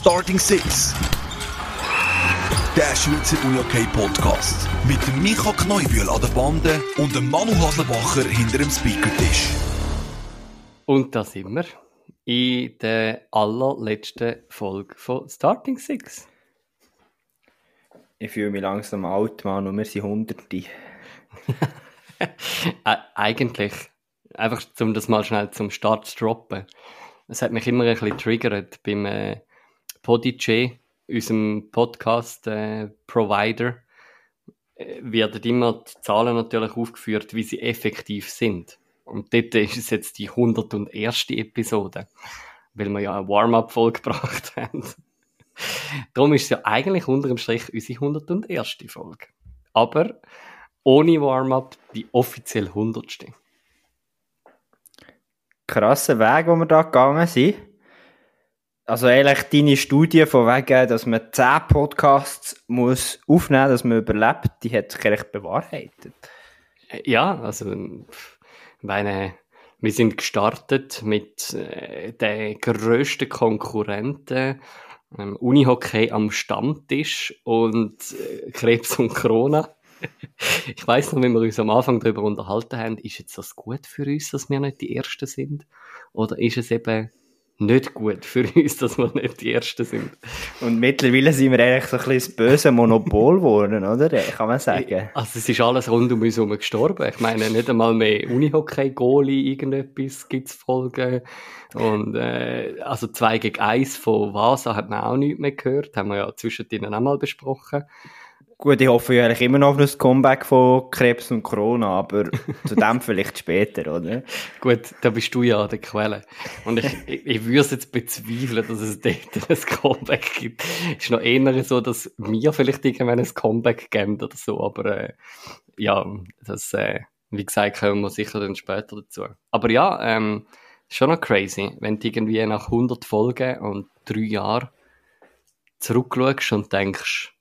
Starting Six. Der Schweizer UniOK Podcast. Mit dem Micha Kneubühl an der Bande und dem Manu Haslebacher hinter dem Speakertisch. Und da sind wir in der allerletzten Folge von Starting Six. Ich fühle mich langsam alt, Mann, und wir sind Hunderte. Eigentlich, einfach um das mal schnell zum Start zu droppen. Es hat mich immer ein bisschen triggert beim äh, Podigy, unserem Podcast-Provider, äh, werden immer die Zahlen natürlich aufgeführt, wie sie effektiv sind. Und dort ist es jetzt die 101. Episode, weil wir ja eine Warm-up-Folge gebracht haben. Darum ist es ja eigentlich unter dem Strich unsere 101. Folge. Aber ohne Warm-up die offiziell 100. Krasser Weg, wo wir da gegangen sind. Also eigentlich deine Studie von wegen, dass man 10 Podcasts muss aufnehmen muss, dass man überlebt, die hat sich recht bewahrheitet. Ja, also meine, wir sind gestartet mit äh, den grössten Konkurrenten ähm, Unihockey am Stammtisch und äh, Krebs und Corona. ich weiß noch, wenn wir uns am Anfang darüber unterhalten haben, ist jetzt das gut für uns, dass wir nicht die Ersten sind? Oder ist es eben nicht gut für uns, dass wir nicht die Ersten sind. Und mittlerweile sind wir eigentlich so ein bisschen das böse Monopol geworden, oder? Kann man sagen. Also es ist alles rund um uns herum gestorben. Ich meine, nicht einmal mehr Unihockey-Goalie irgendetwas gibt's Folgen. Und äh, also 2 gegen 1 von Vasa hat man auch nicht mehr gehört. Haben wir ja zwischendrin auch mal besprochen. Gut, ich hoffe ja eigentlich immer noch auf das Comeback von Krebs und Corona, aber zu dem vielleicht später, oder? Gut, da bist du ja an der Quelle. Und ich, ich, ich würde es jetzt bezweifeln, dass es dort ein Comeback gibt. Es ist noch eher so, dass wir vielleicht irgendwann ein Comeback geben oder so, aber äh, ja, das, äh, wie gesagt, kommen wir sicher dann später dazu. Aber ja, ähm, schon noch crazy, wenn du irgendwie nach 100 Folgen und drei Jahren zurückschaust und denkst,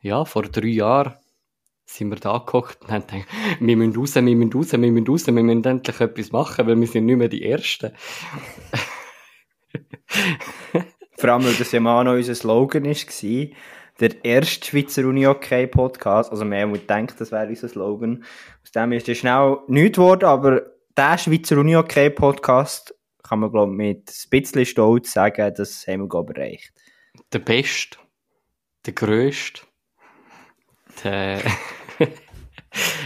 ja, vor drei Jahren sind wir da gekocht und haben gedacht, wir müssen raus, wir müssen raus, wir müssen raus, wir müssen endlich etwas machen, weil wir sind nicht mehr die Ersten. Vor allem, weil das ja mal noch unser Slogan war, der erste Schweizer Uni-Hockey-Podcast, also wir haben gedacht, das wäre unser Slogan. Aus dem ist es schnell nichts geworden, aber der Schweizer Uni-Hockey-Podcast kann man, glaube ich, mit ein bisschen Stolz sagen, das haben wir, glaube ich, erreicht. Der Beste, der Größte, der...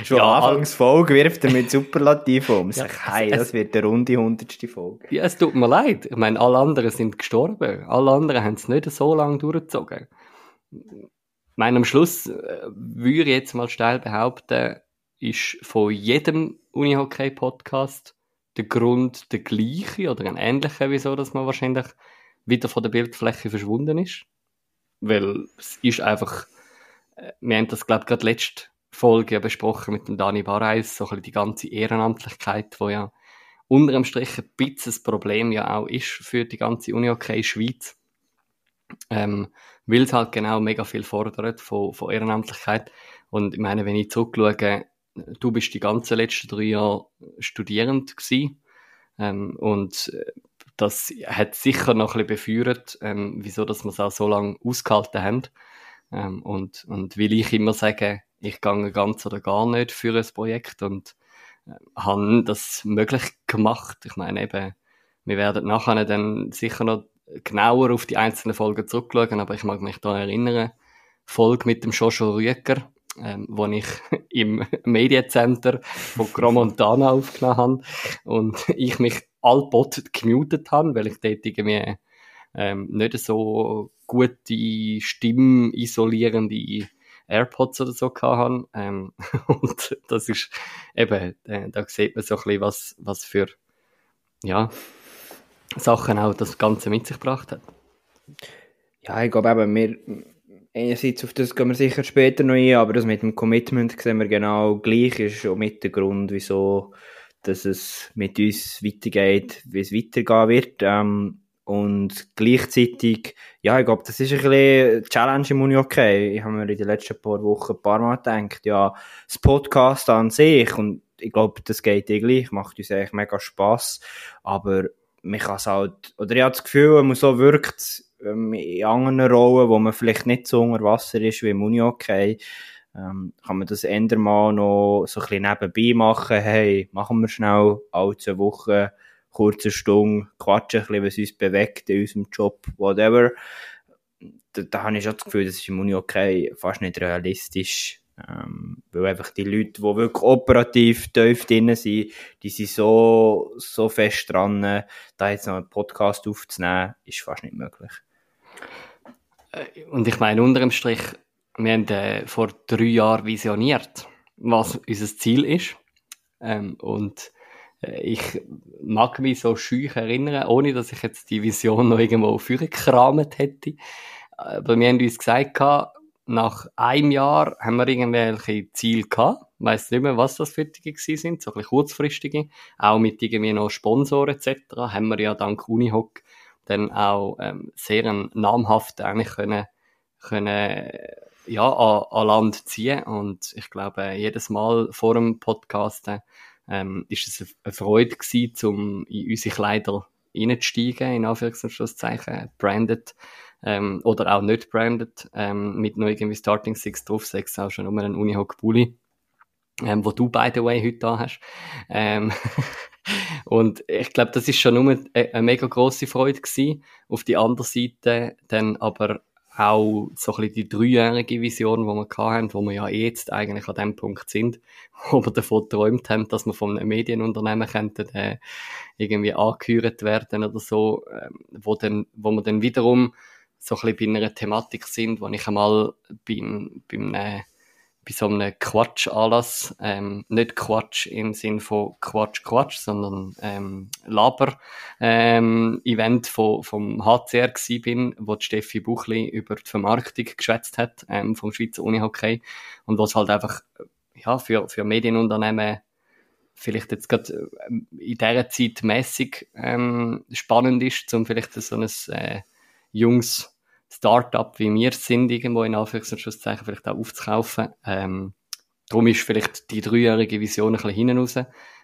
Schon ja, Anfangsfolge wirft er mit Superlativ um. Ja, hey, das wird der runde hundertste Folge. Ja, es tut mir leid. Ich meine, alle anderen sind gestorben. Alle anderen haben es nicht so lange durchgezogen. Ich meine, am Schluss äh, würde ich jetzt mal steil behaupten, ist von jedem Unihockey-Podcast der Grund der gleiche oder ein ähnlicher, wieso dass man wahrscheinlich wieder von der Bildfläche verschwunden ist. Weil es ist einfach, äh, wir haben das, glaube ich, gerade letzte Folge besprochen mit dem Dani Barreis, so ein bisschen die ganze Ehrenamtlichkeit, wo ja unter dem Strich ein bisschen das Problem ja auch ist für die ganze Unihockey Schweiz. Ähm, weil es halt genau mega viel fordert von, von Ehrenamtlichkeit. Und ich meine, wenn ich zurückschaue, du bist die ganzen letzten drei Jahre Studierend gewesen. Ähm, und äh, das hat sicher noch ein bisschen befeuert, ähm, wieso dass wir es auch so lange ausgehalten haben. Ähm, und, und will ich immer sagen, ich gehe ganz oder gar nicht für ein Projekt und äh, habe das möglich gemacht. Ich meine eben, wir werden nachher dann sicher noch genauer auf die einzelnen Folgen zurückschauen, aber ich mag mich da erinnern, Folge mit dem Joshua Rüeger, ähm, wo ich im Mediencenter von Gromontana aufgenommen habe und ich mich allbot gemutet habe, weil ich dort irgendwie ähm, nicht so gute stimmisolierende AirPods oder so hatte. Ähm, und das ist eben, äh, da sieht man so ein bisschen, was, was für ja, Sachen auch das Ganze mit sich gebracht hat. Ja, ich glaube eben, wir, einerseits auf das gehen wir sicher später noch ein, aber das mit dem Commitment sehen wir genau gleich, ist schon mit der Grund, wieso dass es mit uns weitergeht, wie es weitergehen wird. Ähm, und gleichzeitig, ja, ich glaube, das ist ein bisschen Challenge im Uni okay. Ich habe mir in den letzten paar Wochen ein paar Mal gedacht, ja, das Podcast an sich, und ich glaube, das geht eh macht uns eigentlich mega Spass, aber mich kann es halt, oder ich habe das Gefühl, man so wirkt, ähm, in anderen Rollen, wo man vielleicht nicht so unter Wasser ist wie im Unihockey, ähm, kann man das ändern mal noch so ein bisschen nebenbei machen. Hey, machen wir schnell alle zwei Wochen kurze Stunde, quatschen ein bisschen, was uns bewegt in unserem Job, whatever. Da, da habe ich schon das Gefühl, das ist im Unihockey fast nicht realistisch ähm, weil einfach die Leute, die wirklich operativ tief drin sind, die sind so, so fest dran, da jetzt noch einen Podcast aufzunehmen, ist fast nicht möglich. Äh, und ich meine, unter dem Strich, wir haben äh, vor drei Jahren visioniert, was unser Ziel ist. Ähm, und ich mag mich so schüch erinnern, ohne dass ich jetzt die Vision noch irgendwo vorgekramt hätte. Aber wir haben uns gesagt, nach einem Jahr haben wir irgendwelche Ziele gehabt. Ich weiss nicht mehr, was das für die sind, so ein bisschen kurzfristige. Auch mit irgendwie noch Sponsoren etc. haben wir ja dank Unihoc dann auch ähm, sehr namhaft eigentlich können, können ja, an, an Land ziehen. Und ich glaube, jedes Mal vor dem Podcast ähm, ist es eine Freude gewesen, um in unsere Kleider reinzusteigen, in Anführungs- und Schlusszeichen, branded ähm, oder auch nicht branded, ähm, mit noch irgendwie Starting Six drauf, sechs auch schon um einen Unihock Bully, ähm, wo du, by the way, heute da hast. Ähm, und ich glaube, das ist schon nur eine, eine mega grosse Freude gewesen. Auf die andere Seite dann aber auch so ein bisschen die dreijährige Vision, die wir hatten, wo wir ja jetzt eigentlich an dem Punkt sind, wo wir davon geträumt haben, dass wir von einem Medienunternehmen könnten, äh, irgendwie angehört werden oder so, äh, wo dann, wo wir dann wiederum so ein bisschen bei einer Thematik sind, wo ich einmal beim, beim, äh, bei so einem Quatsch-Anlass, ähm, nicht Quatsch im Sinn von Quatsch, Quatsch, sondern ähm, Laber-Event ähm, von, vom HCR gsi bin, wo Steffi Buchli über die Vermarktung geschwätzt hat ähm, vom Schweizer Unihockey. Und was halt einfach ja, für, für Medienunternehmen vielleicht jetzt gerade äh, in dieser Zeit mäßig ähm, spannend ist, um vielleicht so ein äh, junges Startup wie wir sind, irgendwo in Anführungs- und Schlusszeichen vielleicht auch aufzukaufen. Ähm, darum ist vielleicht die dreijährige Vision ein bisschen hinten raus.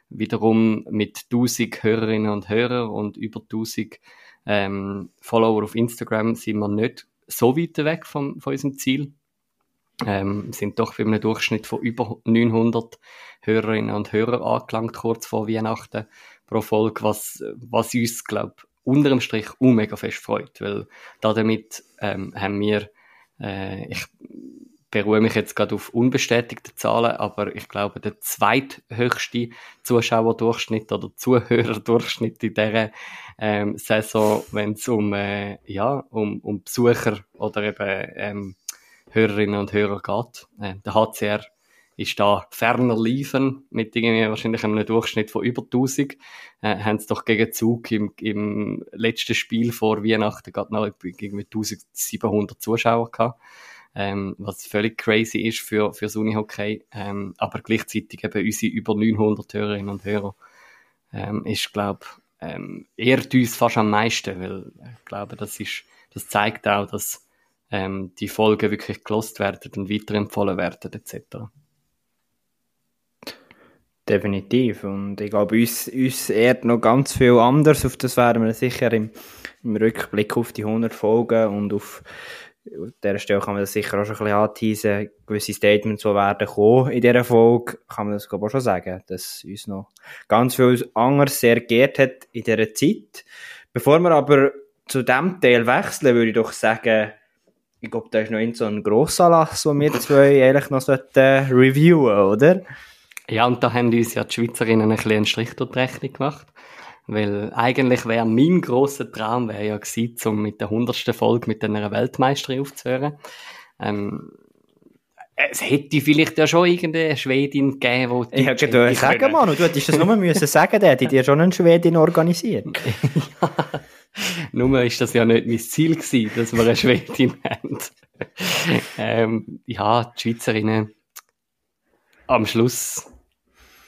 Wiederum mit 1000 Hörerinnen und Hörern und über 1000 ähm, Follower auf Instagram sind wir nicht so weit weg vom, von unserem Ziel. Ähm, sind doch für einen Durchschnitt von über 900 Hörerinnen und Hörern angelangt, kurz vor Weihnachten pro Folge, was, was uns, glaube unter dem Strich auch mega fest freut, weil damit ähm, haben wir, äh, ich beruhe mich jetzt gerade auf unbestätigte Zahlen, aber ich glaube, der zweithöchste Zuschauerdurchschnitt oder Zuhörerdurchschnitt in dieser ähm, Saison, wenn es um, äh, ja, um, um Besucher oder eben ähm, Hörerinnen und Hörer geht. Äh, der HCR ist da ferner liefen mit irgendwie wahrscheinlich einem Durchschnitt von über 1000. Äh, haben es doch gegen Zug im, im letzten Spiel vor Weihnachten gerade noch irgendwie 1700 Zuschauer gehabt. Ähm, was völlig crazy ist für, für das Unihockey. Ähm, aber gleichzeitig eben unsere über 900 Hörerinnen und Hörer ähm, ist, glaube ähm, ehrt uns fast am meisten, weil ich glaube, das ist, das zeigt auch, dass ähm, die Folgen wirklich gelost werden und weiterempfohlen werden, etc. Definitiv. Und ich glaube, uns, uns ehrt noch ganz viel anders. Auf das werden wir sicher im, im Rückblick auf die 100 Folgen und auf, dieser Stelle kann man das sicher auch schon ein bisschen anteasen. Gewisse Statements, die werden kommen in dieser Folge, kann man das glaube ich auch schon sagen, dass uns noch ganz viel anderes sehr geehrt hat in dieser Zeit. Bevor wir aber zu dem Teil wechseln, würde ich doch sagen, ich glaube, da ist noch so ein Grossanlass, den wir zwei eigentlich noch sollten reviewen, oder? Ja, und da haben uns ja die Schweizerinnen ein bisschen einen Strich durch die Rechnung gemacht. Weil eigentlich wäre mein grosser Traum wäre ja gewesen, um mit der hundertsten Folge mit einer Weltmeisterin aufzuhören. Ähm, es hätte vielleicht ja schon irgendeine Schwedin gegeben, die... Ich hätte gedacht, sagen, Manu, du hättest das nur müssen sagen, der hätte dir schon eine Schwedin organisiert. ja. Nur ist das ja nicht mein Ziel gewesen, dass wir eine Schwedin haben. ähm, ja, die Schweizerinnen am Schluss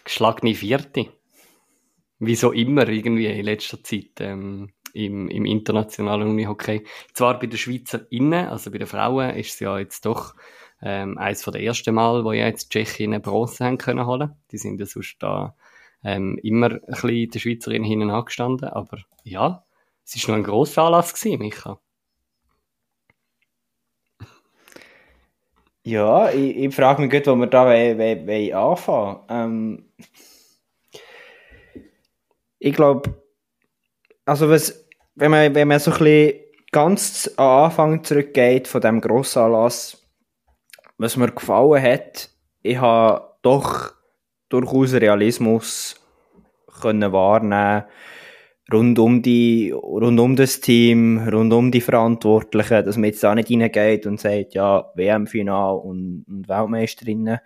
geschlagene Vierte. Wie so immer irgendwie in letzter Zeit ähm, im, im internationalen Unihockey. Zwar bei den Schweizer innen, also bei den Frauen, ist es ja jetzt doch ähm, eines der ersten Mal, wo ja jetzt Tschechien Bronze haben können holen. Die sind ja sonst da ähm, immer ein bisschen der Schweizerinnen hinten angestanden. Aber ja, es ist noch ein grosser Anlass gewesen, Micha. Ja, ich, ich frage mich gut, wo wir da wollen, wollen, wollen anfangen. Ähm, Ich glaube, also was, wenn man, wenn man so ein bisschen ganz am Anfang zurückgeht von dem Grossanlass, was mir gefallen hat, ich habe doch durchaus Realismus können wahrnehmen rund um die, rund um das Team, rund um die Verantwortlichen, dass man jetzt da nicht reingeht und sagt, ja, WM-Final und, und Weltmeisterinnen.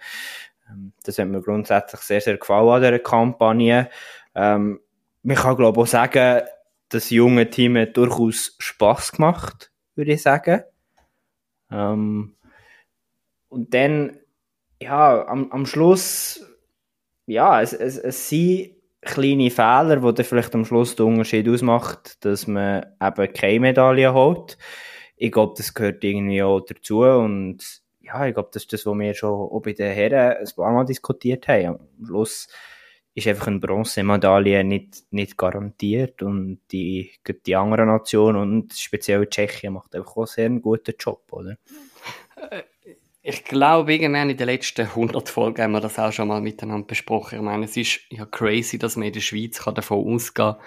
Ähm, das hat mir grundsätzlich sehr, sehr gefallen an dieser Kampagne. Ähm, man kann, glaube ich, auch sagen, das junge Team hat durchaus Spass gemacht, würde ich sagen. Ähm, und dann, ja, am, am Schluss, ja, es, es, es sind kleine Fehler, die dann vielleicht am Schluss den Unterschied ausmacht, dass man eben keine Medaille holt. Ich glaube, das gehört irgendwie auch dazu und ja, ich glaube, das ist das, was wir schon auch bei den Herren ein paar Mal diskutiert haben. Am Schluss ist einfach eine Bronzemedaille nicht, nicht garantiert und die, die anderen Nationen und speziell Tschechien macht einfach auch sehr einen guten Job, oder? Ich glaube, irgendwann in den letzten 100 Folgen haben wir das auch schon mal miteinander besprochen. Ich meine, es ist ja crazy, dass man in der Schweiz kann davon ausgehen kann,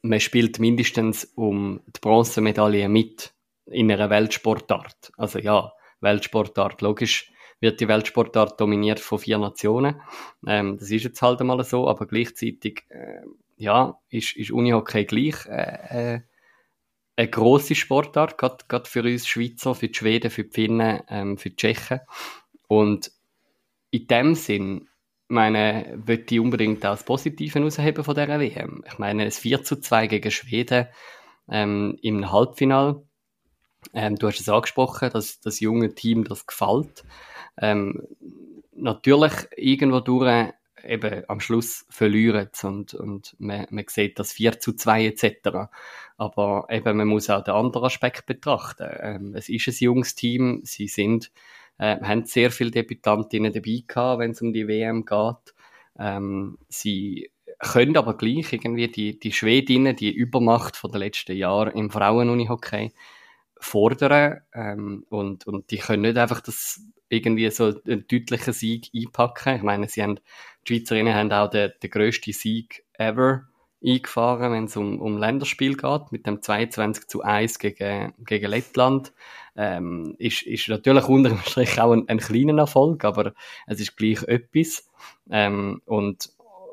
man spielt mindestens um die Bronzemedaille mit in einer Weltsportart. Also ja, Weltsportart, logisch wird die Weltsportart dominiert von vier Nationen. Ähm, das ist jetzt halt einmal so, aber gleichzeitig, äh, ja, ist, ist Unihockey gleich äh, äh, eine grosse Sportart, gerade für uns Schweizer, für die Schweden, für die Finnen, ähm, für die Tschechen. Und in dem Sinn, meine, würde ich unbedingt auch das Positive herausheben von dieser WM. Ich meine, es 4 zu 2 gegen Schweden ähm, im Halbfinale. Ähm, du hast es angesprochen, dass das junge Team das gefällt. Ähm, natürlich irgendwo durch eben am Schluss verlieren und, und man, man sieht das 4 zu 2 etc. Aber eben, man muss auch den anderen Aspekt betrachten. Ähm, es ist ein junges Team, sie sind, äh, haben sehr viele Debütantinnen dabei gehabt, wenn es um die WM geht. Ähm, sie können aber gleich irgendwie die, die Schwedinnen, die Übermacht von den letzten Jahren im Frauenunihockey fordern ähm, und, und die können nicht einfach das irgendwie so einen deutlichen Sieg einpacken. Ich meine, sie haben, die Schweizerinnen haben auch den, den grössten Sieg ever eingefahren, wenn es um, um Länderspiel geht, mit dem 22 zu 1 gegen, gegen Lettland. Ähm, ist, ist natürlich unter dem Strich auch ein, ein kleiner Erfolg, aber es ist gleich etwas. Ähm, und,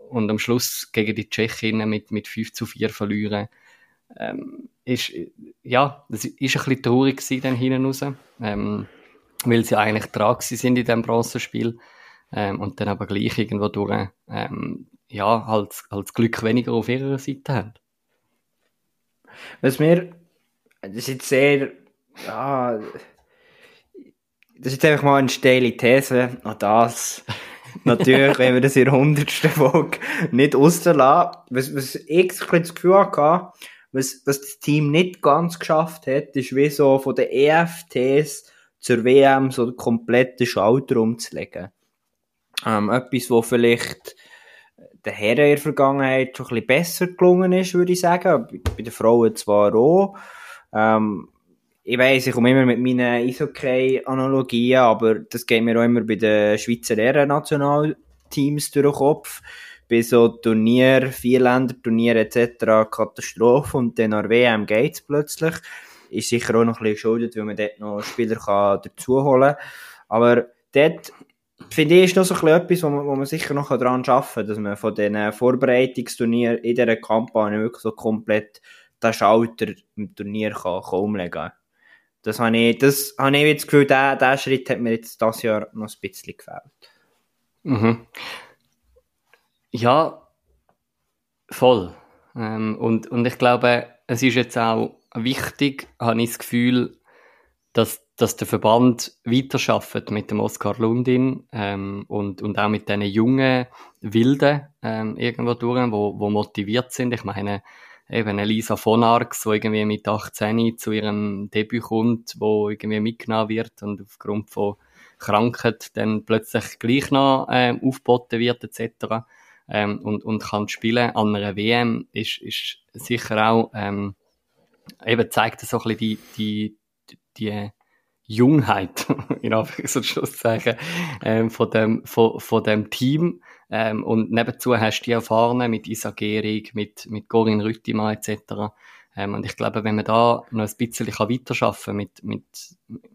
und am Schluss gegen die Tschechinnen mit, mit 5 zu 4 verlieren, ähm, ist, ja, das ist ein bisschen traurig gewesen, dann hinten raus. Ähm, weil sie eigentlich dran sind in diesem Bronzespiel. Ähm, und dann aber gleich irgendwo durch, ähm, ja, halt, halt das Glück weniger auf ihrer Seite haben. Was mir, das ist jetzt sehr, ja, das ist jetzt einfach mal eine steile These an das. Natürlich, wenn wir das in der hundertsten Folge nicht rauslassen. Was, was ich das Gefühl hatte, was, was das Team nicht ganz geschafft hat, ist wie so von den EFTs zur WM so den kompletten Schalter umzulegen. Ähm, etwas, wo vielleicht der Herren in der Vergangenheit schon ein bisschen besser gelungen ist, würde ich sagen. Bei den Frauen zwar auch. Ähm, ich weiss, ich komme immer mit meinen Eishockey-Analogien, aber das geht mir auch immer bei den Schweizer Herren-Nationalteams durch den Kopf. Bei so Turnier, Vierländer-Turnier etc. Katastrophe und dann an WM geht's plötzlich ist sicher auch noch ein bisschen geschuldet, weil man dort noch Spieler kann dazu holen kann. Aber dort finde ich, ist noch so etwas, wo man, wo man sicher noch daran arbeiten kann, dass man von diesen Vorbereitungsturnieren in dieser Kampagne wirklich so komplett den Schalter im Turnier kann, kann umlegen kann. Das habe ich, das habe ich das Gefühl, der, der Schritt hat mir jetzt dieses Jahr noch ein bisschen gefällt. Mhm. Ja, voll. Ähm, und, und ich glaube, es ist jetzt auch wichtig, habe ich das Gefühl, dass, dass der Verband weiterarbeitet mit dem Oskar Lundin ähm, und, und auch mit diesen jungen Wilden ähm, irgendwo durch, wo, wo motiviert sind. Ich meine, eben Elisa von Arx, die irgendwie mit 18 zu ihrem Debüt kommt, wo irgendwie mitgenommen wird und aufgrund von Krankheit dann plötzlich gleich noch ähm, aufgeboten wird etc. Ähm, und, und kann spielen an einer WM, ist, ist sicher auch ähm, eben zeigt so ein bisschen die, die, die Jungheit, in Anführungs- und Schlusszeichen, ähm, von, dem, von, von dem Team. Ähm, und nebenzu hast du die Erfahrenen mit Isa Gehrig, mit, mit Corinne Rüttimann etc. Ähm, und ich glaube, wenn man da noch ein bisschen weiterarbeiten kann mit, mit,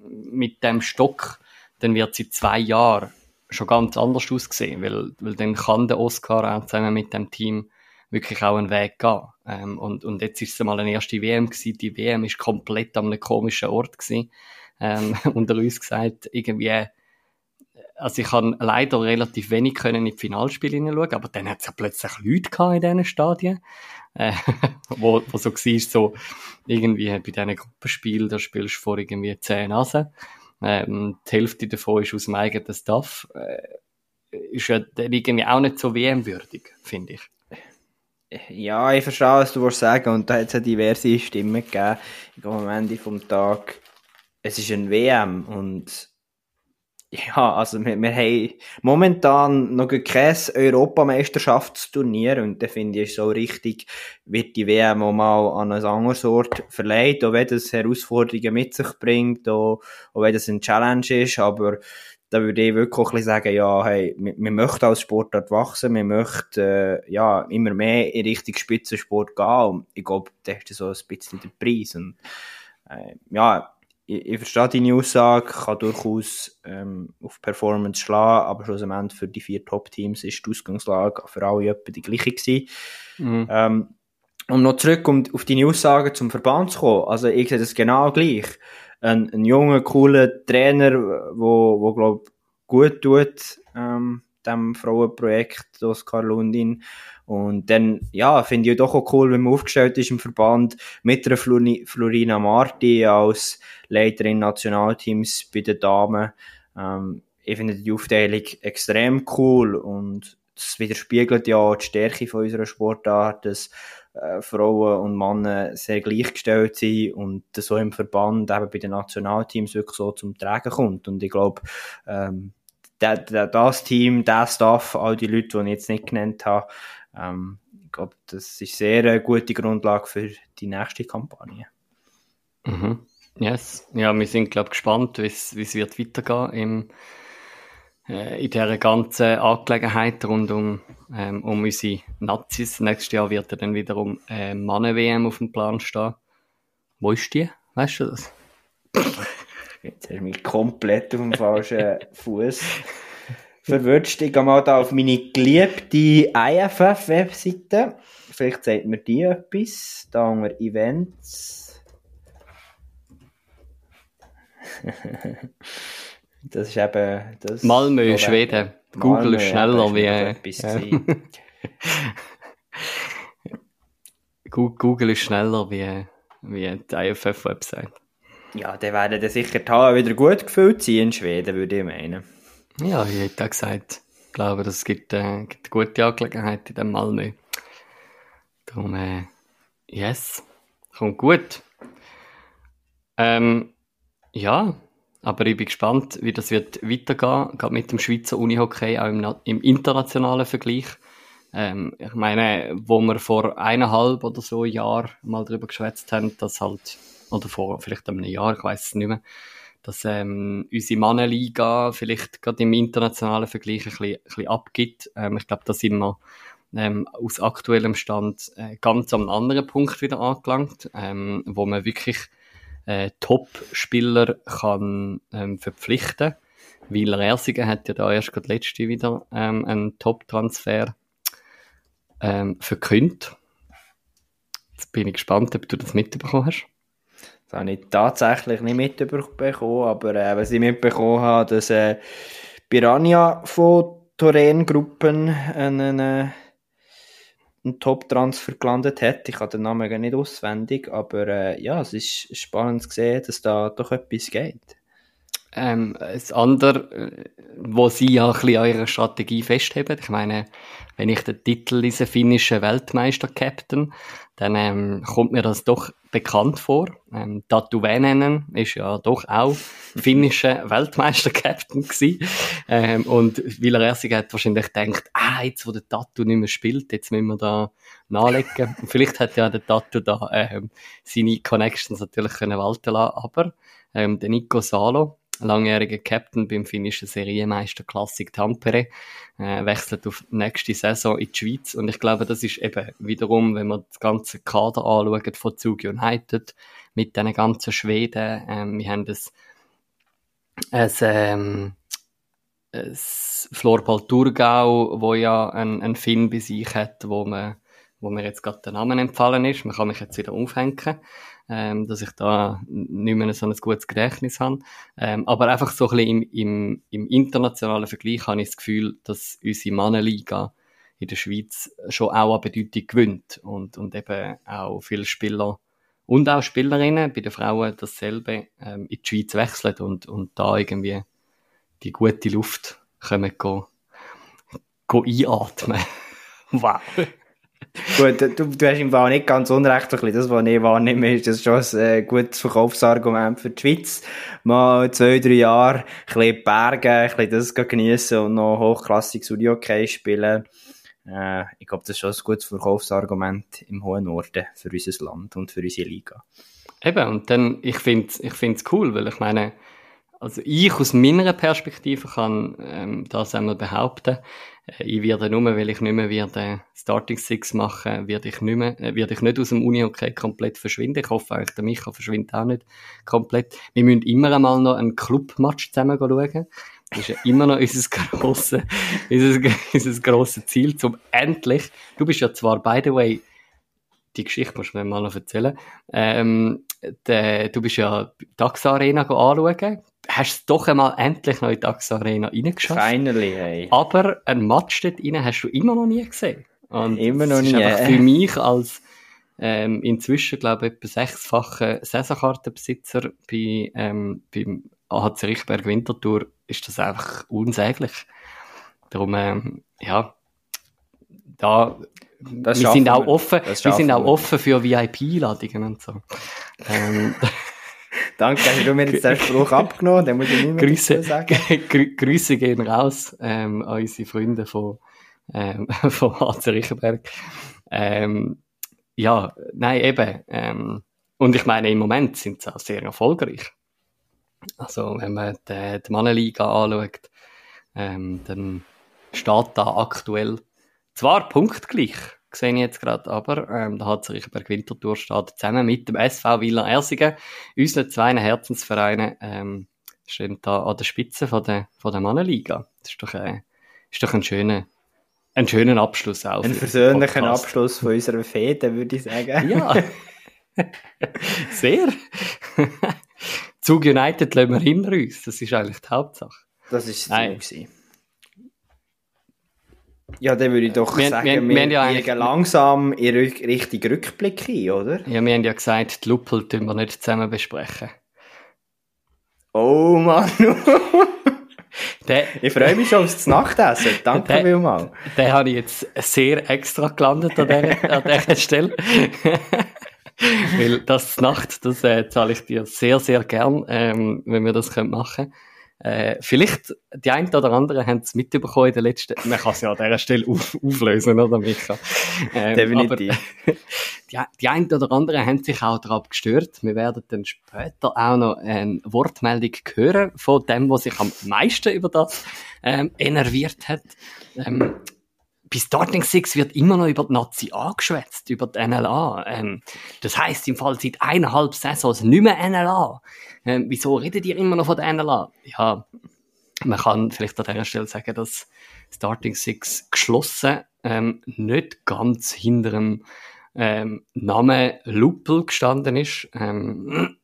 mit dem Stock, dann wird sie zwei Jahre schon ganz anders aussehen, weil, weil dann kann der Oscar auch zusammen mit dem Team wirklich auch einen Weg gehen. Ähm, und, und jetzt ist es mal eine erste WM gewesen. Die WM ist komplett an einem komischen Ort gewesen. Ähm, unter uns gesagt, irgendwie, also ich kann leider relativ wenig können in die Finalspiele hineinschauen, aber dann hat es ja plötzlich Leute gehabt in diesen Stadien, äh, wo, wo so war, so irgendwie bei diesen Gruppenspielen, da spielst du vor irgendwie zehn Nasen. Ähm, die Hälfte davon ist aus dem eigenen Staff. Äh, ist ja dann irgendwie auch nicht so WM-würdig, finde ich. Ja, ich verstehe, was du sagen und da hat es ja diverse Stimmen gegeben. Am Ende vom Tag, es ist ein WM und ja, also wir, wir haben momentan noch kein Europameisterschaftsturnier und da finde ich es so richtig, wird die WM auch mal an einen anderen Ort verleiht, auch wenn das Herausforderungen mit sich bringt, auch, auch wenn das ein Challenge ist, aber da würde ich wirklich auch ein sagen, ja, hey, wir, wir möchten als Sportart wachsen, wir möchten äh, ja, immer mehr in Richtung Spitzensport gehen und ich glaube, das ist so ein bisschen der Preis und äh, ja, ich, ich verstehe deine Aussage, kann durchaus ähm, auf Performance schlagen, aber schlussendlich für die vier Top-Teams ist die Ausgangslage für alle etwa die gleiche gewesen. Mhm. Ähm, um noch zurück um, auf deine Aussagen zum Verband zu kommen, also ich sehe das genau gleich. Ein, ein junger, cooler Trainer, wo, wo glaub, gut tut, ähm, dem Frauenprojekt Oskar Lundin. Und dann, ja, finde ich doch auch cool, wenn man aufgestellt ist im Verband mit der Florina Marti als Leiterin Nationalteams bei den Damen. Ähm, ich finde die Aufteilung extrem cool und das widerspiegelt ja die Stärke von unserer Sportart, dass äh, Frauen und Männer sehr gleichgestellt sind und das so im Verband eben bei den Nationalteams wirklich so zum Tragen kommt. Und ich glaube, ähm, der, der, das Team, der Staff, all die Leute, die ich jetzt nicht genannt habe, ähm, ich glaube, das ist sehr eine gute Grundlage für die nächste Kampagne. Mhm. Yes. Ja, wir sind, glaube ich, gespannt, wie es wird weitergehen im, äh, in dieser ganzen Angelegenheit rund um, ähm, um unsere Nazis. Nächstes Jahr wird ja dann wiederum äh, Mannen-WM auf dem Plan stehen. Wo ist die? Weißt du das? Jetzt hast du mich komplett auf dem falschen Fuß verwünscht. Ich gehe mal da auf meine geliebte IFF-Webseite. Vielleicht sagt mir die etwas. Da unter Events. das ist eben das. Malmö, Schweden. Google ist schneller wie. Ja. Google ist schneller wie, wie die IFF-Website. Ja, dann werden dann sicher die Hallen wieder gut gefüllt sein in Schweden, würde ich meinen. Ja, ich hätte auch gesagt, ich glaube, es gibt, äh, gibt eine gute Angelegenheit in dem Malmö. Darum, äh, yes, kommt gut. Ähm, ja, aber ich bin gespannt, wie das wird weitergehen, gerade mit dem Schweizer Unihockey, auch im, im internationalen Vergleich. Ähm, ich meine, wo wir vor eineinhalb oder so Jahren mal darüber geschwätzt haben, dass halt oder vor vielleicht einem Jahr, ich weiß es nicht mehr, dass ähm, unsere Mannenliga vielleicht gerade im internationalen Vergleich ein bisschen, ein bisschen abgibt. Ähm, ich glaube, da sind wir ähm, aus aktuellem Stand äh, ganz am anderen Punkt wieder angelangt, ähm, wo man wirklich äh, Top-Spieler kann ähm, verpflichten. Weil Ersigen hat ja da erst gerade letzte wieder ähm, einen Top-Transfer ähm, verkündet. Jetzt bin ich gespannt, ob du das mitbekommen hast. Das habe ich tatsächlich nicht mitbekommen, aber äh, was ich mitbekommen habe, dass äh, Piranha von Toren-Gruppen einen, äh, einen Top-Transfer gelandet hat. Ich habe den Namen nicht auswendig, aber äh, ja, es ist spannend zu sehen, dass da doch etwas geht. Ähm, das andere, äh, wo sie ja ein bisschen an ihrer Strategie festheben. Ich meine, wenn ich den Titel lese, finnische Weltmeister-Captain, dann ähm, kommt mir das doch bekannt vor. Ähm, Tatu Väänänen ist ja doch auch finnische Weltmeister-Captain gewesen. Ähm, und Villa Ersig hat wahrscheinlich gedacht, ah, jetzt wo der Tatu nicht mehr spielt, jetzt müssen wir da nachlegen. Und vielleicht hat ja der Tatu da ähm, seine Connections natürlich können walten lassen, aber ähm, der Nico Salo, langjähriger Captain beim finnischen Serienmeister Klassik Tampere, äh, wechselt auf nächste Saison in die Schweiz. Und ich glaube, das ist eben wiederum, wenn man das ganze Kader anschaut von Zug United, mit diesen ganzen Schweden, ähm, wir haben das, ein, ähm, Florbal Thurgau, wo ja ein, ein Finn bei sich hat, wo man wo mir jetzt gerade der Name empfallen ist. Man kann mich jetzt wieder aufhängen ähm, dass ich da nicht mehr so ein gutes Gedächtnis habe. Ähm, aber einfach so ein bisschen im, im, im internationalen Vergleich habe ich das Gefühl, dass unsere Mannenliga in der Schweiz schon auch an Bedeutung gewinnt und, und eben auch viele Spieler und auch Spielerinnen bei den Frauen dasselbe ähm, in die Schweiz wechseln und, und da irgendwie die gute Luft können go, go einatmen. wow. Gut, du, du hast im Fall nicht ganz unrecht, das, was ich wahrnehme, ist das schon ein äh, gutes Verkaufsargument für die Schweiz. Mal zwei, drei Jahre ein bisschen Berge, ein bisschen das geniessen und noch hochklassiges Unihockey spielen. Äh, ich glaube, das ist schon ein gutes Verkaufsargument im hohen Norden für unser Land und für unsere Liga. Eben, und dann, ich finde es ich cool, weil ich meine, also ich aus meiner Perspektive kann ähm, das einmal behaupten. Äh, ich werde nur, weil ich nicht mehr werde Starting Six machen, werde ich nicht mehr, äh, werde ich nicht aus dem Uni okay komplett verschwinden. Ich hoffe eigentlich, der Micha verschwindet auch nicht komplett. Wir müssen immer einmal noch einen Clubmatch zusammen schauen. Das ist ja immer noch unser grosses, unser, unser grosses Ziel, zum endlich, du bist ja zwar, by the way, die Geschichte musst du mir mal noch erzählen. Ähm, de, du bist ja die DAX Arena anschauen. Hast es doch einmal endlich noch in die DAX Arena reingeschafft. Finally, hey. Aber ein Match dort rein hast du immer noch nie gesehen. Und immer noch nie. Für mich als ähm, inzwischen, glaube ich, etwa sechsfacher Saisonkartenbesitzer bei, ähm, beim AHC Richtberg Winterthur ist das einfach unsäglich. Darum, ähm, ja, da das wir sind auch offen, wir sind auch offen für VIP-Ladungen und so. Ähm, Danke, hast du mir jetzt den Spruch abgenommen, den muss ich nicht mehr Grüße, sagen. Grüße gehen raus ähm, an unsere Freunde von, ähm, von HC Riechenberg. Ähm, ja, nein, eben. Ähm, und ich meine, im Moment sind sie auch sehr erfolgreich. Also, wenn man die, die Mannenliga anschaut, ähm, dann steht da aktuell zwar punktgleich, sehe ich jetzt gerade, aber ähm, da hat sich Berg Winterthur steht zusammen mit dem SV Villa Ersingen, unseren zwei Herzensvereinen, ähm, stehen da an der Spitze von der, von der Mannenliga. Das ist doch, äh, ist doch ein schöner, ein schöner Abschluss auch. Ein persönlicher Abschluss von unserer Fete, würde ich sagen. Ja. Sehr. Zug United lassen wir hinter uns. Das ist eigentlich die Hauptsache. Das ist das Ziel. Ja, dann würde ich doch wir, sagen, wir, wir, wir ja langsam in Richtung Rückblick ein, oder? Ja, wir haben ja gesagt, die Luppel tun wir nicht zusammen besprechen. Oh Mann. Der, ich freue mich schon aufs Nachtessen. Danke der, vielmals. Den habe ich jetzt sehr extra gelandet an dieser, an dieser Stelle. Weil das Nacht, das äh, zahle ich dir sehr, sehr gern, ähm, wenn wir das machen können. Äh, vielleicht, die einen oder anderen haben es mitbekommen in der letzten, man kann es ja an dieser Stelle auf, auflösen, oder Micha? Ähm, Definitiv. Aber, die, die einen oder anderen haben sich auch darauf gestört. Wir werden dann später auch noch eine Wortmeldung hören von dem, was sich am meisten über das ähm, enerviert hat. Ähm, bei Starting Six wird immer noch über die Nazi angeschwätzt, über die NLA. Ähm, das heißt im Fall seit eineinhalb Saisons nicht mehr NLA. Ähm, wieso redet ihr immer noch von der NLA? Ja, man kann vielleicht an dieser Stelle sagen, dass Starting Six geschlossen ähm, nicht ganz hinter dem ähm, Namen Luppel gestanden ist. Ähm,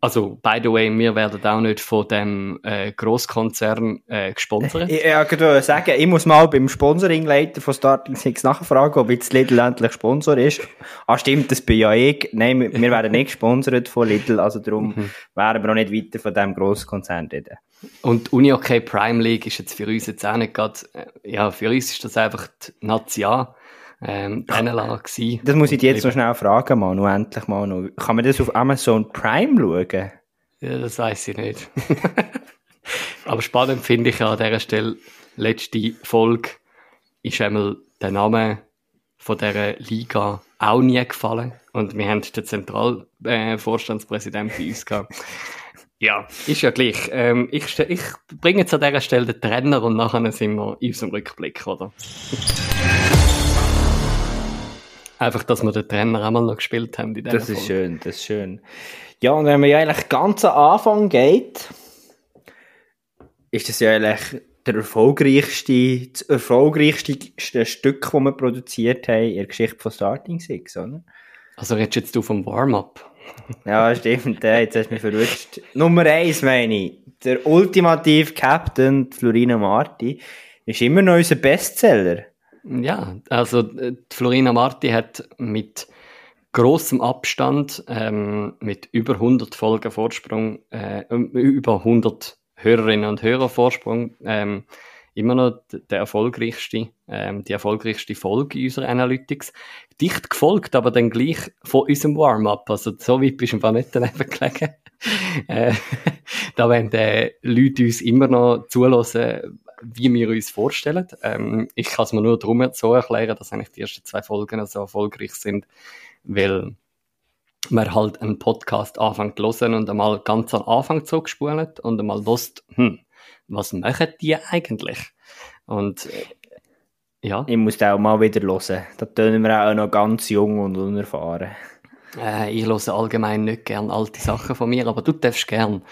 Also, by the way, wir werden auch nicht von dem äh, Grosskonzern äh, gesponsert. Ich, ich wollte sagen, ich muss mal beim Sponsoringleiter von Starting Six nachfragen, ob jetzt Lidl endlich Sponsor ist. Ah, stimmt, das bin ja ich. Nein, wir, wir werden nicht gesponsert von Lidl, also darum mhm. werden wir auch nicht weiter von diesem Grosskonzern reden. Und Uni OK Prime League ist jetzt für uns jetzt auch nicht gerade, äh, ja, für uns ist das einfach die Nazi ähm, gewesen. Das muss ich dir jetzt noch schnell fragen, Manu, endlich mal noch. Kann man das auf Amazon Prime schauen? Ja, das weiß ich nicht. Aber spannend finde ich an dieser Stelle, letzte Folge ist einmal der Name von dieser Liga auch nie gefallen. Und wir haben den Zentralvorstandspräsidenten äh, bei uns gehabt. Ja, ist ja gleich. Ähm, ich, ich bringe jetzt an dieser Stelle den Trainer und nachher sind wir in unserem Rückblick, oder? Einfach, dass wir den Trainer einmal noch gespielt haben. In das ist Folge. schön, das ist schön. Ja, und wenn man ja eigentlich ganz am Anfang geht, ist das ja eigentlich der erfolgreichste, das erfolgreichste Stück, das wir produziert haben in der Geschichte von Starting Six, oder? Also redest jetzt du vom Warm-up? ja, stimmt, jetzt hast du mich verrutscht. Nummer eins meine ich, der ultimative Captain, Florina Marti, ist immer noch unser Bestseller. Ja, also äh, Florina Marti hat mit großem Abstand, ähm, mit über 100 Folgen Vorsprung, äh, über 100 Hörerinnen und Hörer Vorsprung, ähm, immer noch der erfolgreichste, ähm, die erfolgreichste Folge unserer Analytics. Dicht gefolgt, aber dann gleich von unserem Warm-up. Also so weit bist du einfach nicht daneben gelegen. äh, da werden die Leute uns immer noch zulassen, wie wir uns vorstellen. Ähm, ich kann es mir nur darum so erklären, dass eigentlich die ersten zwei Folgen so erfolgreich sind, weil man halt einen Podcast anfängt zu hören und einmal ganz am Anfang zurückspult und einmal wusst, hm, was machen die eigentlich? Und äh, ja. Ich muss auch mal wieder hören. Da tönen wir auch noch ganz jung und unerfahren. Äh, ich höre allgemein nicht gern alte Sachen von mir, aber du darfst gern.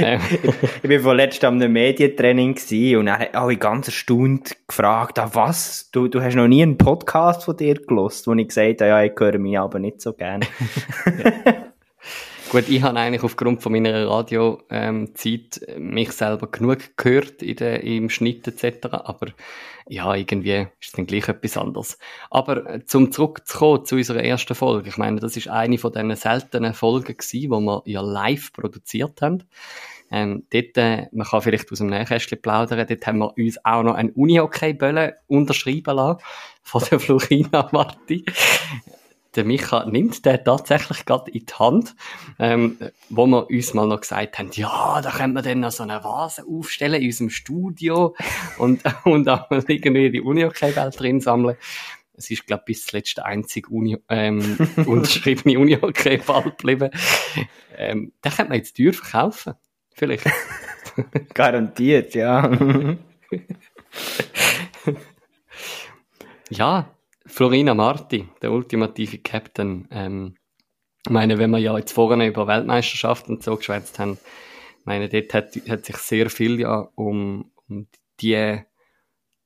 Äh. ich war vorletzt am Medientraining und hat alle ganz erstaunt gefragt, ah, was? Du, du hast noch nie einen Podcast von dir gelost, wo ich gesagt habe, ja, ich höre mich aber nicht so gerne. Gut, ich habe eigentlich aufgrund von meiner Radiozeit ähm, mich selber genug gehört in der, im Schnitt etc., aber ja, irgendwie ist es dann gleich etwas anderes. Aber äh, zum zurückzukommen zu unserer ersten Folge, ich meine, das ist eine von diesen seltenen Folgen gewesen, die wir ja live produziert haben. Ähm, dort, äh, man kann vielleicht aus dem Nähkästchen plaudern, dort haben wir uns auch noch ein Uni-Hockey-Bölle unterschreiben lassen von der Florina Marti der Micha nimmt den tatsächlich gerade in die Hand, ähm, wo wir uns mal noch gesagt haben, ja, da können wir dann noch so eine Vase aufstellen in unserem Studio und, und auch irgendwie die Uni-Hockey-Welt drin sammeln. Es ist, glaube ich, bis zuletzt der einzige Uni, ähm, unterschriebene Uni-Hockey-Ball geblieben. Ähm, den könnte man jetzt teuer verkaufen. Vielleicht. Garantiert, ja. ja, Florina Marti, der ultimative Captain. Ähm, ich meine, wenn wir ja jetzt vorne über Weltmeisterschaft und so geschwätzt haben, ich meine, dort hat, hat sich sehr viel ja um, um die,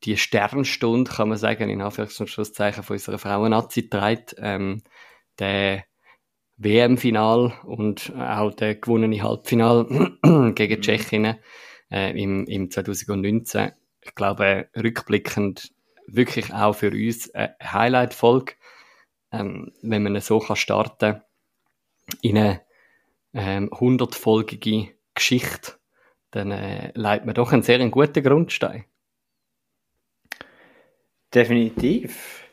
die Sternstunde, kann man sagen, in Anführungs- und Schlusszeichen von unserer Frauen-Nazi gedreht. Ähm, der WM-Final und auch der gewonnene Halbfinal gegen mhm. Tschechien äh, im, im 2019. Ich glaube, rückblickend wirklich auch für uns eine Highlight-Folge, ähm, wenn man so kann starten in eine ähm, 100-folgige Geschichte, dann äh, leitet man doch einen sehr guten Grundstein. Definitiv.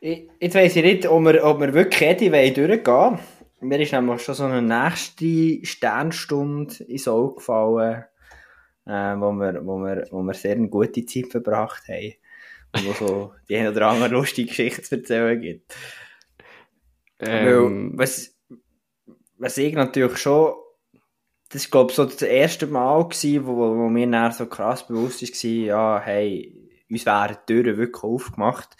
Ich, jetzt weiss ich nicht, ob wir, ob wir wirklich jede durchgehen Mir ist nämlich schon so eine nächste Sternstunde ins Auge gefallen, äh, wo, wir, wo, wir, wo wir sehr eine gute Zeit verbracht haben wo so die eine oder andere lustige Geschichte zu erzählen gibt. Ähm, Weil, was, was ich natürlich schon, das ist glaube ich so das erste Mal gewesen, wo, wo mir dann so krass bewusst war, ja, hey, uns wären die Türen wirklich aufgemacht.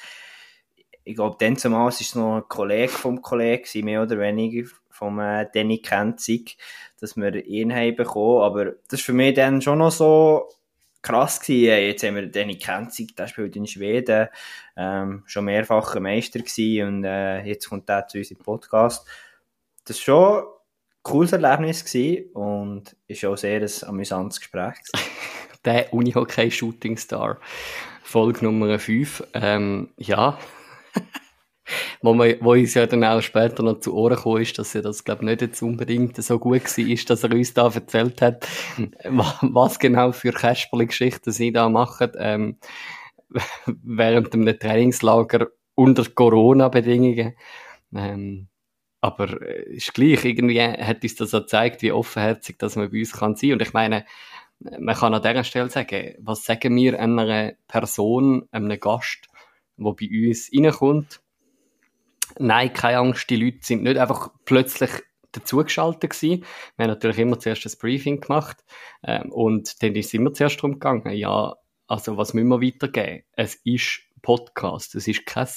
Ich glaube, dann zumal war es noch ein Kollege vom Kollegen, mehr oder weniger, vom äh, Danny Kenzig, dass wir ihn haben bekommen. Aber das ist für mich dann schon noch so, krass gewesen. Jetzt haben wir Danny Kenzig, der spielt in Schweden, ähm, schon mehrfacher Meister gewesen und äh, jetzt kommt er zu unserem Podcast. Das ist schon cooles Erlebnis gewesen und ist auch sehr ein amüsantes Gespräch. Der Unihockey Shooting Star, Folge Nummer 5. Ähm, ja, wo, man, wo uns ja dann auch später noch zu Ohren gekommen ist, dass er das, glaube ich, nicht jetzt unbedingt so gut war, ist, dass er uns da erzählt hat, was genau für Kasperli-Geschichten sie da machen, ähm, während einem Trainingslager unter Corona-Bedingungen. Ähm, aber äh, ist gleich, irgendwie hat uns das so gezeigt, wie offenherzig dass man bei uns kann sein. Und ich meine, man kann an dieser Stelle sagen, was sagen wir einer Person, einem Gast, der bei uns reinkommt? Nein, keine Angst, die Leute sind nicht einfach plötzlich dazugeschaltet gewesen. Wir haben natürlich immer zuerst das Briefing gemacht ähm, und dann ist es immer zuerst darum gegangen, ja, also was müssen wir weitergeben? Es ist Podcast, es ist kein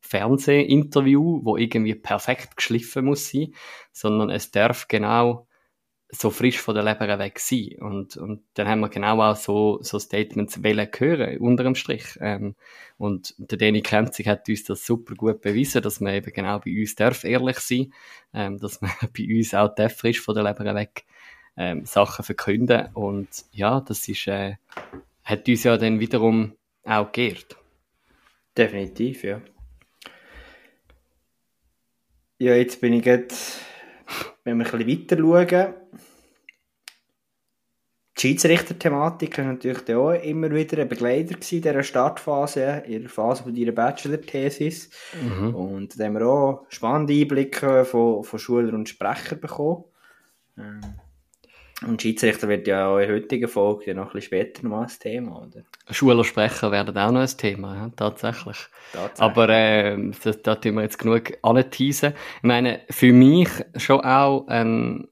Fernsehinterview, wo irgendwie perfekt geschliffen muss sein, sondern es darf genau so frisch von der Leber weg sein. Und, und dann haben wir genau auch so, so Statements wollen hören, unterm Strich. Ähm, und der Danny Krenzig hat uns das super gut bewiesen, dass man eben genau bei uns darf ehrlich sein, ähm, dass man bei uns auch darf frisch von der Leber weg ähm, Sachen verkünden. Und ja, das ist, äh, hat uns ja dann wiederum auch geehrt. Definitiv, ja. Ja, jetzt bin ich jetzt, wenn wir ein bisschen weiter schauen, die Schiedsrichter-Thematik war natürlich auch immer wieder ein Begleiter in dieser Startphase, in der Phase von deiner Bachelor-Thesis. Mhm. Und da haben wir auch spannende Einblicke von, von Schülern und Sprechern bekommen. Ähm, und Schiedsrichter wird ja auch in der heutigen Folge noch ein bisschen später noch ein Thema, oder? Schüler sprechen werden auch noch ein Thema, ja, tatsächlich. tatsächlich. Aber äh, das, da tun wir jetzt genug anteasen. Ich meine, für mich schon auch ein, äh,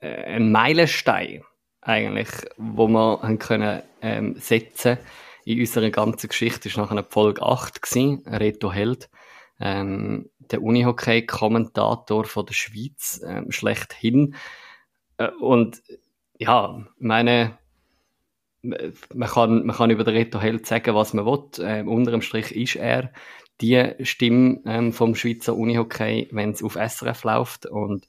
ein Meilenstein, eigentlich, wo wir haben können, ähm, setzen in unserer ganzen Geschichte, ist nachher Folge 8 gewesen, Reto Held ähm, der Unihockey-Kommentator von der Schweiz ähm, schlechthin. Äh, und ja, meine, man kann, man kann über den Reto Held sagen, was man will. Ähm, unterm Strich ist er die Stimme ähm, vom Schweizer Unihockey, wenn es auf SRF läuft. Und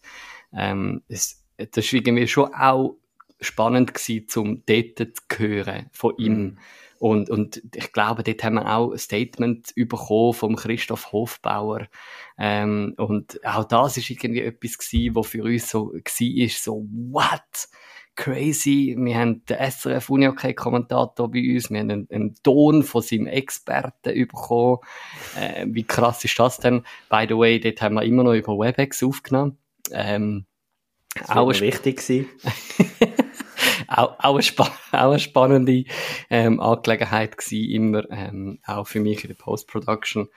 ähm, es, das ist irgendwie schon auch spannend gewesen, zum dort zu hören von ihm. Mhm und, und ich glaube, dort haben wir auch ein Statement bekommen vom Christoph Hofbauer. Ähm, und auch das ist irgendwie etwas gewesen, was für uns so war, so, what? Crazy. Wir haben den SRF Unihockey-Kommentator bei uns. Wir haben einen, einen, Ton von seinem Experten bekommen. Äh, wie krass ist das denn? By the way, dort haben wir immer noch über WebEx aufgenommen. Ähm, auch wichtig gewesen. auch, auch, eine, spa auch eine spannende ähm, Angelegenheit gewesen, immer, ähm, auch für mich in der Post-Production.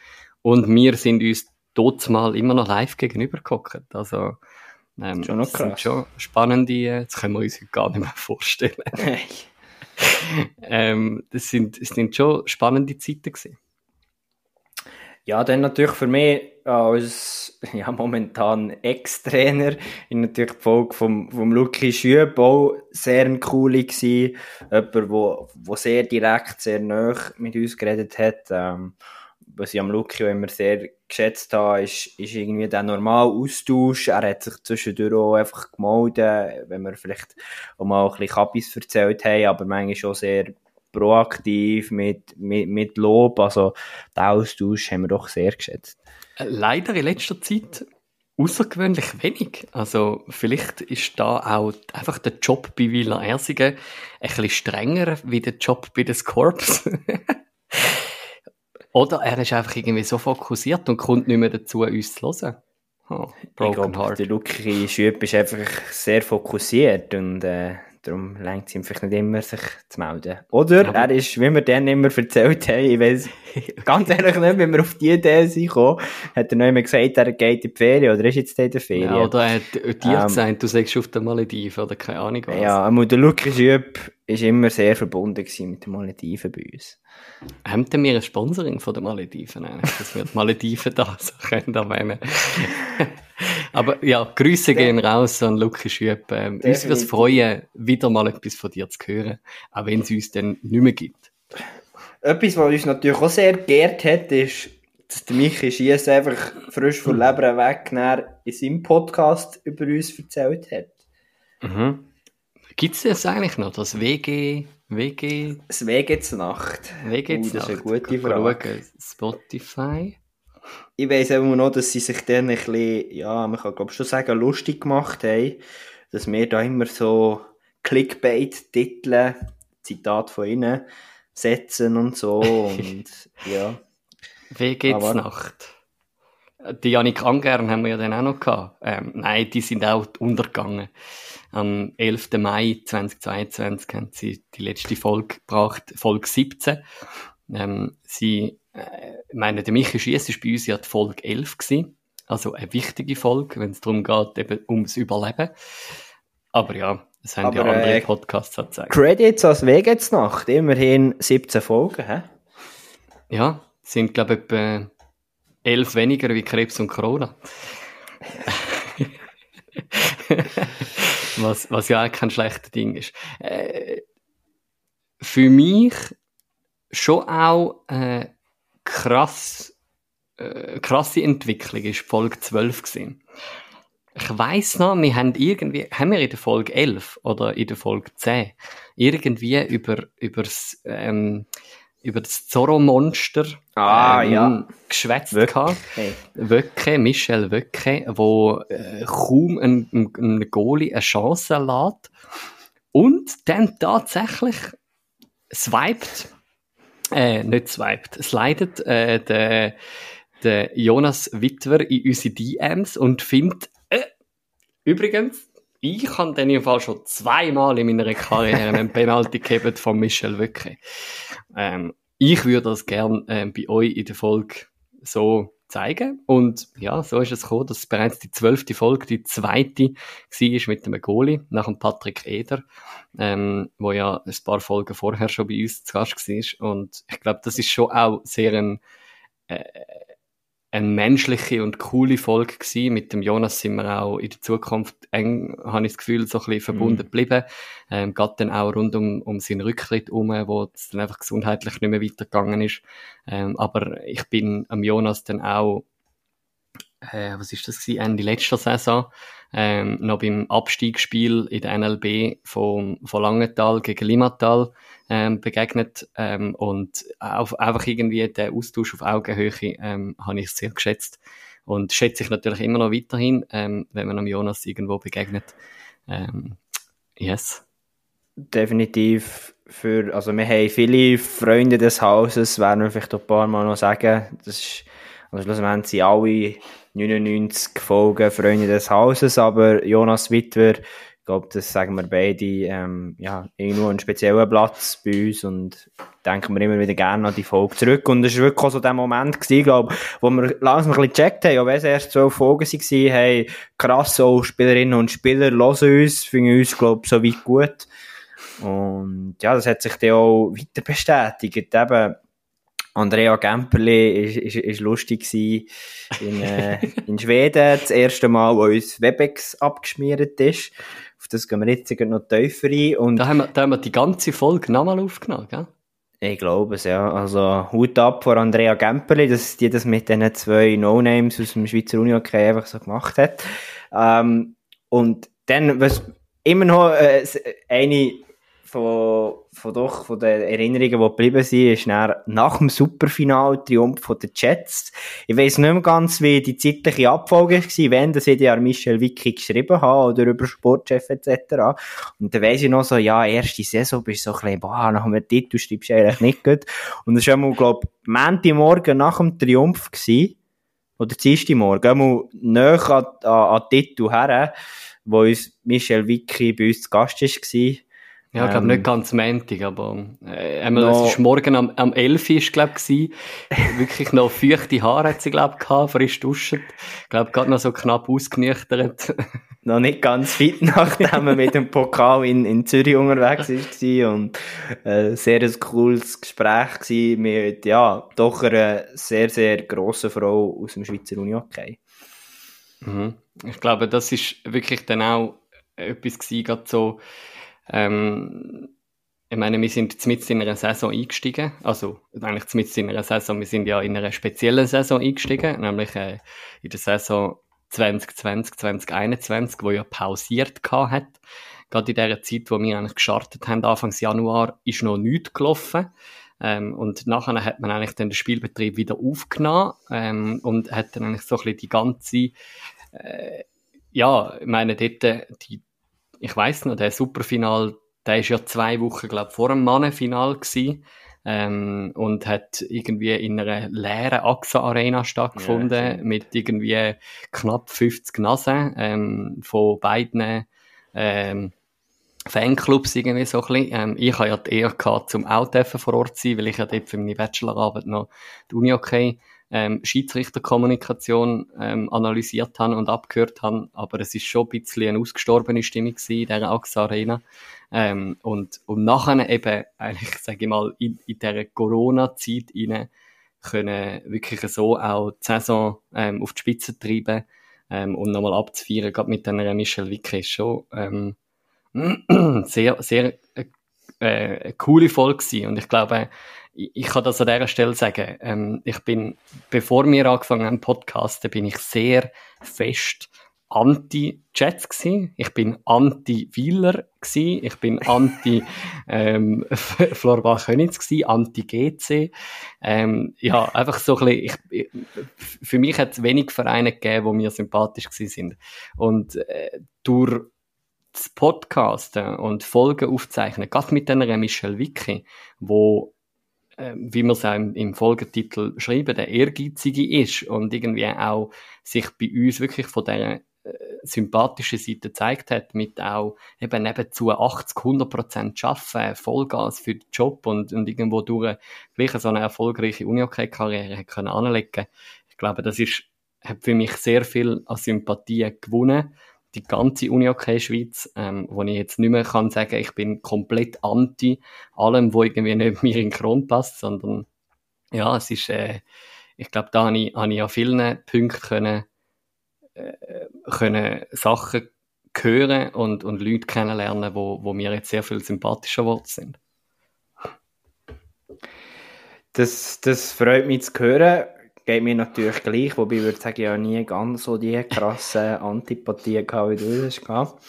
Und wir sind uns dort mal immer noch live gegenüber geguckt. Also, ähm, schon noch krass. sind schon spannende, äh, das können wir uns gar nicht mehr vorstellen. ähm, das sind, das sind schon spannende Zeiten gewesen. Ja, dann natürlich für mich als ja, momentan Ex-Trainer in natürlich die Folge vom, vom Lucky Schüb auch sehr ein coole gewesen. Jemand, der wo sehr direkt, sehr nah mit uns geredet hat. Ähm, was ich am Lucky immer sehr geschätzt habe, ist, ist irgendwie der normale Austausch. Er hat sich zwischendurch auch einfach gemeldet, wenn wir vielleicht auch mal ein bisschen Kappis erzählt haben, aber manchmal schon sehr proaktiv, mit, mit, mit Lob. Also, den Austausch haben wir doch sehr geschätzt. Äh, leider in letzter Zeit außergewöhnlich wenig. Also, vielleicht ist da auch einfach der Job bei Villa Ersingen ein bisschen strenger wie der Job bei den Scorps. Oder er ist einfach irgendwie so fokussiert und kommt nicht mehr dazu, uns zu hören. Oh, broken ich glaub, Heart. Der Luki Schüpp ist einfach sehr fokussiert und äh, Darum längt es ihm vielleicht nicht immer, sich zu melden. Oder ja, er ist, wie wir dann immer erzählt haben, ich weiss ganz ehrlich nicht, wenn wir auf die Idee sind gekommen, hat er noch immer gesagt, er geht in die Ferien, oder ist jetzt in der Ferien? Ja, oder er hat dir ähm, gesagt, du sagst auf der Malediven, oder keine Ahnung was. Ja, aber der Lukas Jüb ist immer sehr verbunden mit den Malediven bei uns. Haben wir ein Sponsoring von den Malediven eigentlich, dass wir die Malediven da so können erwähnen Aber ja, Grüße gehen raus an Lukas Schüpp. Ähm, uns würde es freuen, wieder mal etwas von dir zu hören, auch wenn es uns dann nicht mehr gibt. Etwas, was uns natürlich auch sehr geehrt hat, ist dass der Michi Schiess einfach frisch von Leber weg in seinem Podcast über uns erzählt hat. Mhm. Gibt es das eigentlich noch, das WG... WG... Das WG zur Nacht. WG Oh, zur das ist eine Nacht. gute Frage. schauen. Spotify. Ich weiss immer noch, dass sie sich dann ein bisschen, ja, man kann glaube schon sagen, lustig gemacht haben, dass wir da immer so Clickbait-Titel, Zitat von ihnen, setzen und so und ja. Wie geht's Aber- Nacht? Die Janik Angern haben wir ja dann auch noch gehabt. Ähm, nein, die sind auch untergegangen. Am 11. Mai 2022 haben sie die letzte Folge gebracht, Folge 17. Ähm, sie, äh, ich meine, der Michi Schiess ist bei uns ja die Folge 11 gewesen. Also eine wichtige Folge, wenn es darum geht, eben ums Überleben. Aber ja, es haben ja Aber, andere äh, Podcasts gezeigt. Credits als WG zur Nacht, immerhin 17 Folgen, hä? Ja, sind, glaube ich, etwa elf weniger wie Krebs und Corona. was, was ja auch kein schlechtes Ding ist. Äh, für mich schon auch äh, krass, äh, krasse Entwicklung ist Folge 12 gewesen. Ich weiss noch, wir haben irgendwie, haben wir in der Folge 11 oder in der Folge 10 irgendwie über, übers, ähm, über das Zorro-Monster Ah, ähm, ja. geschwätzt Wöck. gehabt. Hey. Wöcke, Michel Wöcke, wo äh, kaum ein, ein, ein Goalie eine Chance lässt und dann tatsächlich swiped, äh, nicht swiped, slidet äh, der, der Jonas Wittwer in unsere DMs und findet, äh, übrigens, ich habe dann im Fall schon zweimal in meiner Karriere einen Penalty gegeben von Michel Wöcke. Ähm, ich würde das gern ähm, bei euch in der Folge so zeigen. Und ja, so ist es gekommen, dass bereits die zwölfte Folge, die zweite, war mit dem Goalie, nach dem Patrick Eder, ähm, wo ja ein paar Folgen vorher schon bei uns zu Gast war. Und ich glaube, das ist schon auch sehr ein, äh, eine menschliche und coole Folge gewesen. Mit dem Jonas sind wir auch in der Zukunft eng, habe ich das Gefühl, so ein bisschen verbunden Mhm. geblieben. Ähm, geht dann auch rund um, um seinen Rücktritt um, wo es dann einfach gesundheitlich nicht mehr weitergegangen ist. Ähm, aber ich bin am Jonas dann auch, äh, was ist das gewesen, Ende letzter Saison, ähm, noch beim Abstiegsspiel in der NLB von, von Langenthal gegen Limmatal ähm, begegnet ähm, und auf, einfach irgendwie der Austausch auf Augenhöhe ähm, habe ich sehr geschätzt und schätze ich natürlich immer noch weiterhin, ähm, wenn man am Jonas irgendwo begegnet. Ähm, yes. definitiv für, also wir haben viele Freunde des Hauses, werden wir vielleicht ein paar Mal noch sagen. Das ist, also schlussendlich sind alle 99 Folgen Freunde des Hauses, aber Jonas Wittwer, ich glaube, das sagen wir beide, ähm, ja, irgendwo einen speziellen Platz bei uns und denken wir immer wieder gerne an die Folge zurück. Und es war wirklich auch so der Moment, gewesen, glaube wo wir langsam ein bisschen gecheckt haben, auch wenn es erst zwölf Folgen waren, hey, krass, auch Spielerinnen und Spieler hören uns, finden uns, glaube ich, so weit gut. Und ja, das hat sich dann auch weiter bestätigt. Eben, Andrea Gemperli ist, ist, ist lustig gewesen in, äh, in Schweden. Das erste Mal, wo uns Webex abgeschmiert ist. Auf das gehen wir jetzt noch tiefer ein. Und Da haben wir, da haben wir die ganze Folge nochmal aufgenommen, gell? ich glaube es, ja. Also, Hut ab vor Andrea Gemperli, dass die das mit diesen zwei No-Names aus dem Schweizer Uni-Hockey einfach so gemacht hat. Ähm, und dann, was immer noch äh, eine von, von doch, von den Erinnerungen, die geblieben sind, ist nach dem Superfinal-Triumph von den Jets. Ich weiss nicht mehr ganz, wie die zeitliche Abfolge war, wenn das ich ja Michel Wicki geschrieben habe, oder über Sportchef etc. Und dann weiss ich noch so, ja, erste Saison bist du so ein bisschen, boah, nach einem Titel schreibst du eigentlich nicht gut. Und das war einmal, glaub ich, Montagmorgen nach dem Triumph gewesen, oder Dienstagmorgen, einmal näher an, an, an den Titel her, wo uns Michel Wicki bei uns zu Gast war. Ja, ich glaube Ähm, nicht ganz Montag, aber äh, einmal, No. es ist morgen am, am 11 Uhr, glaube ich, Wirklich noch feuchte Haare hat sie, glaube ich, frisch duschen. Ich glaube, gerade noch so knapp ausgenüchtert. noch nicht ganz fit, nachdem er mit dem Pokal in, in Zürich unterwegs war und äh, sehr ein cooles Gespräch gewesen mit, ja, doch einer sehr, sehr grossen Frau aus dem Schweizer Uni-Hockey. Mhm. Ich glaube, das ist wirklich dann auch etwas gewesen, gerade so, ähm, ich meine, wir sind mit in einer Saison eingestiegen, also eigentlich mit in einer Saison, wir sind ja in einer speziellen Saison eingestiegen, nämlich äh, in der Saison 2020, 2021, wo ja pausiert hat. Gerade in der Zeit, wo wir eigentlich gestartet haben, Anfang Januar, ist noch nichts gelaufen. Ähm, und nachher hat man eigentlich dann den Spielbetrieb wieder aufgenommen ähm, und hat dann eigentlich so ein bisschen die ganze, äh, ja, ich meine, dort, die, ich weiß noch, der Superfinal der ist ja zwei Wochen, glaube vor dem Mannenfinal gewesen. Ähm, und hat irgendwie in einer leeren AXA Arena stattgefunden ja, mit irgendwie knapp 50 Nasen ähm, von beiden ähm, Fanclubs irgendwie so ein bisschen. Ähm, ich habe ja die Ehre gehabt, zum auch vor Ort zu sein, weil ich ja dort für meine Bachelorarbeit noch die Uni okay ähm, Schiedsrichterkommunikation ähm, analysiert habe und abgehört habe, aber es ist schon ein bisschen eine ausgestorbene Stimmung gewesen in dieser AXA Arena. Ähm, und, und nachher eben, eigentlich, sage ich mal, in, in dieser Corona-Zeit rein, können wirklich so auch die Saison ähm, auf die Spitze treiben ähm, und nochmal abzufeiern, gerade mit einer Michel Wicke ist schon ähm, sehr, sehr äh, äh, coole Folge gewesen. Und ich glaube, ich, ich kann das an dieser Stelle sagen. Ähm, ich bin, bevor wir angefangen haben, Podcasten, bin ich sehr fest anti-Jets gsi. Ich bin anti-Wieler gsi. Ich bin anti ähm, Florbach Könitz gsi, anti-GC. Ähm, ja, einfach so ein bisschen, ich, für mich hat es wenig Vereine gegeben, die mir sympathisch gsi sind. Und äh, durch das Podcasten und Folgen aufzeichnen, gerade mit einer Michelle Wicki, wo äh, wie wir es auch im, im Folgetitel schreiben, der Ehrgeizige ist und irgendwie auch sich bei uns wirklich von dieser äh, sympathische Seite gezeigt hat, mit auch eben nebenzu 80, 100 Prozent arbeiten, Vollgas für den Job und, und irgendwo durch gleich so eine erfolgreiche Uni-Karriere können anlegen. Ich glaube, das ist, hat für mich sehr viel an Sympathie gewonnen. Die ganze uni Schweiz, ähm, wo ich jetzt nicht mehr kann sagen, ich bin komplett anti allem, wo irgendwie nicht mir in den Kron passt, sondern ja, es ist, äh, ich glaube, da habe ich, habe ich an vielen Punkten können äh, können Sachen hören und, und Leute kennenlernen, wo, wo mir jetzt sehr viel sympathischer geworden sind. Das, das freut mich zu hören. Geht mir natürlich gleich, wobei ich würde sagen, ich habe nie ganz so die krasse Antipathie gehabt, wie du das gehabt.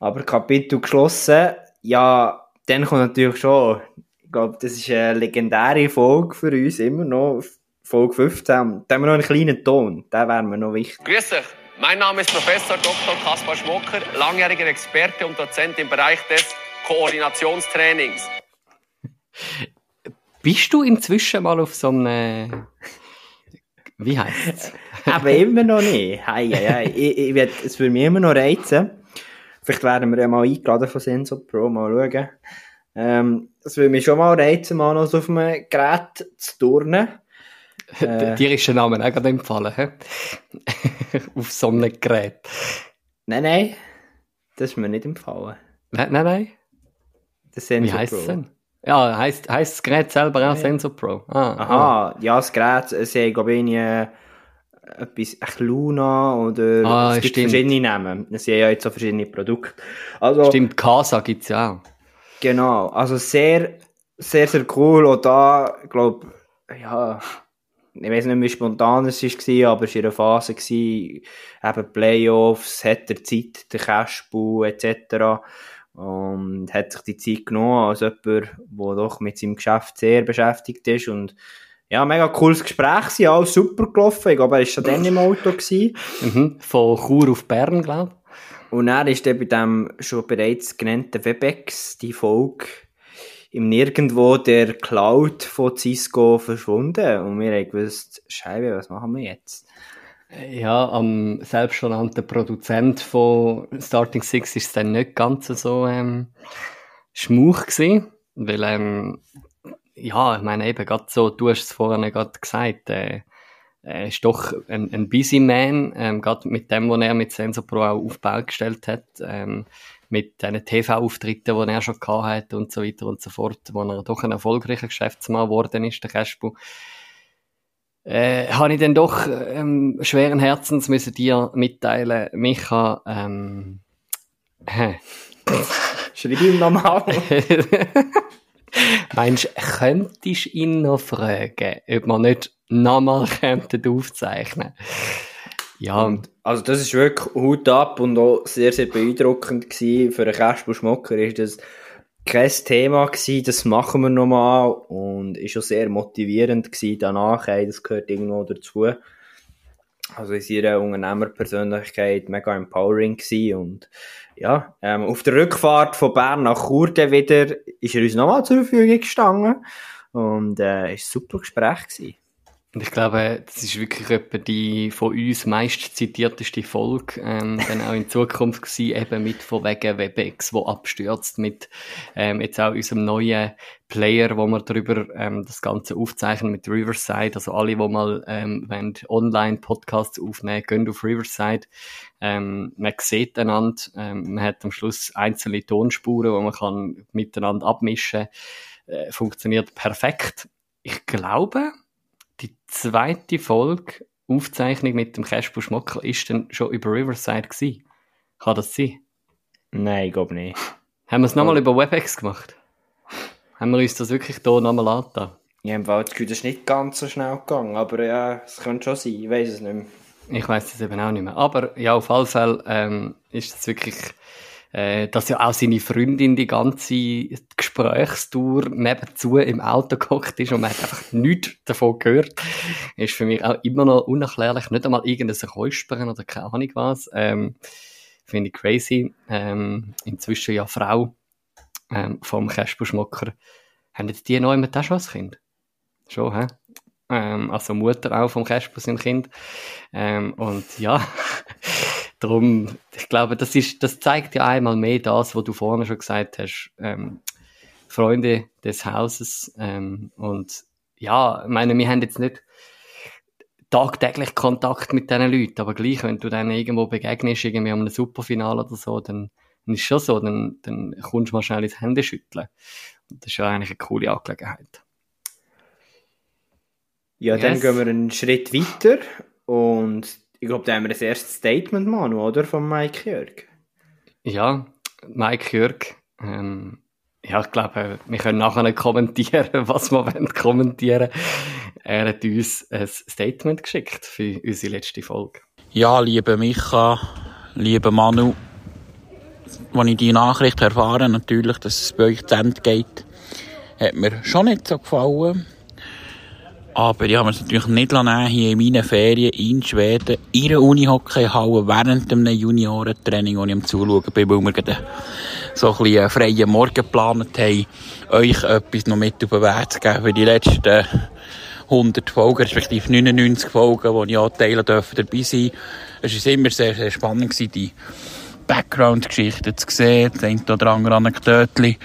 Aber Kapitel geschlossen, ja, dann kommt natürlich schon, ich glaube, das ist eine legendäre Folge für uns immer noch, Folge 15. Da haben wir noch einen kleinen Ton, der wäre mir noch wichtig. Grüß dich. Mein Name ist Professor Dr. Kaspar Schmocker, langjähriger Experte und Dozent im Bereich des Koordinationstrainings. Bist du inzwischen mal auf so einem. Wie heißt es? Aber immer noch nicht. Hey, hey, hey. Ich, ich, ich, es würde mich immer noch reizen. Vielleicht werden wir ja mal eingeladen von Sensor Pro, mal schauen. Ähm, es würde mich schon mal reizen, mal noch so auf einem Gerät zu turnen. Äh, Dir ist der Name auch gerade empfallen? Auf so einem Gerät. Nein, nein. Das ist mir nicht empfallen. Nein, nein, nein. Wie heisst es denn? Ja, heisst, heisst das Gerät selber auch ja. Sensor Pro? Ah, Aha, ah. ja, das Gerät, sie glaube ich, etwas, echt Luna oder ah, es gibt stimmt. verschiedene Namen. Es sind ja jetzt so verschiedene Produkte. Also, stimmt, Casa gibt es ja auch. Genau, also sehr, sehr, sehr cool. Und da, glaube ja, ich weiß nicht, wie spontan es war, aber es war in einer Phase, gewesen, eben Playoffs, hat er Zeit, der Cashpool etc. Und hat sich die Zeit genommen als jemand, der doch mit seinem Geschäft sehr beschäftigt ist und ja, mega cooles Gespräch, sie alles super gelaufen. Ich glaube, er war schon dann im Auto. Mhm, von Chur auf Bern, glaube ich. Und er ist dann bei dem schon bereits genannten Webex, die Folge im Nirgendwo der Cloud von Cisco verschwunden und wir haben gewusst, Scheibe, was machen wir jetzt? Ja, am selbsternannten Produzent von Starting Six ist es dann nicht ganz so ähm, schmuch gewesen, weil ähm, ja, ich meine eben gerade so, du hast es vorhin gerade gesagt, äh, er ist doch ein, ein busy man, ähm, gerade mit dem, was er mit Sensor Pro auch aufgestellt hat. Ähm, mit diesen TV-Auftritten, die er schon gehabt hat und so weiter und so fort, wo er doch ein erfolgreicher Geschäftsmann geworden ist, der Cashbu, äh, habe ich dann doch ähm, schweren Herzens müssen dir mitteilen, Micha, ähm, Hä? Schreib ihm nochmal. Meinst du, könntest ihn noch fragen, ob wir nicht nochmal aufzeichnen? Ja, Und, also das ist wirklich Hut ab und auch sehr, sehr beeindruckend gewesen. Für einen Kasper Schmocker ist das kein Thema gewesen, das machen wir nochmal und ist auch sehr motivierend gewesen danach, ey, das gehört irgendwo dazu. Also in seiner Unternehmerpersönlichkeit mega empowering gewesen und ja, ähm, auf der Rückfahrt von Bern nach Chur wieder ist er uns nochmal zur Verfügung gestanden und äh, ist ein super Gespräch gewesen. Und ich glaube, das ist wirklich etwa die von uns meist zitierteste Folge, ähm, dann auch in Zukunft gewesen, eben mit von wegen WebEx, wo abstürzt, mit ähm, jetzt auch unserem neuen Player, wo wir darüber ähm, das Ganze aufzeichnen mit Riverside. Also alle, die mal ähm, wollen, Online-Podcasts aufnehmen, gehen auf Riverside. Ähm, man sieht einander, ähm, man hat am Schluss einzelne Tonspuren, die man kann miteinander abmischen äh, funktioniert perfekt. Ich glaube, die zweite Folge Aufzeichnung mit dem Casper Schmocker ist dann schon über Riverside gewesen. Kann das sein? Nein, ich glaube nicht. Haben wir es nochmal über WebEx gemacht? Haben wir uns das wirklich hier nochmal angetan? Ich habe das Gefühl, das ist nicht ganz so schnell gegangen, aber ja, es könnte schon sein, ich weiß es nicht mehr. Ich weiß das eben auch nicht mehr. Aber ja, auf alle Fälle ähm, ist es wirklich, äh, dass ja auch seine Freundin die ganze Gesprächstour nebenzu im Auto gehockt ist und man hat einfach nichts davon gehört, ist für mich auch immer noch unerklärlich. Nicht einmal irgendein Räuspern oder keine Ahnung was. Ähm, Finde ich crazy. Ähm, inzwischen ja Frau ähm, vom Kasper Schmocker. Haben die neu mit auch schon ein Kind? Schon, hä? Ähm, also Mutter auch vom Kasper sein Kind. Ähm, und ja, darum, ich glaube, das ist, das zeigt ja einmal mehr das, was du vorne schon gesagt hast. Ähm, Freunde des Hauses. Ähm, und ja, ich meine, wir haben jetzt nicht tagtäglich Kontakt mit diesen Leuten, aber gleich, wenn du dann irgendwo begegnest, irgendwie am einem Superfinale oder so, dann, dann ist schon so, dann, dann kommst du mal schnell ins Hände schütteln. Und das ist ja eigentlich eine coole Angelegenheit. Ja, dann Yes. gehen wir einen Schritt weiter und ich glaube, da haben wir das erste Statement, Manu, oder? Von Mike Jörg. Ja, Mike Jörg, ähm, ja, ich glaube, wir können nachher nicht kommentieren, was wir wollen kommentieren. Er hat uns ein Statement geschickt für unsere letzte Folge. Ja, liebe Micha, liebe Manu, als ich die Nachricht erfahren natürlich, dass es bei euch zu Ende geht, hat mir schon nicht so gefallen. Aber ich habe es natürlich nicht lassen, hier in meinen Ferien in Schweden, in einer Unihockeyhalle, während einem Juniorentraining, wo ich am Zuschauen bin, weil wir gerade so ein bisschen freien Morgen geplant haben, euch etwas noch mit auf den Weg zu geben für die letzten 100 Folgen, respektive 99 Folgen, wo ich auch teilen durfte, dabei sein. Es war immer sehr, sehr spannend, die Background-Geschichten zu sehen, das eine oder andere Anekdötchen.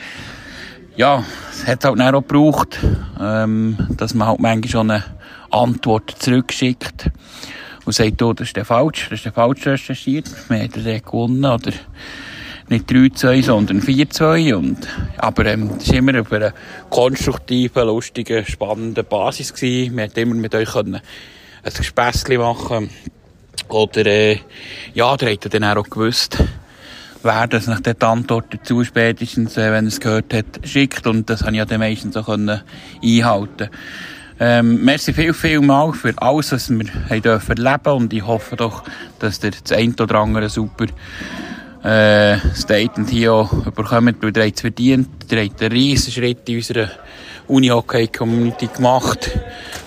Ja, es hat halt auch gebraucht, ähm, dass man halt manchmal schon eine Antwort zurückschickt und sagt, oh, das ist der falsch, das ist der falsch recherchiert, wir haben den gewonnen, oder nicht 3-2, sondern 4-2 und, aber, ähm, das war immer auf einer konstruktiven, lustigen, spannenden Basis gewesen. Wir konnten immer mit euch können ein Gespässchen machen. Oder, äh, ja, der hat dann auch gewusst, wer das nach der Antwort dazu spätestens, äh, wenn er es gehört hat, schickt. Und das habe ich ja dann meistens auch können einhalten ähm, merci viel, viel mal für alles, was wir haben dürfen erleben und ich hoffe doch, dass ihr das eine oder andere super äh, Statement hier auch bekommt, weil ihr habt es verdient. Ihr habt einen riesen Schritt in unserer Uni-Hockey-Community gemacht,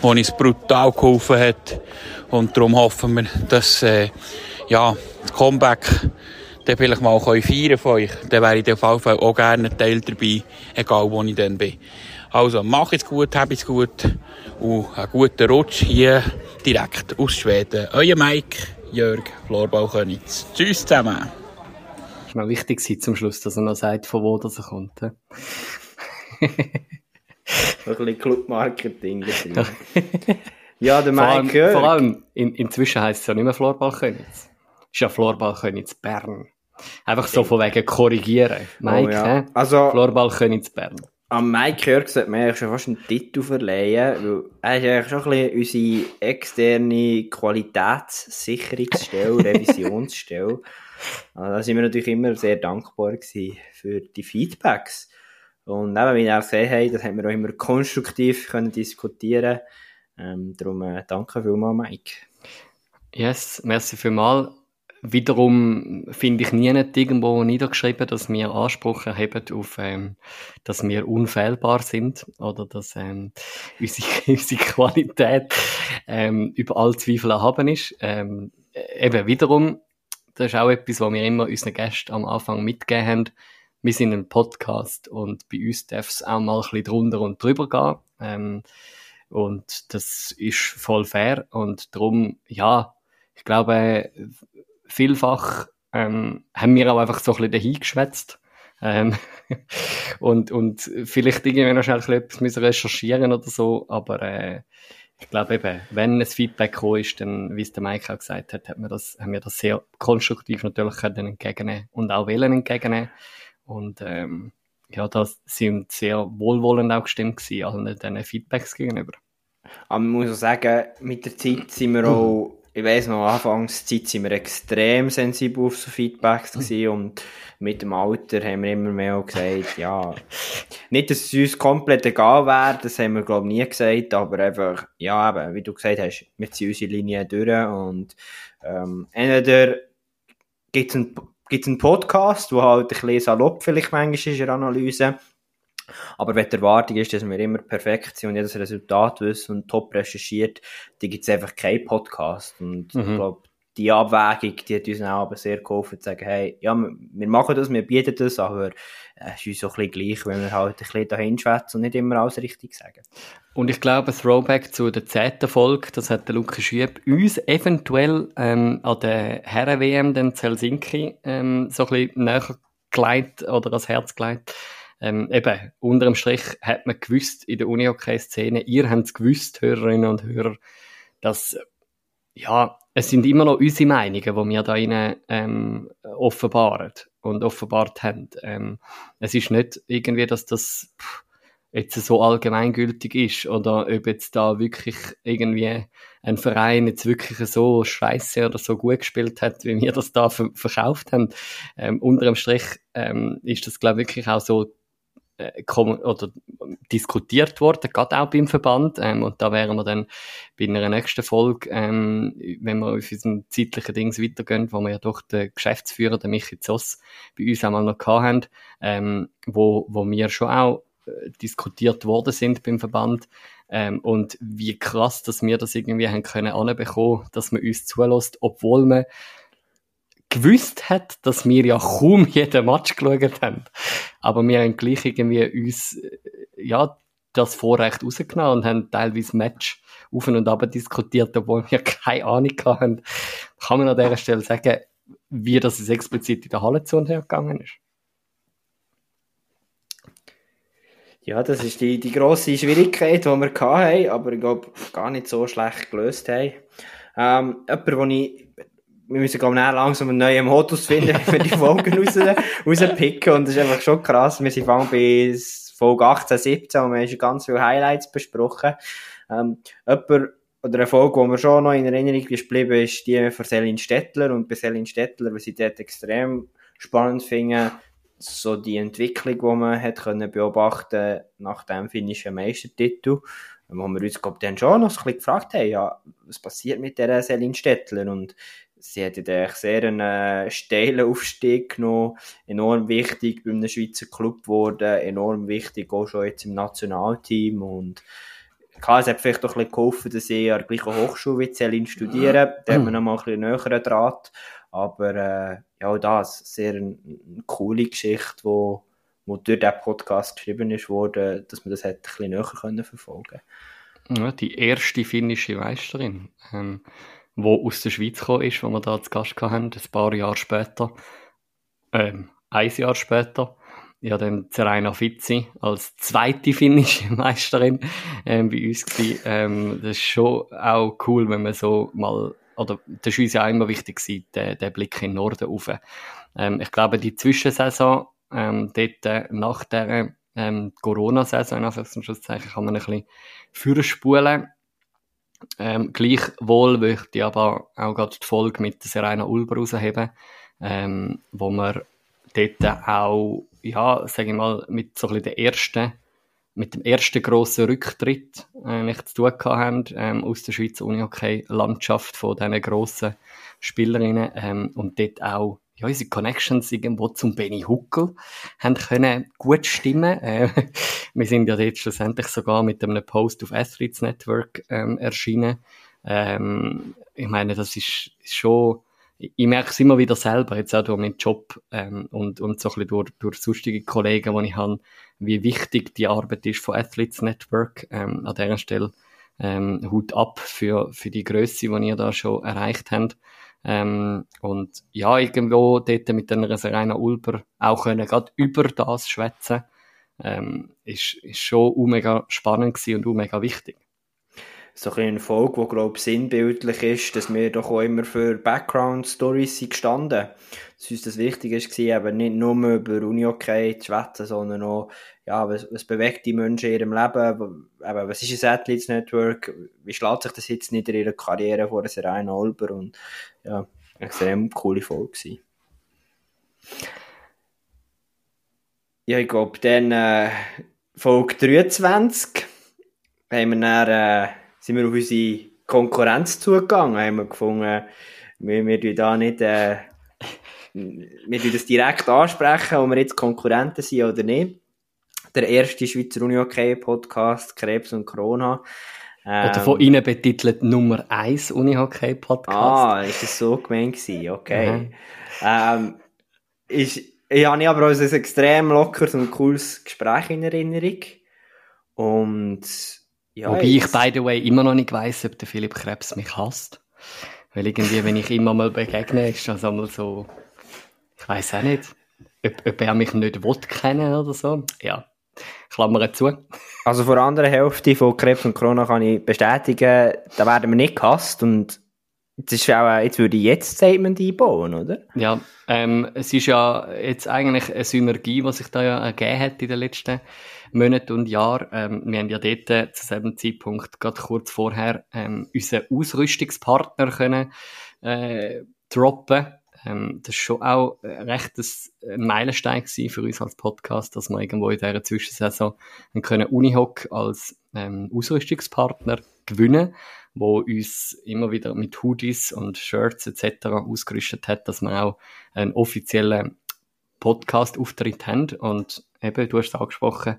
wo uns brutal geholfen hat. Und darum hoffen wir, dass äh, ja, das Comeback dann vielleicht mal feiern von euch. Dann wäre ich auf jeden Fall auch gerne ein Teil dabei, egal wo ich dann bin. Also, mach es gut, hab es gut und einen guten Rutsch hier direkt aus Schweden. Euer Mike, Jörg, Florbaukönigs. Tschüss zusammen. Ist mir wichtig zum Schluss, dass er noch sagt, von wo das er kommt. Ein bisschen Club-Marketing ja, der Vor allem, Mike Jörg. vor allem in, inzwischen heisst es ja nicht mehr Florballkönigs. Ist ja Florballkönigs Bern. Einfach so von wegen korrigieren. Mike, Oh, ja. Also- Florballkönigs Bern. Am Mike Jörg sollte man eigentlich schon fast einen Titel verleihen, weil er ist eigentlich schon ein bisschen unsere externe Qualitätssicherungsstelle, Revisionsstelle. Also da sind wir natürlich immer sehr dankbar gewesen für die Feedbacks. Und eben, wie ihr auch gesehen habt, das haben wir auch immer konstruktiv können diskutieren ähm, Darum äh, danke vielmals, Mike. Yes, merci vielmals. Wiederum finde ich nie nicht irgendwo niedergeschrieben, dass wir Anspruch erheben auf, ähm, dass wir unfehlbar sind oder dass ähm, unsere, unsere Qualität ähm, über all Zweifel erhaben ist. Ähm, eben wiederum, das ist auch etwas, was wir immer unseren Gästen am Anfang mitgegeben haben. Wir sind ein Podcast und bei uns darf es auch mal ein bisschen drunter und drüber gehen. Ähm, und das ist voll fair und darum, ja, ich glaube, vielfach ähm, haben wir auch einfach so ein bisschen dahingeschwätzt. Ähm, und, und vielleicht irgendwie noch schnell etwas müssen recherchieren oder so, aber äh, ich glaube eben, wenn ein Feedback gekommen ist, dann, wie es der Mike auch gesagt hat, hat wir das, haben wir das sehr konstruktiv natürlich können entgegennehmen und auch wählen entgegennehmen. Und ähm, ja, da sind sehr wohlwollend auch gestimmt gewesen, allen diesen Feedbacks gegenüber. Aber man muss auch sagen, mit der Zeit sind wir auch ich weiss noch, Anfangszeit sind wir extrem sensibel auf so Feedbacks gewesen und mit dem Alter haben wir immer mehr gesagt, ja, nicht, dass es uns komplett egal wäre, das haben wir, glaube ich, nie gesagt, aber einfach, ja, eben, wie du gesagt hast, wir ziehen unsere Linie durch und ähm, entweder gibt es einen, gibt's einen Podcast, wo halt ein bisschen salopp vielleicht manchmal ist in der Analyse, aber wenn die Erwartung ist, dass wir immer perfekt sind und jedes Resultat wissen und top recherchiert, dann gibt es einfach keinen Podcast. Und mhm. ich glaube, die Abwägung, die hat uns auch aber sehr geholfen, zu sagen, hey, ja, wir machen das, wir bieten das, aber es ist uns so ein bisschen gleich, wenn wir halt ein bisschen dahin schwätzen und nicht immer alles richtig sagen. Und ich glaube, ein Throwback zu der zehnten Folge, das hat der Lukas Schüb uns eventuell ähm, an der Herren-WM, den Helsinki, ähm, so ein bisschen näher gelegt oder ans Herz gelegt ähm, eben, unterm Strich hat man gewusst in der Uni-Hockey-Szene, ihr habt es gewusst, Hörerinnen und Hörer, dass, ja, es sind immer noch unsere Meinungen, die wir da rein, ähm, offenbaren und offenbart haben. Ähm, es ist nicht irgendwie, dass das pff, jetzt so allgemeingültig ist oder ob jetzt da wirklich irgendwie ein Verein jetzt wirklich so scheiße oder so gut gespielt hat, wie wir das da verkauft haben. Ähm, unterm Strich ähm, ist das, glaube ich, wirklich auch so oder diskutiert worden, gerade auch beim Verband. Ähm, und da wären wir dann bei einer nächsten Folge, ähm, wenn wir auf unseren zeitlichen Dings weitergehen, wo wir ja doch den Geschäftsführer, den Michi Zoss, bei uns einmal noch gehabt haben, ähm, wo, wo wir schon auch äh, diskutiert worden sind beim Verband. Ähm, und wie krass, dass wir das irgendwie haben können anbekommen, dass man uns zulässt, obwohl man gewusst hat, dass wir ja kaum jeden Match geschaut haben. Aber wir haben gleich irgendwie uns, äh, ja, das Vorrecht rausgenommen und haben teilweise Match auf und ab diskutiert, obwohl wir keine Ahnung hatten. Kann man an dieser Stelle sagen, wie das explizit in der Hallezone hergegangen ist? Ja, das ist die, die grosse Schwierigkeit, die wir hatten, aber ich glaube, gar nicht so schlecht gelöst haben. Ähm, jemand, den ich wir müssen glaube ich langsam einen neuen Modus finden, wenn wir die Folgen raus, rauspicken. Und das ist einfach schon krass. Wir sind fangen bis Folge 18, 17 und wir haben schon ganz viele Highlights besprochen. Ähm, jemand, oder eine Folge, die mir schon noch in Erinnerung ist geblieben, ist die von Selin Stettler. Und bei Selin Stettler, was ich dort extrem spannend finde, so die Entwicklung, die man hat können beobachten nach dem finnischen Meistertitel, wo wir uns, glaube ich, dann schon noch ein bisschen gefragt haben, ja, was passiert mit der Selin Stettler? Und sie hat ja sehr einen äh, steilen Aufstieg genommen, enorm wichtig bei einem Schweizer Club geworden, enorm wichtig auch schon jetzt im Nationalteam und klar, es hat vielleicht auch ein bisschen geholfen, dass ich an der gleichen Hochschule wie Celine studiere, da hat man noch mal ein bisschen näheren Draht, aber äh, ja, auch das, sehr eine, eine coole Geschichte, wo, wo durch diesen Podcast geschrieben ist worden, dass man das hätte ein bisschen näher können verfolgen ja, die erste finnische Meisterin. Ähm, wo aus der Schweiz gekommen ist, wo wir da zu Gast hatten, ein paar Jahre später, ähm, ein Jahr später. Ja, dann Zeraina Fizzi als zweite finnische Meisterin ähm, bei uns gewesen. Ähm, das ist schon auch cool, wenn man so mal, oder das war uns ja auch immer wichtig gewesen, der, der Blick in den Norden rauf. Ähm, ich glaube, die Zwischensaison, ähm, dort äh, nach der ähm, Corona-Saison, in Anführungszeichen, kann man ein bisschen führen ähm, gleichwohl möchte ich aber auch gerade die Folge mit Serena Ulber rausheben, ähm, wo wir dort auch, ja, sage ich mal, mit so ein bisschen ersten, mit dem ersten grossen Rücktritt äh, zu tun haben, ähm, aus der Schweizer Unihockey-Landschaft von diesen grossen Spielerinnen ähm, und dort auch ja, unsere Connections irgendwo zum Benny Huckel haben können gut stimmen. Äh, wir sind ja dort schlussendlich sogar mit einem Post auf Athletes Network ähm, erschienen. Ähm, ich meine, das ist, ist schon, ich merke es immer wieder selber, jetzt auch durch meinen Job ähm, und, und so ein bisschen durch, durch sonstige Kollegen, die ich habe, wie wichtig die Arbeit ist von Athletes Network. Ähm, an dieser Stelle ähm, Hut ab für, für die Größe, die ihr da schon erreicht habt. Ähm, und ja, irgendwo dort mit einer Serena Ulber auch können gerade über das schwätzen, ähm, ist, ist schon mega spannend und mega wichtig. So ein Folge, wo glaube ich sinnbildlich ist, dass wir doch auch immer für Background-Stories sind gestanden. Dass uns das wichtig ist, eben nicht nur über Uni-Okay zu schwätzen, sondern auch, ja, was, was bewegt die Menschen in ihrem Leben, eben, was ist ein Athletes Network, wie schlägt sich das jetzt nicht in ihrer Karriere vor einer Serena Ulber und ja, extrem coole Folge. Ja, ich glaube, dann äh, Folge 23 haben wir dann, äh, sind wir auf unsere Konkurrenz zugegangen, haben wir gefunden, wir, wir da nicht, äh, wir das direkt ansprechen, ob wir jetzt Konkurrenten sind oder nicht. Der erste Schweizer Uni-Hockey-Podcast, Krebs und Corona, ähm, Oder von Ihnen betitelt Nummer 1 Unihockey-Podcast. Ah, ist das so gemeint gewesen? Okay. Mhm. Ähm, ist, ich habe aber auch ein extrem lockeres und cooles Gespräch in Erinnerung. Und, ja. Wobei ich, by the way, immer noch nicht weiss, ob der Philipp Krebs mich hasst. Weil irgendwie, wenn ich immer mal begegne, ist das einmal so, ich weiss auch nicht, ob, ob er mich nicht will kennen oder so. Ja, Klammern zu. Also vor der anderen Hälfte von Krebs und Corona kann ich bestätigen, da werden wir nicht gehasst und jetzt, ist auch, jetzt würde ich jetzt Statement einbauen, oder? Ja, ähm, es ist ja jetzt eigentlich eine Synergie, die sich da ja ergeben hat in den letzten Monaten und Jahren. Ähm, wir haben ja dort äh, zu selben Zeitpunkt, gerade kurz vorher, ähm, unseren Ausrüstungspartner können äh, droppen ähm, das ist schon auch recht ein Meilenstein für uns als Podcast, dass wir irgendwo in dieser Zwischensaison können Unihoc als ähm, Ausrüstungspartner gewinnen, wo uns immer wieder mit Hoodies und Shirts etc. ausgerüstet hat, dass wir auch einen offiziellen Podcast-Auftritt haben und eben, du hast es angesprochen,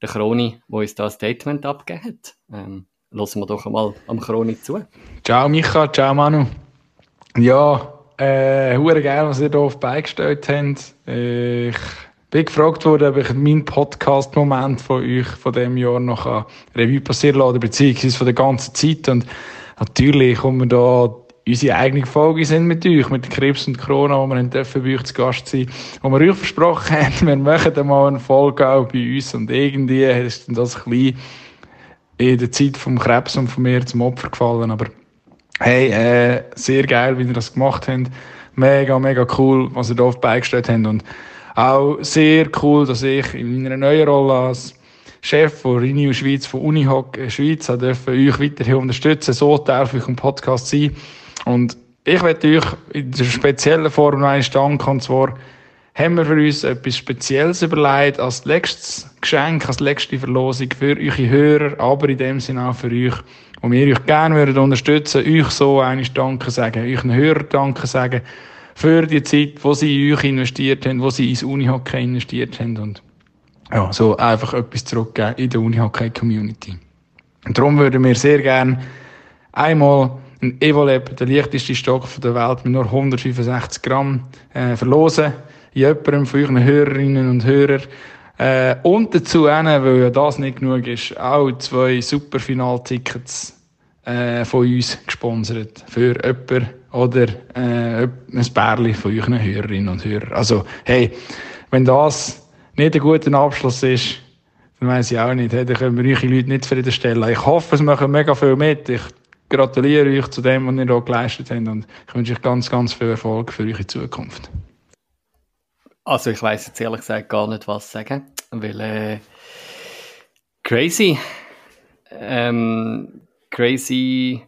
der Chroni, wo uns da ein Statement abgegeben hat. Ähm, lassen wir doch einmal am Chroni zu. Ciao Micha, ciao Manu. Ja, äh, hure geil, was ihr hier auf beigestellt habt. Ich bin gefragt worden, ob ich meinen Podcast-Moment von euch von dem Jahr noch Revue passieren lassen, beziehungsweise von der ganzen Zeit. Und natürlich kommen wir da unsere eigene Folge sind mit euch, mit Krebs und Corona, wo wir dürfen bei euch zu Gast sein, wo wir euch versprochen haben, wir machen dann mal eine Folge auch bei uns und irgendwie ist das ein bisschen in der Zeit vom Krebs und von mir zum Opfer gefallen, aber Hey, äh, sehr geil, wie ihr das gemacht habt. Mega, mega cool, was ihr da auf beigestellt habt. Und auch sehr cool, dass ich in meiner neuen Rolle als Chef von Renew Schweiz, von Unihoc Schweiz, dürfen euch weiterhin unterstützen. So darf ich im Podcast sein. Und ich werde euch in der speziellen Form noch einmal danken. Und zwar haben wir für uns etwas Spezielles überlegt als letztes Geschenk, als letzte Verlosung für eure Hörer, aber in dem Sinne auch für euch und wir euch gerne würden unterstützen, euch so eines Danke sagen, euch einen Hörer Danke sagen für die Zeit, wo sie in euch investiert haben, wo sie ins Unihockey investiert haben und ja, so einfach etwas zurückgeben in der Unihockey-Community. Und darum würden wir sehr gerne einmal ein Evolab, der leichteste Stock der Welt mit nur 165 Gramm, äh, verlosen. Jemandem von euren Hörerinnen und Hörern äh, und dazu, weil ja das nicht genug ist, auch zwei Superfinaltickets äh, von uns gesponsert. Für jemanden oder äh, ein Bärli von euren Hörerinnen und Hörern. Also, hey, wenn das nicht ein guter Abschluss ist, dann weiss ich auch nicht. Hey, dann können wir eure Leute nicht zufriedenstellen. Ich hoffe, es machen mega viel mit. Ich gratuliere euch zu dem, was ihr hier geleistet habt und ich wünsche euch ganz, ganz viel Erfolg für eure Zukunft. Also ich weiß jetzt ehrlich gesagt gar nicht, was sagen, weil äh, crazy, ähm, crazy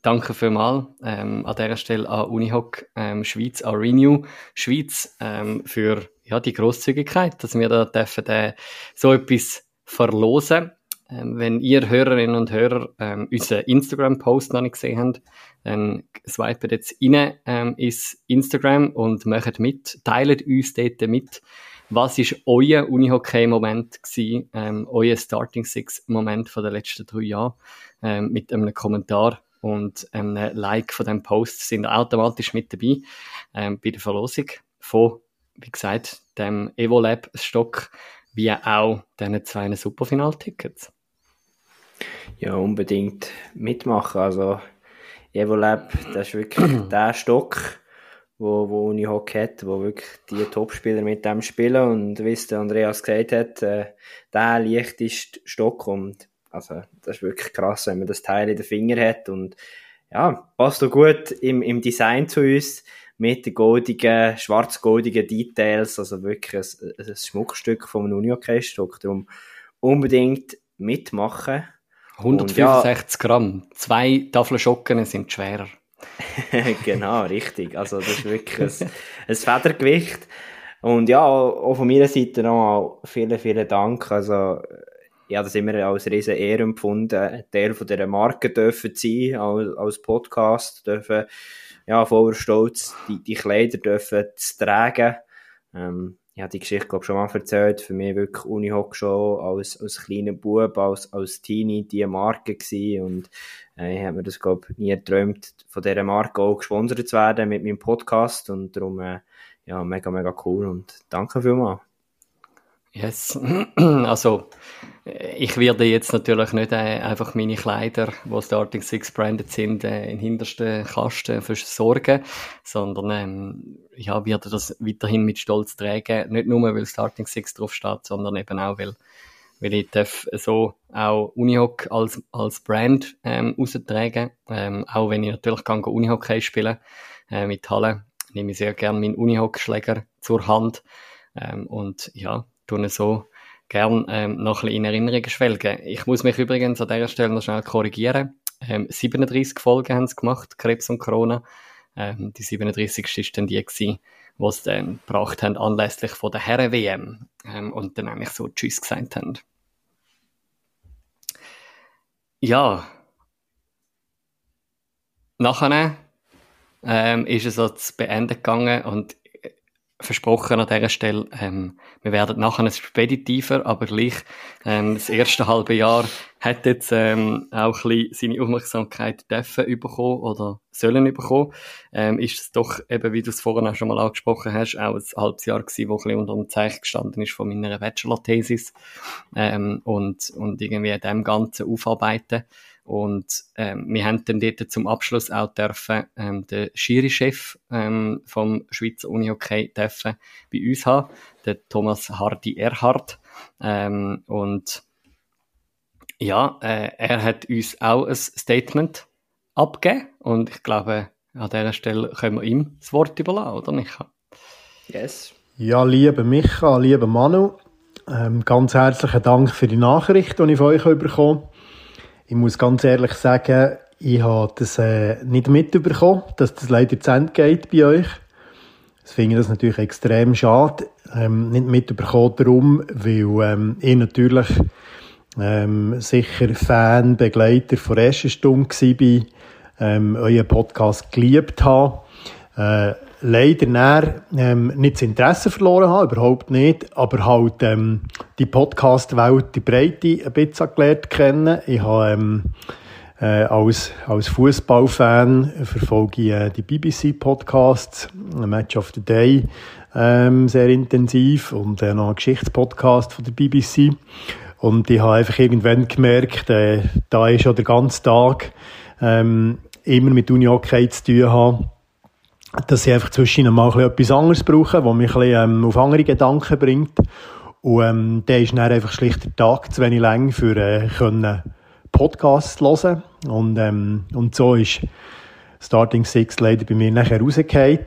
danke vielmals ähm, an dieser Stelle an Unihoc ähm, Schweiz, an Renew Schweiz ähm, für ja, die Großzügigkeit, dass wir da dürfen, äh, so etwas verlosen. Ähm, wenn ihr Hörerinnen und Hörer ähm, unseren Instagram-Post noch nicht gesehen habt, dann swipet jetzt rein ähm, ins Instagram und macht mit, teilt uns dort mit, was ist euer Unihockey-Moment gewesen, ähm, euer Starting Six-Moment von den letzten drei Jahren, ähm, mit einem Kommentar und einem Like von dem Post sind automatisch mit dabei ähm, bei der Verlosung von, wie gesagt, dem Evolab Stock wie auch diesen zwei Superfinal-Tickets. Ja, unbedingt mitmachen. Also, Evolab, das ist wirklich der Stock, wo, wo Unihockey hat, wo wirklich die Topspieler mit dem spielen. Und wie es der Andreas gesagt hat, äh, der leichteste Stock. Und also das ist wirklich krass, wenn man das Teil in den Finger hat. Und ja, passt so gut im, im Design zu uns mit den goldigen, schwarz-goldigen Details, also wirklich ein, ein Schmuckstück vom Unihockey-Stock, darum unbedingt mitmachen. 165 ja, Gramm, zwei Tafeln Schocken sind schwerer. genau, richtig. Also das ist wirklich ein, ein Federgewicht. Und ja, auch von meiner Seite nochmal vielen, vielen Dank. Also ja, das immer als riesen Ehre empfunden, Teil von dieser Marke dürfen sein, als, als Podcast, dürfen ja, voller Stolz die, die Kleider dürfen zu tragen. Ähm, ich habe die Geschichte, glaube schon mal erzählt. Für mich wirklich Unihock schon als, als kleiner Bub, als, als Teenie die Marke gewesen. Und äh, ich habe mir das, glaube nie geträumt, von dieser Marke auch gesponsert zu werden mit meinem Podcast. Und darum, äh, ja, mega, mega cool. Und danke vielmals. Yes. Also, ich werde jetzt natürlich nicht äh, einfach meine Kleider, die Starting Six branded sind, äh, in hintersten Kasten versorgen, sondern ähm, ja, werde das weiterhin mit Stolz tragen. Nicht nur, weil Starting Six draufsteht, sondern eben auch, weil, weil ich darf so auch Unihock als, als Brand ähm, raustragen. Ähm, auch wenn ich natürlich kann Unihockey spielen äh, mit Halle, nehme ich sehr gerne meinen Unihock-Schläger zur Hand. Ähm, und ja, tun so gern ähm, noch ein bisschen in Erinnerung schwelgen. Ich muss mich übrigens an dieser Stelle noch schnell korrigieren. Ähm, 37 Folgen haben sie gemacht, Krebs und Corona. Ähm, die 37. war dann die gewesen, die sie dann gebracht haben anlässlich von der Herren-WM ähm, und dann eigentlich so Tschüss gesagt haben. Ja. Nachher ähm, ist es so zu beenden gegangen und versprochen an dieser Stelle. Ähm, wir werden nachher ein speditiver, aber gleich ähm, das erste halbe Jahr hat jetzt ähm, auch ein bisschen seine Aufmerksamkeit dürfen bekommen oder sollen bekommen. Ähm, ist es doch eben, wie du es vorhin auch schon mal angesprochen hast, auch ein halbes Jahr gewesen, wo ein bisschen unter dem Zeichen gestanden ist von meiner Bachelor-Thesis ähm, und, und irgendwie dem Ganzen aufarbeiten. Und ähm, wir haben dann dort zum Abschluss auch dürfen, ähm, den Schiri-Chef ähm, vom Schweizer Unihockey dürfen bei uns haben, der Thomas Hardy Erhard. Ähm, und ja, äh, er hat uns auch ein Statement abgegeben und ich glaube, an dieser Stelle können wir ihm das Wort überlassen, oder Micha? Yes. Ja, liebe Micha, liebe Manu, ähm, ganz herzlichen Dank für die Nachricht, die ich von euch bekommen habe. Ich muss ganz ehrlich sagen, ich habe das äh, nicht mitbekommen, dass das leider zu Ende geht bei euch. Das finde das natürlich extrem schade. Ähm, nicht mitbekommen darum, weil ähm, ich natürlich ähm, sicher Fan, Begleiter von ersten Stunde war, ähm, euren Podcast geliebt habe. Äh, leider näher, ähm, nicht das Interesse verloren habe, überhaupt nicht, aber halt ähm, die Podcast-Welt, die Breite ein bisschen gelernt kennen. Ich habe ähm, äh, als, als Fußballfan verfolge ich äh, die BBC-Podcasts, Match of the Day, ähm, sehr intensiv und äh, noch einen Geschichtspodcast von der BBC. Und ich habe einfach irgendwann gemerkt, äh, da ist schon der ganze Tag ähm, immer mit Uni Hockey zu tun habe dass ich einfach zwischen mal etwas anderes brauche, was mich ein bisschen, ähm, auf andere Gedanken bringt. Und ähm, der ist dann einfach schlicht der Tag zu wenig lang für äh, können Podcasts hören. Und, ähm, und so ist Starting Six leider bei mir nachher rausgefallen.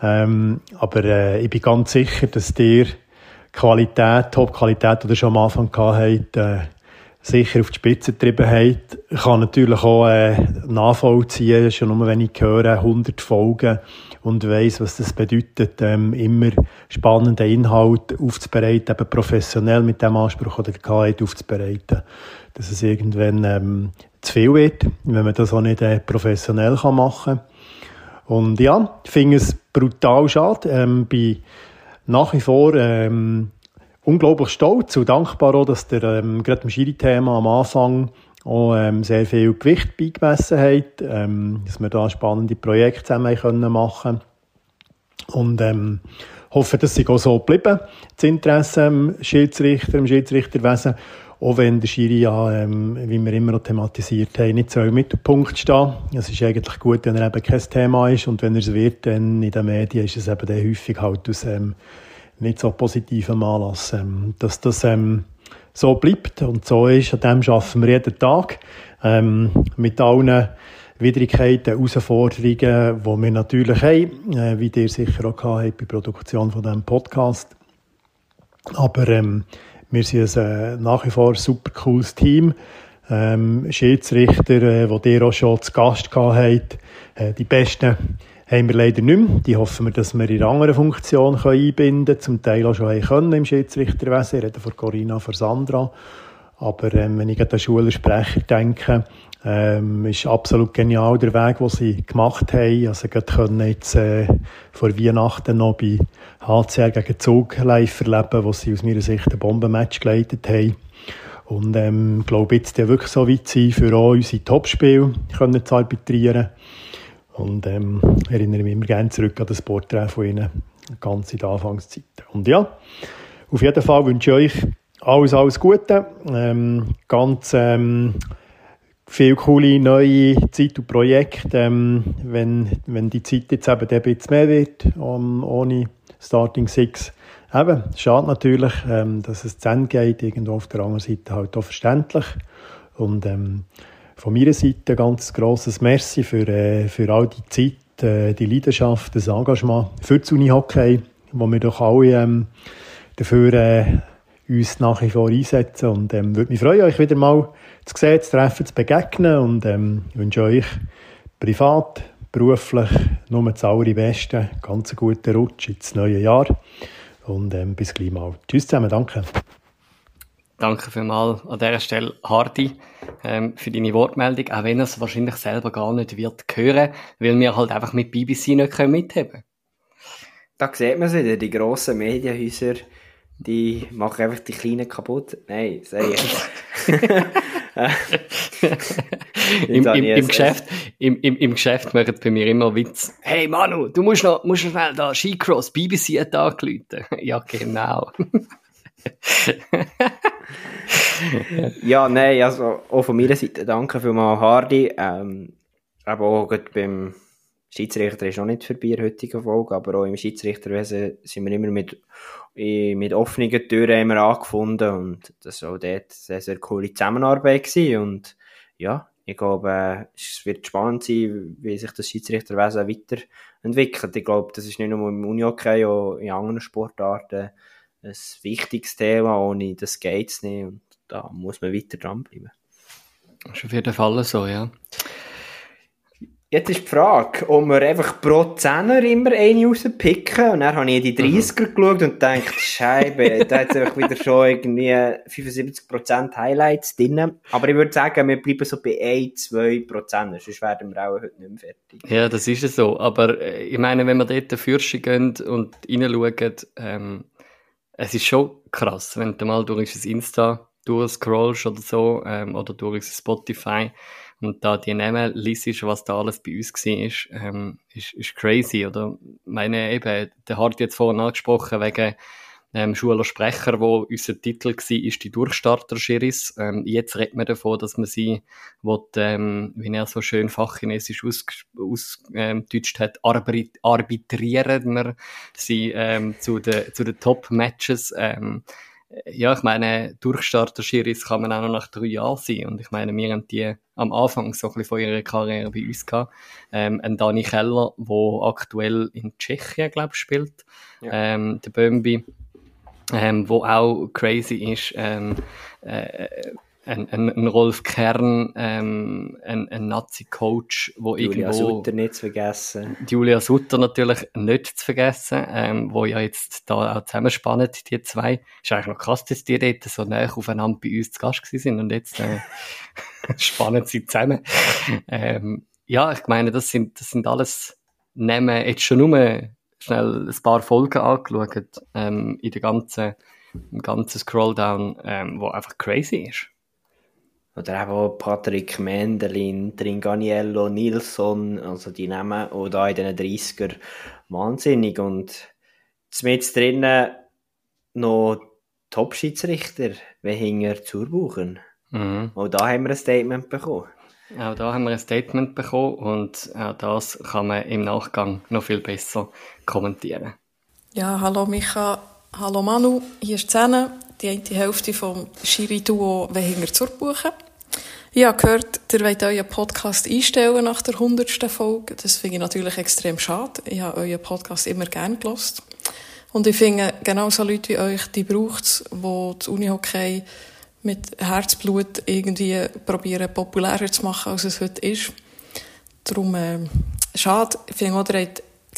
Ähm, aber äh, ich bin ganz sicher, dass dir Qualität, Top-Qualität, die ihr schon am Anfang gehabt habt, äh, sicher auf die Spitze getrieben hat. Ich kann natürlich auch äh, nachvollziehen, schon nur wenn ich höre, 100 Folgen und weiss, was das bedeutet, ähm, immer spannende Inhalt aufzubereiten, eben professionell mit dem Anspruch oder Klarheit aufzubereiten, dass es irgendwann ähm, zu viel wird, wenn man das auch nicht äh, professionell kann machen kann. Und ja, ich finde es brutal schade. Ähm, bin nach wie vor ähm, unglaublich stolz und dankbar auch, dass der ähm, gerade im Schiri-Thema am Anfang auch ähm, sehr viel Gewicht beigemessen hat, ähm, dass wir da spannende Projekte zusammen können machen. Und ähm, hoffe, dass sie auch so bleiben, das Interesse am Schiedsrichter, im Schiedsrichterwesen, auch wenn der Schiri ja, ähm, wie wir immer noch thematisiert haben, nicht so im Mittelpunkt steht. Es ist eigentlich gut, wenn er eben kein Thema ist. Und wenn er es wird, dann in den Medien ist es eben dann häufig halt aus ähm, nicht so positivem Anlass, ähm, dass das ähm, so bleibt und so ist. An dem arbeiten wir jeden Tag ähm, mit allen Widrigkeiten, Herausforderungen, die wir natürlich haben, äh, wie ihr sicher auch gehabt habt bei der Produktion von diesem Podcast. Aber ähm, wir sind ein äh, nach wie vor super cooles Team. Ähm, Schiedsrichter, äh, die ihr auch schon zu Gast gehabt habt, äh, die besten haben wir leider nicht mehr. Die hoffen wir, dass wir in anderen Funktion einbinden können. Zum Teil auch schon können im Schiedsrichterwesen. Ich rede von Corinna, von Sandra. Aber ähm, wenn ich an den Schülersprecher denke, ähm, ist absolut genial der Weg, den sie gemacht haben. Also gerade können jetzt äh, vor Weihnachten noch bei HCR gegen Zug live erleben, wo sie aus meiner Sicht ein Bombenmatch geleitet haben. Und ähm, glaube jetzt ja wirklich so weit sein, für auch unsere Topspiele zu arbitrieren. Und ähm, erinnere mich immer gerne zurück an das Porträt von Ihnen, ganz in der Anfangszeit. Und ja, auf jeden Fall wünsche ich euch alles, alles Gute, ähm, ganz ähm, viel coole neue Zeit und Projekte, ähm, wenn, wenn die Zeit jetzt eben ein bisschen mehr wird, um, ohne Starting Six. Eben, schade natürlich, ähm, dass es zu Ende geht, irgendwo auf der anderen Seite halt auch verständlich. Und ähm, von meiner Seite ein ganz grosses Merci für, äh, für all die Zeit, äh, die Leidenschaft, das Engagement für das Unihockey, wo wir doch alle ähm, dafür äh, uns nach wie vor einsetzen. Und ähm, würde mich freuen, euch wieder mal zu sehen, zu treffen, zu begegnen und ähm, wünsche euch privat, beruflich nur das Allerbeste, ganz einen guten Rutsch ins neue Jahr und ähm, bis gleich mal. Tschüss zusammen, danke. Danke vielmals an dieser Stelle, Hardy, ähm, für deine Wortmeldung, auch wenn er es wahrscheinlich selber gar nicht wird hören, weil wir halt einfach mit BBC nicht mitheben können. Da sieht man es wieder, die grossen Medienhäuser, die machen einfach die Kleinen kaputt. Nein, sag ich. Im, im, im, Geschäft, im, im, Im Geschäft machen bei mir immer Witz. Hey Manu, du musst noch, musst noch schnell da Skicross, BBC hat angerufen. ja, genau. ja, nein, also auch von meiner Seite danke vielmals Hardy. Ähm, aber auch beim Schiedsrichter ist noch nicht vorbei in der heutigen Folge, aber auch im Schiedsrichterwesen sind wir immer mit, mit offenen Türen immer angefunden und das war auch dort eine sehr, sehr coole Zusammenarbeit gewesen. und ja, ich glaube, es wird spannend sein, wie sich das Schiedsrichterwesen weiterentwickelt. Ich glaube, das ist nicht nur im Unihockey, auch in anderen Sportarten ein wichtiges Thema, ohne das geht es nicht und da muss man weiter dranbleiben. Das ist auf jeden Fall so, ja. Jetzt ist die Frage, ob wir einfach pro Zehner immer eine rauspicken. Und dann habe ich in die 30er mhm. geschaut und gedacht, Scheibe, da hat einfach wieder schon irgendwie 75% Highlights drin. Aber ich würde sagen, wir bleiben so bei 1, 2%, sonst werden wir auch heute nicht mehr fertig. Ja, das ist es so. Aber äh, ich meine, wenn wir dort Fürsche gehen und reinschauen, ähm, es ist schon krass, wenn du mal durch das Insta durchscrollst oder so, ähm, oder durch Spotify und da die Namen liest, was da alles bei uns war, ist, ähm, ist, ist crazy, oder? Meine, eben, der hat jetzt vorhin angesprochen, wegen, ähm, Schuler Sprecher, wo unser Titel war, ist die Durchstarter-Schiris. Ähm, jetzt redet man davon, dass man sie, will, ähm, wie er so schön fachchinesisch ausgedeutscht aus, ähm, hat, arbit arbitrieren wir sie ähm, zu den zu den Top-Matches. Ähm, ja, ich meine, Durchstarter-Schiris kann man auch noch nach drei Jahren sein. Und ich meine, wir haben die am Anfang so ein bisschen von ihrer Karriere bei uns gehabt. Ähm, ein Dani Keller, der aktuell in Tschechien, glaube ich, spielt. Ja. Ähm, der Bömbi, ähm, wo auch crazy ist. Ähm, äh, ein, ein, ein Rolf Kern, ähm, ein, ein Nazi-Coach, wo Julia irgendwo... Sutter nicht zu vergessen. Julia Sutter natürlich nicht zu vergessen, ähm, wo ja jetzt da auch zusammenspannen, die zwei. Ist eigentlich noch krass, dass die dort so nah aufeinander bei uns zu Gast sind und jetzt äh, spannen sie zusammen. Ähm, ja, ich meine, das sind, das sind alles Namen, jetzt schon nur schnell ein paar Folgen angeschaut, ähm, in der ganzen, im ganzen Scrolldown, ähm, wo einfach crazy ist. Oder auch Patrick Mendelin, Tringaniello, Nilsson, also die Namen, auch da in den 30er, wahnsinnig. Und mit drinnen noch Top-Schiedsrichter, wie hinter Zurbuchen. Mhm. Auch da haben wir ein Statement bekommen. Auch da haben wir ein Statement bekommen und auch das kann man im Nachgang noch viel besser kommentieren. Ja, hallo Micha, hallo Manu, hier ist Zene, die eine Hälfte vom Schiri-Duo «Wehinger zur Buche». Ich habe gehört, ihr wollt euren Podcast einstellen nach der 100. Folge. Das finde ich natürlich extrem schade. Ich habe euren Podcast immer gerne gelost. Und ich finde, genauso Leute wie euch, die braucht es, die das Unihockey mit Herzblut irgendwie probieren populärer zu machen, als es heute ist. Darum, äh, schade. Ich finde auch, die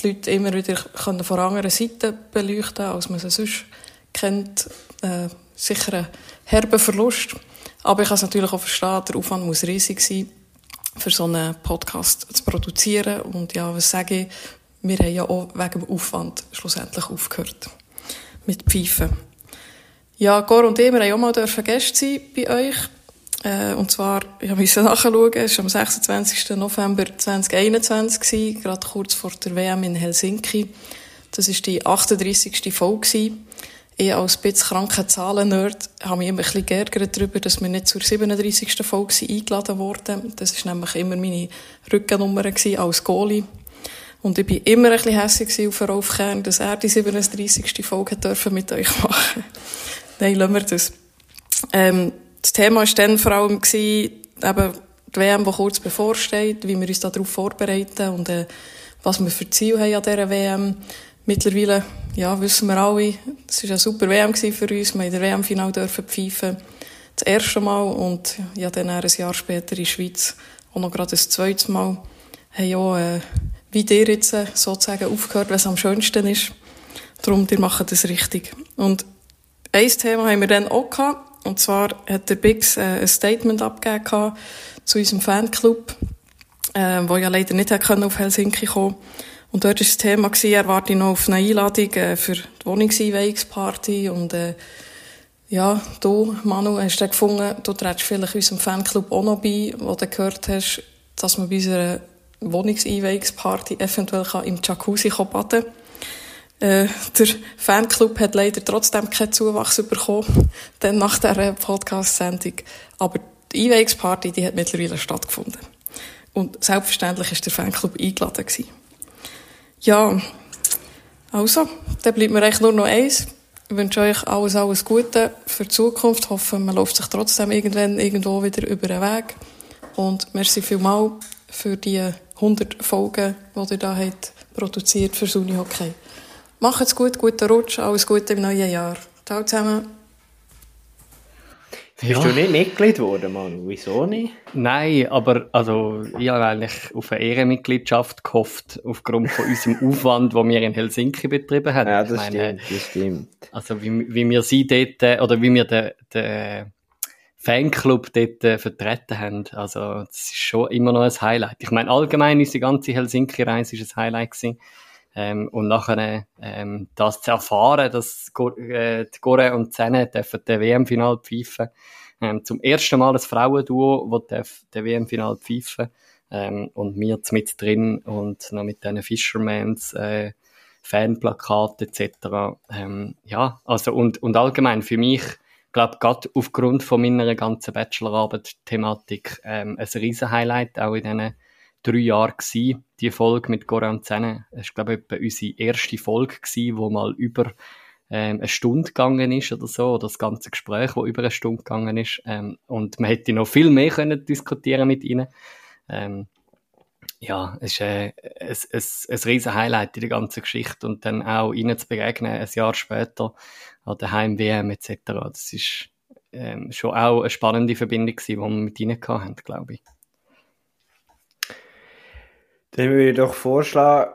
Leute immer wieder können von anderen Seiten beleuchten als man sie sonst kennt. Äh, sicher ein herber Verlust. Aber ich kann es natürlich auch verstehen, der Aufwand muss riesig sein, für so einen Podcast zu produzieren. Und ja, was sage ich? Wir haben ja auch wegen dem Aufwand schlussendlich aufgehört. Mit Pfeifen. Ja, Gor und ich, wir haben auch mal Gäste sein bei euch. Äh, und zwar, ich musste nachschauen, es war am 26. November 2021, gewesen, gerade kurz vor der WM in Helsinki. Das war die 38. Folge. Ich als bisschen kranker Zahlen-Nerd habe mich immer ein geärgert darüber, dass wir nicht zur 37. Folge eingeladen wurden. Das war nämlich immer meine Rückennummer als Goalie. Und ich war immer ein bisschen hässlich auf Rolf Kern, dass er die 37. Folge mit euch machen Nein, lassen wir das. Ähm, das Thema war dann vor allem, gewesen, eben die WM, die kurz bevorsteht, wie wir uns darauf vorbereiten und äh, was wir für Ziele haben an dieser WM. Mittlerweile, ja, wissen wir alle, es war eine super WM für uns. Wir in der WM-Final pfeifen. Das erste Mal und ja, dann ein Jahr später in der Schweiz auch noch gerade das zweite Mal. Haben ja, äh, wie dir jetzt äh, sozusagen aufgehört, was am schönsten ist. Darum, ihr macht das richtig. Und ein Thema haben wir dann auch gehabt. Und zwar hat der Bix äh, ein Statement abgegeben zu unserem Fanclub, äh, wo ja leider nicht auf Helsinki kommen und dort war das Thema, er warte noch auf eine Einladung äh, für die Wohnungseinweihungsparty. Und äh, ja, du, Manu, hast du gefunden, du trägst vielleicht unserem Fanclub auch noch bei, wo du gehört hast, dass man bei unserer Wohnungseinweihungsparty eventuell kann im Jacuzzi baden kann. Äh, der Fanclub hat leider trotzdem keinen Zuwachs bekommen, dann nach dieser Podcast-Sendung. Aber die Einweihungsparty, die hat mittlerweile stattgefunden. Und selbstverständlich war der Fanclub eingeladen. Gewesen. Ja, also, dann bleibt mir eigentlich nur noch eins. Ich wünsche euch alles, alles Gute für die Zukunft. Ich hoffe, man läuft sich trotzdem irgendwann irgendwo wieder über den Weg. Und merci vielmal für die 100 Folgen, die ihr da habt produziert für Suni Hockey. Macht's gut, guten Rutsch, alles Gute im neuen Jahr. Ciao zusammen. Ja. Bist du nicht Mitglied geworden, Mann? Wieso nicht? Nein, aber also, ich habe eigentlich auf eine Ehrenmitgliedschaft gehofft, aufgrund von unserem Aufwand, den wir in Helsinki betrieben haben. Ja, das meine, stimmt, das stimmt. Also, wie, wie wir sie dort, äh, oder wie wir den, den Fanclub dort äh, vertreten haben. Also, das ist schon immer noch ein Highlight. Ich meine, allgemein unsere ganze Helsinki-Reise ist ein Highlight gewesen. Ähm, und nachher ähm, das zu erfahren, dass äh, die Gore und Zene dürfen den WM-Final pfeifen. Ähm, zum ersten Mal ein Frauenduo, das den WM-Final pfeifen ähm, und wir mit drin und noch mit diesen Fishermans äh, Fanplakate etc. Ähm, ja, also und, und allgemein für mich, glaube gerade aufgrund von meiner ganzen Bachelorarbeit-Thematik ähm, ein riesen Highlight, auch in diesen drei Jahre gewesen, die Folge mit Goran Zene. Es war, glaube ich, unsere erste Folge gewesen, wo mal über ähm, eine Stunde gegangen ist oder so, oder das ganze Gespräch, wo über eine Stunde gegangen ist. Ähm, und man hätte noch viel mehr können diskutieren mit ihnen. Ähm, ja, es ist äh, ein, ein, ein riesen Highlight in der ganzen Geschichte und dann auch ihnen zu begegnen, ein Jahr später an der Heim-WM etc. Das ist ähm, schon auch eine spannende Verbindung gewesen, die wir mit ihnen hatten, glaube ich. Dann würde ich doch vorschlagen,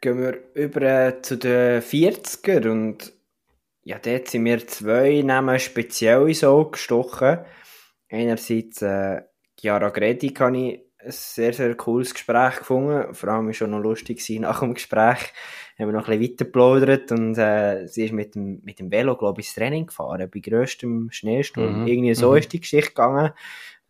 gehen wir über zu den 40er und ja, dort sind mir zwei Namen speziell so gestochen. Einerseits äh, Chiara Gredi habe ich ein sehr, sehr cooles Gespräch gefunden. Vor allem war es schon noch lustig nach dem Gespräch. Haben wir noch ein bisschen weiter geplaudert und äh, sie ist mit dem, mit dem Velo, glaube ich, ins Training gefahren, bei grösstem Schneesturm. Mhm. Irgendwie so mhm. ist die Geschichte gegangen.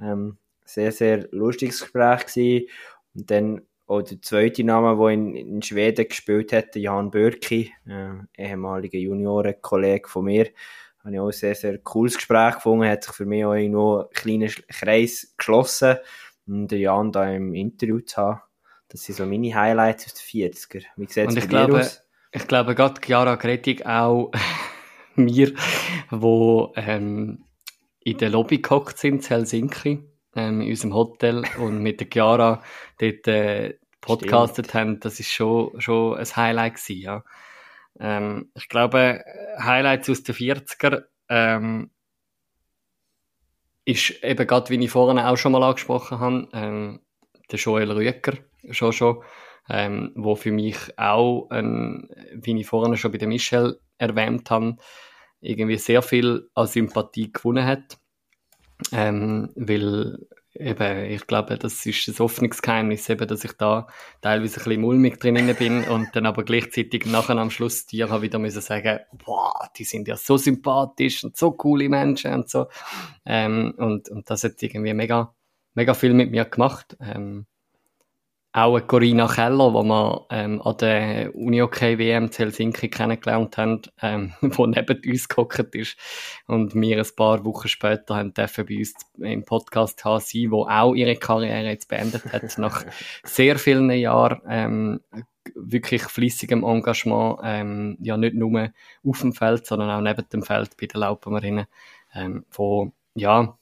Ähm, sehr, sehr lustiges Gespräch gewesen. Und dann auch der zweite Name, der in, in Schweden gespielt hat, Jan Börki, äh, ehemaliger Juniorenkollege von mir, habe ich auch ein sehr, sehr cooles Gespräch gefunden, hat sich für mich auch irgendwo ein kleiner Kreis geschlossen, um den Jan da im Interview zu haben. Das sind so meine Highlights aus den 40er. Wie sieht es bei glaube, dir aus? Ich glaube, gerade Chiara Gretig auch mir, wo ähm, in der Lobby gehockt sind, in Helsinki, ähm, in unserem Hotel und mit der Chiara dort äh, podcastet Stimmt. haben, das ist schon, schon ein Highlight gewesen, ja. Ähm, ich glaube, Highlights aus den 40er ähm, ist eben gerade, wie ich vorhin auch schon mal angesprochen habe, ähm, der Joel Rüeger, schon schon, ähm, wo für mich auch, ein, wie ich vorhin schon bei der Michelle erwähnt habe, irgendwie sehr viel an Sympathie gewonnen hat. Ähm, weil eben, ich glaube, das ist ein offenes Geheimnis, eben, dass ich da teilweise ein bisschen mulmig drin bin und dann aber gleichzeitig nachher am Schluss dir habe wieder müssen sagen, boah, die sind ja so sympathisch und so coole Menschen und so. Ähm, und, und das hat irgendwie mega, mega viel mit mir gemacht. Ähm, auch eine Corinna Keller, die wir ähm, an der Uni-OK WM zu Helsinki kennengelernt haben, ähm, wo neben uns gehockt ist und wir ein paar Wochen später haben dürfen bei uns im Podcast haben sie, wo auch ihre Karriere jetzt beendet hat, nach sehr vielen Jahren ähm, wirklich fließigem Engagement, ähm, ja nicht nur auf dem Feld, sondern auch neben dem Feld bei den Laupamerinnen, ähm, wo ja,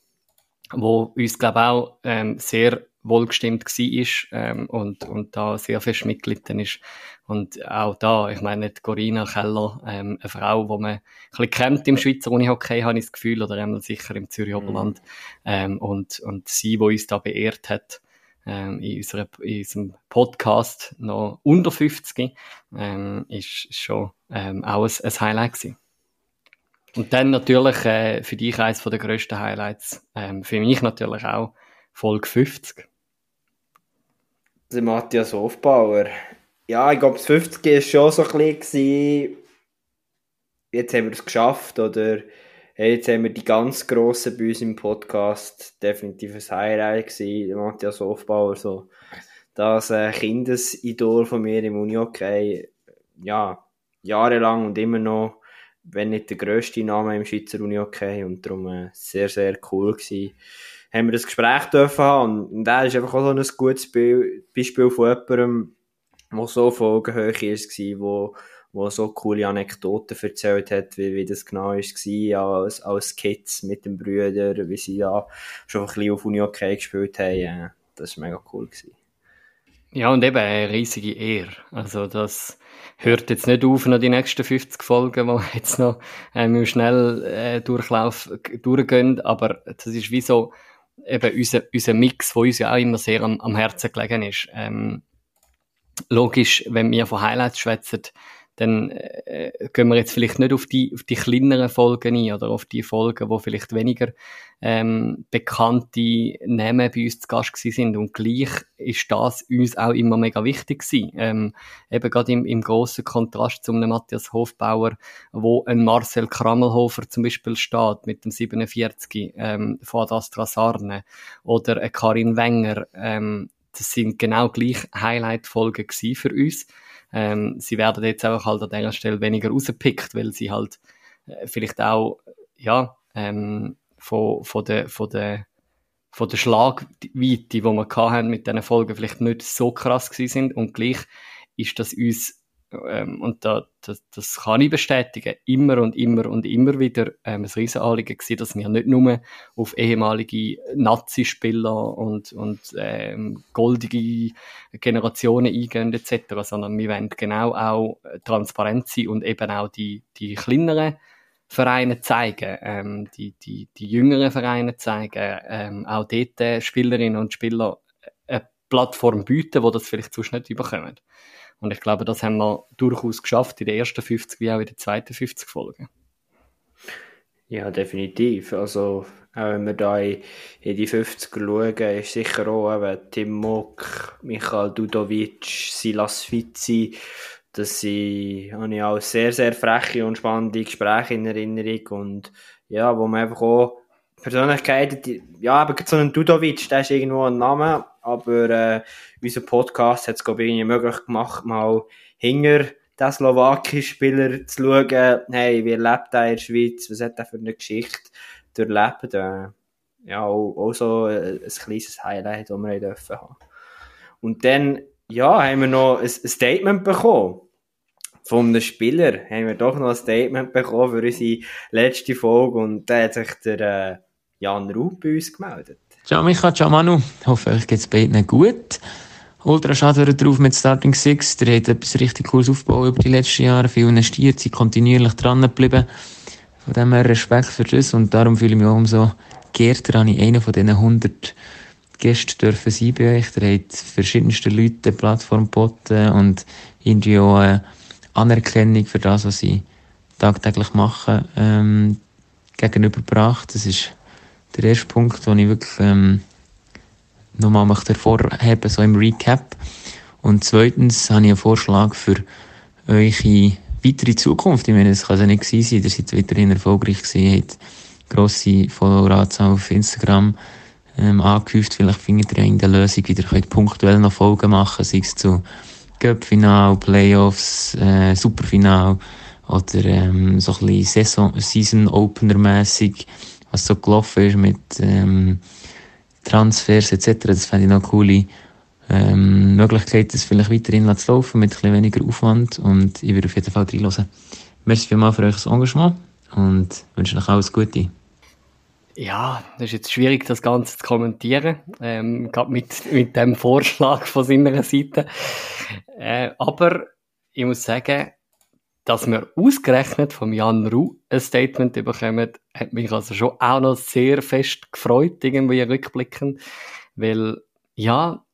wo uns glaube auch ähm, sehr wohlgestimmt war ähm, und, und da sehr fest mitgelitten ist. Und auch da, ich meine, nicht Corinna Keller, ähm, eine Frau, die man ein bisschen kennt im Schweizer Unihockey, habe ich das Gefühl, oder einmal sicher im Zürich Oberland. Mhm. Ähm, und, und sie, die uns da beehrt hat, ähm, in, unserer, in unserem Podcast noch unter 50, ähm, ist schon ähm, auch ein, ein Highlight gewesen. Und dann natürlich äh, für dich eines der grössten Highlights, ähm, für mich natürlich auch Folge 50 der Matthias Hofbauer. Ja, ich glaube, das 50 war schon so ein bisschen, jetzt haben wir es geschafft, oder? Jetzt haben wir die ganz Grossen bei uns im Podcast, definitiv ein Highlight gewesen, Matthias Hofbauer, so das äh, Kindesidol von mir im Uni-Hockey, ja, jahrelang und immer noch, wenn nicht der grösste Name im Schweizer Uni-Hockey und darum äh, sehr, sehr cool gewesen haben wir das Gespräch dürfen haben. Und er ist einfach auch so ein gutes Beispiel von jemandem, der so folgenhöch war, wo, wo so coole Anekdoten erzählt hat, wie, wie das genau war, als, als Kids mit den Brüdern, wie sie ja schon ein bisschen auf Uni okay gespielt haben. Das war mega cool. Gewesen. Ja, und eben eine riesige Ehre. Also das hört jetzt nicht auf nach die nächsten 50 Folgen, die jetzt noch äh, im Schnelldurchlauf äh, durchgehen, aber das ist wie so eben unser, unser Mix, wo uns ja auch immer sehr am, am Herzen gelegen ist. Ähm, logisch, wenn wir von Highlights schwätzen, dann äh, gehen wir jetzt vielleicht nicht auf die, auf die kleineren Folgen ein oder auf die Folgen, wo vielleicht weniger ähm, bekannte Namen bei uns zu Gast sind und gleich ist das uns auch immer mega wichtig gewesen. Ähm, eben gerade im, im grossen Kontrast zum Matthias Hofbauer, wo ein Marcel Krammelhofer zum Beispiel steht mit dem 47 ähm, von Astra Sarne oder ein Karin Wenger, ähm, das sind genau gleich Highlight-Folgen für uns. Ähm, sie werden jetzt auch halt an dieser Stelle weniger rausgepickt, weil sie halt äh, vielleicht auch, ja, ähm, von, von der, von der, von der Schlagweite, die wir hatten mit diesen Folgen, vielleicht nicht so krass gewesen sind. Und gleich ist das uns ähm, und da, das, das kann ich bestätigen, immer und immer und immer wieder ähm, ein Riesenanliegen gewesen, dass wir nicht nur auf ehemalige Nazi-Spieler und, und ähm, goldige Generationen eingehen etc., sondern wir wollen genau auch transparent sein und eben auch die, die kleineren Vereine zeigen, ähm, die, die, die jüngeren Vereine zeigen, ähm, auch dort äh, Spielerinnen und Spieler eine Plattform bieten, wo das vielleicht sonst nicht überkommen. Und ich glaube, das haben wir durchaus geschafft in den ersten 50 wie auch in den zweiten 50 Folgen. Ja, definitiv. Also, auch wenn wir da in, die 50er schauen, ist sicher auch eben Tim Mock, Michael Dudovic, Silas Fizzi, das sind, habe ich auch sehr, sehr freche und spannende Gespräche in Erinnerung und ja, wo man einfach auch Persönlichkeiten, die, ja, aber so ein Dudovic, der ist irgendwo ein Name, aber äh, unser Podcast hat es, glaube ich, möglich gemacht, mal hinter den slowakischen Spieler zu schauen, hey, wie lebt er in der Schweiz, was hat er für eine Geschichte durchlebt, äh, ja, auch, auch so ein, ein kleines Highlight, das wir dürfen haben. Und dann, ja, haben wir noch ein, Statement bekommen von einem Spieler. Haben wir doch noch ein Statement bekommen für unsere letzte Folge und da hat sich der äh, Jan Ruh bei uns gemeldet. Ciao Micha, ciao Manu. Ich hoffe, euch geht es beiden gut. Ultra schade drauf mit Starting Six. Der hat etwas richtig cooles aufgebaut über die letzten Jahre. Viel investiert, sind kontinuierlich dran geblieben. Von dem her Respekt für das und darum fühle ich mich auch umso geehrter, an ich einer von diesen 100 Gästen dürfen sein bei euch. Der hat verschiedenste Leute eine Plattform geboten und irgendwie auch äh, Anerkennung für das, was sie tagtäglich machen, ähm, gegenüberbracht. Das ist der erste Punkt, den ich wirklich ähm, nochmal möchte hervorheben, so im Recap. Und zweitens habe ich einen Vorschlag für eure weitere Zukunft. Ich meine, es kann ja nicht sein, ihr seid weiterhin erfolgreich gewesen, habt grosse Followeranzahl auf Instagram ähm, angehäuft. Vielleicht findet ihr eine Lösung, ihr könnt punktuell noch Folgen machen, sei es zu Cup-Final, Playoffs, äh, Superfinal oder ähm, so ein bisschen Season-Opener-mässig, was so gelaufen ist mit ähm, Transfers etc. Das fände ich noch eine coole ähm, Möglichkeit, das vielleicht weiterhin zu laufen mit bisschen weniger Aufwand und ich würde auf jeden Fall reinhören. Merci vielmals für euch Engagement und wünsche euch alles Gute. Ja, das ist jetzt schwierig, das Ganze zu kommentieren, ähm, gerade mit, mit dem Vorschlag von seiner Seite. Äh, aber ich muss sagen, dass wir ausgerechnet vom Jan Ruh ein Statement bekommen, hat mich also schon auch noch sehr fest gefreut, irgendwie rückblickend, weil, ja,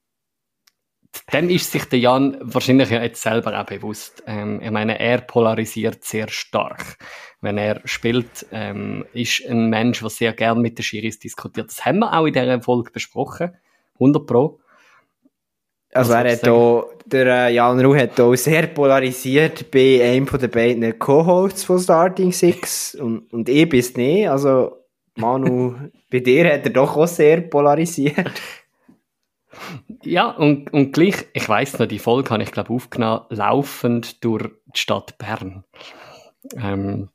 dem ist sich der Jan wahrscheinlich ja jetzt selber auch bewusst. Ähm, ich meine, er polarisiert sehr stark. Wenn er spielt, ähm, ist ein Mensch, der sehr gern mit den Schiris diskutiert. Das haben wir auch in dieser Folge besprochen. 100 Pro. Also er hat auch, der äh, Jan Ruh hat auch sehr polarisiert bei einem von den beiden Co-Hosts von Starting Six und, und ich bis nicht. Also Manu, bei dir hat er doch auch sehr polarisiert. Ja, und, und gleich, ich weiss noch, die Folge habe ich, glaube aufgenommen, laufend durch die Stadt Bern. Ähm,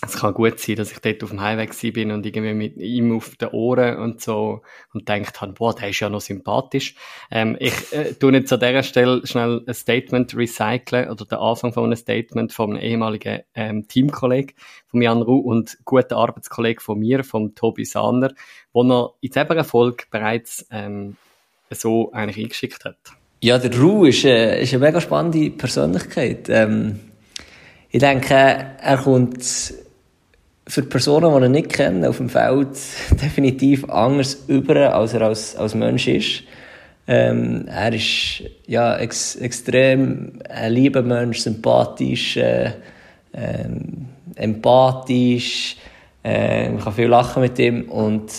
es kann gut sein, dass ich dort auf dem Highway bin und irgendwie mit ihm auf den Ohren und so und denkt habe, boah, der ist ja noch sympathisch. Ähm, ich äh, tue jetzt an dieser Stelle schnell ein Statement recyceln oder den Anfang von einem Statement von einem ehemaligen ähm, Teamkollegen von Jan Ruh und guten Arbeitskollegen von mir, vom Tobi Sahner, wo er in dieser Folge bereits ähm, so eigentlich eingeschickt hat. Ja, der Ru ist, äh, ist eine mega spannende Persönlichkeit. Ähm, ich denke, er kommt für Personen, die ihn nicht kennen, auf dem Feld definitiv anders über, als er als, als Mensch ist. Ähm, er ist ja ex, extrem ein lieber Mensch, sympathisch, äh, ähm, empathisch. Äh, man kann viel lachen mit ihm und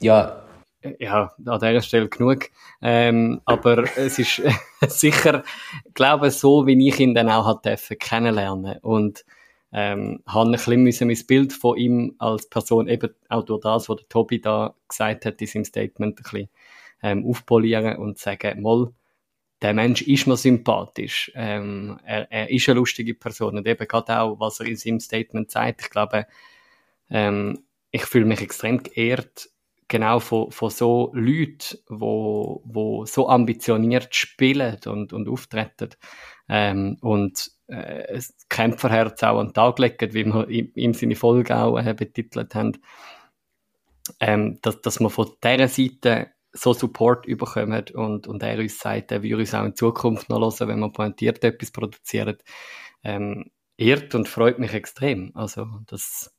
ja, ja, an dieser Stelle genug. Ähm, aber es ist sicher, glaube so, wie ich ihn dann auch hat kennenlernen und ähm, habe ein bisschen mein Bild von ihm als Person eben auch durch das, was der Tobi da gesagt hat in seinem Statement ein bisschen ähm, aufpolieren und sagen, mal, der Mensch ist mir sympathisch, ähm, er, er ist eine lustige Person. Und eben gerade auch, was er in seinem Statement sagt, ich glaube, ähm, ich fühle mich extrem geehrt, genau von, von so Leuten, wo, wo so ambitioniert spielen und, und auftreten. Ähm, und äh, Kämpferherz auch an den Tag legen, wie wir ihm seine Folge auch äh, betitelt haben, ähm, dass, dass wir von dieser Seite so Support überkommen und, und er uns sagt, er würde uns auch in Zukunft noch hören, wenn wir pointiert etwas produzieren. Ähm, ehrt und freut mich extrem. Also das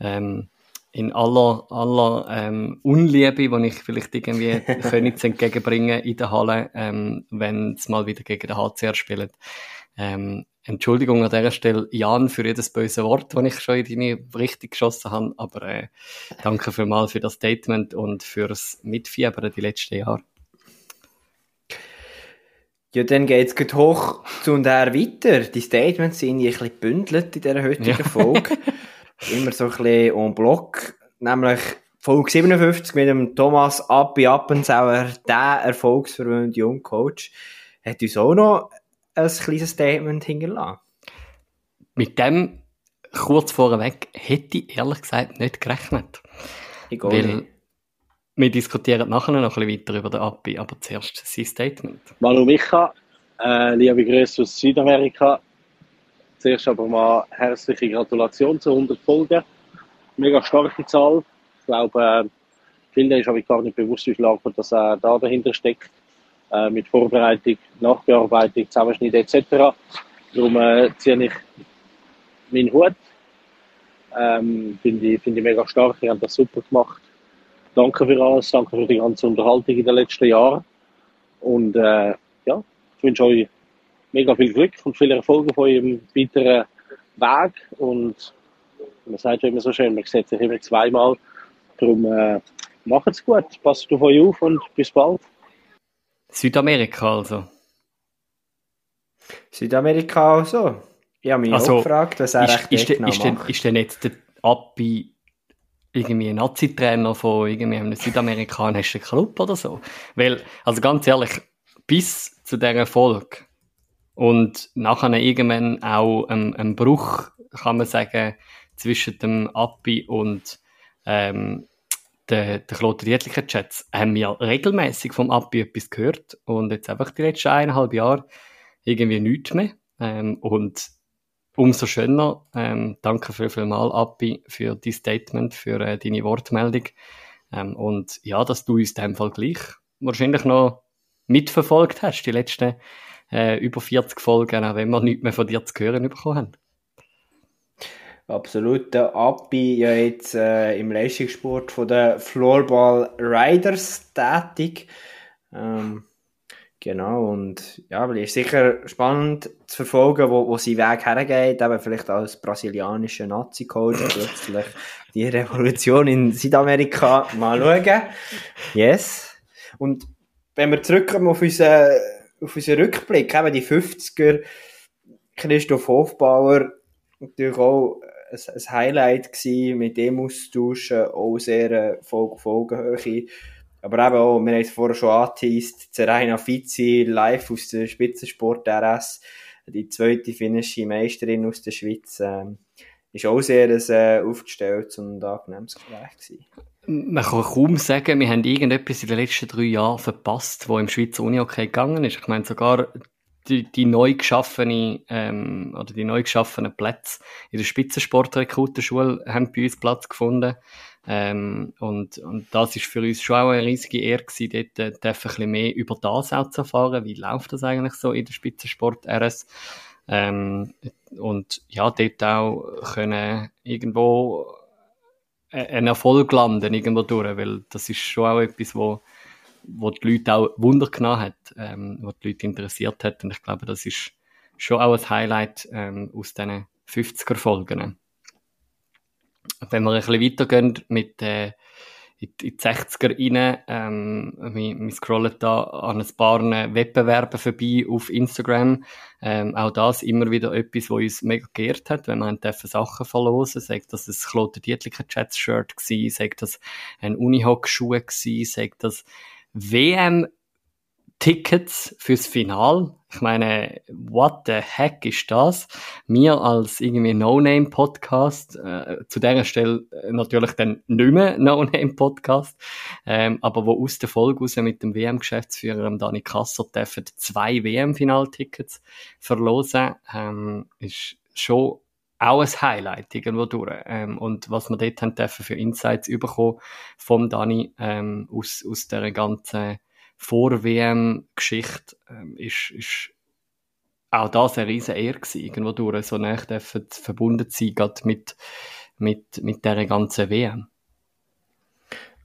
ähm, in aller, aller ähm, Unliebe, die ich vielleicht irgendwie Königs entgegenbringen in der Halle, ähm, wenn es mal wieder gegen den HCR spielt. Ähm, Entschuldigung an dieser Stelle, Jan, für jedes böse Wort, das ich schon in deine Richtung geschossen habe, aber äh, danke vielmals für das Statement und fürs Mitfiebern die letzten Jahre. Ja, dann geht es hoch zu und her weiter. Die Statements sind ein bisschen gebündelt in dieser heutigen ja. Folge. Immer so ein bisschen en bloc. Nämlich Folge 57 mit dem Thomas Appi Appenzauer, der erfolgsverwöhnte Jungcoach, hat uns auch noch ein kleines Statement hinterlassen. Mit dem kurz vorweg hätte ich ehrlich gesagt nicht gerechnet. Ich gehe weil nicht. wir diskutieren nachher noch ein bisschen weiter über den Appi, aber zuerst sein Statement. Manu Micha, äh, liebe Grüße aus Südamerika. Zuerst aber mal herzliche Gratulation zu 100 Folgen. Mega starke Zahl. Ich glaube, äh, vielen ist aber gar nicht bewusst, wie viel Arbeit das äh, da dahinter steckt äh, mit Vorbereitung, Nachbearbeitung, Zusammenschnitt etc. Darum äh, ziehe ich meinen Hut. Ähm, Finde ich, find ich mega stark, ihr habt das super gemacht. Danke für alles, danke für die ganze Unterhaltung in den letzten Jahren. Und äh, ja, ich wünsche euch mega viel Glück und viel Erfolg auf eurem weiteren Weg. Und man sagt ja immer so schön, man sieht sich immer zweimal. Darum äh, macht's gut, passt auf euch auf und bis bald. Südamerika also. Südamerika also. Ich habe mich also, auch gefragt, was er ist, ist, genau ist, denn, ist denn jetzt der Appi irgendwie ein Nazi-Trainer von irgendwie einem südamerikanischen Club oder so? Weil, also ganz ehrlich, bis zu dieser Erfolg und nachher irgendwann auch ein, ein Bruch, kann man sagen, zwischen dem Appi und ähm, der, der Kloter Dietlicher Chats haben wir regelmäßig vom Appi etwas gehört und jetzt einfach die letzten eineinhalb Jahre irgendwie nichts mehr. Ähm, und umso schöner, ähm, danke viel, viel Appi, für dein Statement, für äh, deine Wortmeldung. Ähm, und ja, dass du uns in dem Fall gleich wahrscheinlich noch mitverfolgt hast, die letzten äh, über 40 Folgen, auch wenn wir nichts mehr von dir zu hören bekommen haben. Absolut. Der Abi ja jetzt äh, im Leistungssport von den Floorball Riders tätig. Ähm, genau, und ja, aber ist sicher spannend zu verfolgen, wo, wo sein Weg hergeht, eben vielleicht als brasilianischer Nazi-Coach plötzlich die Revolution in Südamerika mal schauen. Yes. Und wenn wir zurückkommen auf unseren, auf unseren Rückblick, eben die 50er, Christoph Hofbauer, natürlich auch ein, Highlight gewesen, mit dem austauschen, auch sehr äh, Folge, Folgenhöhe. Aber eben auch, wir haben es vorher schon angeteased, Zeraina Fizzi live aus der Spitzensport RS, die zweite finnische Meisterin aus der Schweiz, ähm, ist auch sehr ein äh, aufgestelltes und angenehmes Gespräch gewesen. Man kann kaum sagen, wir haben irgendetwas in den letzten drei Jahren verpasst, wo im Schweizer Uni-Hockey gegangen ist. Ich meine, sogar die, die neu geschaffene ähm, oder die neu geschaffenen Plätze in der Spitzensportrekrutenschule haben bei uns Platz gefunden. Ähm, und, und das ist für uns schon auch eine riesige Ehre gewesen, dort äh, ein bisschen mehr über das auch zu erfahren. Wie läuft das eigentlich so in der Spitzensport RS? Ähm, und ja, dort auch können irgendwo äh, einen Erfolg landen irgendwo durch, weil das ist schon auch etwas, wo wo die Leute auch Wunder genommen hat, ähm, wo die Leute interessiert hat. Und ich glaube, das ist schon auch ein Highlight ähm, aus diesen 50er-Folgen. Wenn wir ein bisschen weitergehen mit äh, in die 60er rein, ähm, wir, wir scrollen da an ein paar Wettbewerben vorbei auf Instagram. Ähm, auch das immer wieder etwas, was uns mega geehrt hat, wenn man Sachen verlosen sagt das ein Kloter Dietliker Chats Shirt gsi, sagt das ein Unihock Schuhe gsi, sagt das WM-Tickets fürs Final. Ich meine, what the heck ist das? Mir als irgendwie No-Name-Podcast, äh, zu dieser Stelle äh, natürlich dann nicht mehr No-Name-Podcast, ähm, aber wo aus der Folge raus mit dem WM-Geschäftsführer Dani Kasser dürfen zwei WM-Final-Tickets verlosen, ähm, ist schon auch ein Highlight irgendwo durch. Ähm, und was wir dort haben dürfen für Insights bekommen vom Dani ähm, aus, aus der ganzen Vor-WM-Geschichte, ähm, ist, ist auch das eine riesen Ehre gewesen, irgendwo durch so nah verbunden zu sein, mit, mit, mit dieser ganzen WM.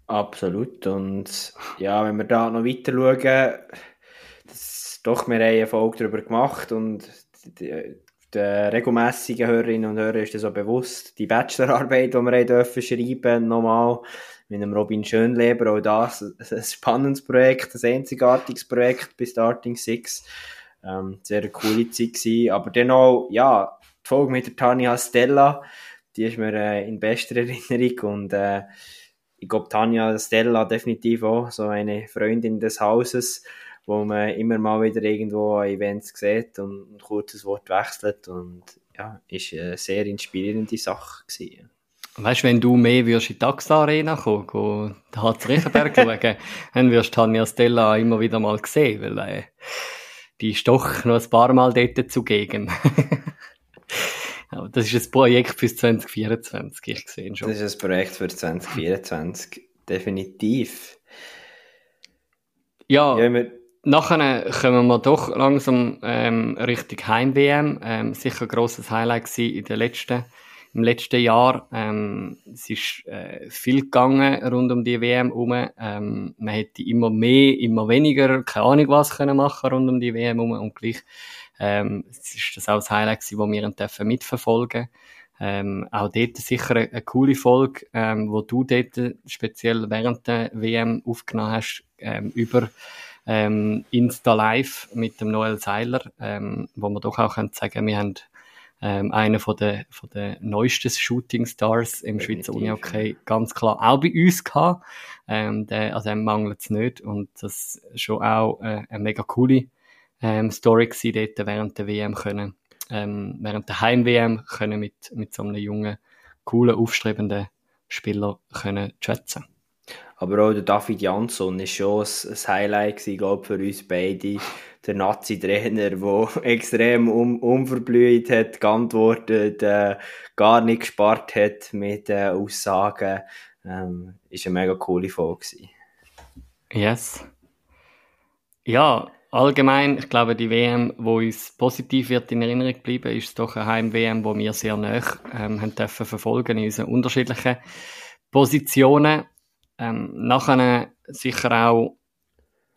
Absolut. Und ja, wenn wir da noch weiter schauen, das, doch, wir haben eine Folge darüber gemacht und den regelmäßigen Hörerinnen und Hörern ist das so bewusst. Die Bachelorarbeit, die wir dürfen schreiben, nochmal mit dem Robin Schönleber, auch das ein spannendes Projekt, ein einzigartiges Projekt bei Starting Six. Ähm, sehr coole Zeit gewesen. Aber dann auch, ja, die Folge mit der Tanja Stella, die ist mir äh, in bester Erinnerung und äh, ich glaube, Tanja Stella definitiv auch so eine Freundin des Hauses, wo man immer mal wieder irgendwo an Events sieht und ein kurzes Wort wechselt und ja, ist eine sehr inspirierende Sache gewesen. Weißt du, wenn du mehr würdest in die AXA Arena kommen, go den Harz Riechenberg schauen, dann wirst du Tanja Stella immer wieder mal sehen, weil äh, die ist doch noch ein paar Mal dort zugegen. Aber das ist ein Projekt fürs 2024, ich sehe schon. Das ist ein Projekt für 2024, definitiv. Ja, ja nachher kommen wir doch langsam ähm, Richtung Heim-WM. Ähm, sicher ein grosses Highlight in den letzten im letzten Jahr. Ähm, es ist äh, viel gegangen rund um die WM herum. Ähm, man hätte immer mehr, immer weniger, keine Ahnung was können machen rund um die WM herum und gleich ähm, es ist das auch das Highlight gewesen, das wir dürfen mitverfolgen ähm, auch dort sicher eine, eine coole Folge, ähm, wo du dort speziell während der WM aufgenommen hast, ähm, über ähm, Insta Live mit dem Noel Seiler, ähm, wo man doch auch sagen können wir haben ähm, einer von der, von der neuesten Shooting Stars im Definitiv, Schweizer Unihockey ganz klar auch bei uns gehabt. Ähm, der, also dem mangelt es nicht und das schon auch äh, eine mega coole ähm, Story gewesen, dort während der WM können, ähm, während der Heim-WM können mit, mit so einem jungen, coolen, aufstrebenden Spieler können schätzen. Aber auch der David Jansson ist schon ein, Highlight gewesen, glaube für uns beide. Der Nazi-Trainer, der extrem um, unverblüht hat, geantwortet, äh, gar nicht gespart hat mit äh, Aussagen. Ähm, ist eine mega coole Folge. Yes. Ja, allgemein, ich glaube, die WM, wo uns positiv wird in Erinnerung bleiben, ist doch eine Heim-WM, wo wir sehr nah ähm, haben dürfen verfolgen in unseren unterschiedlichen Positionen. Ähm, nachher sicher auch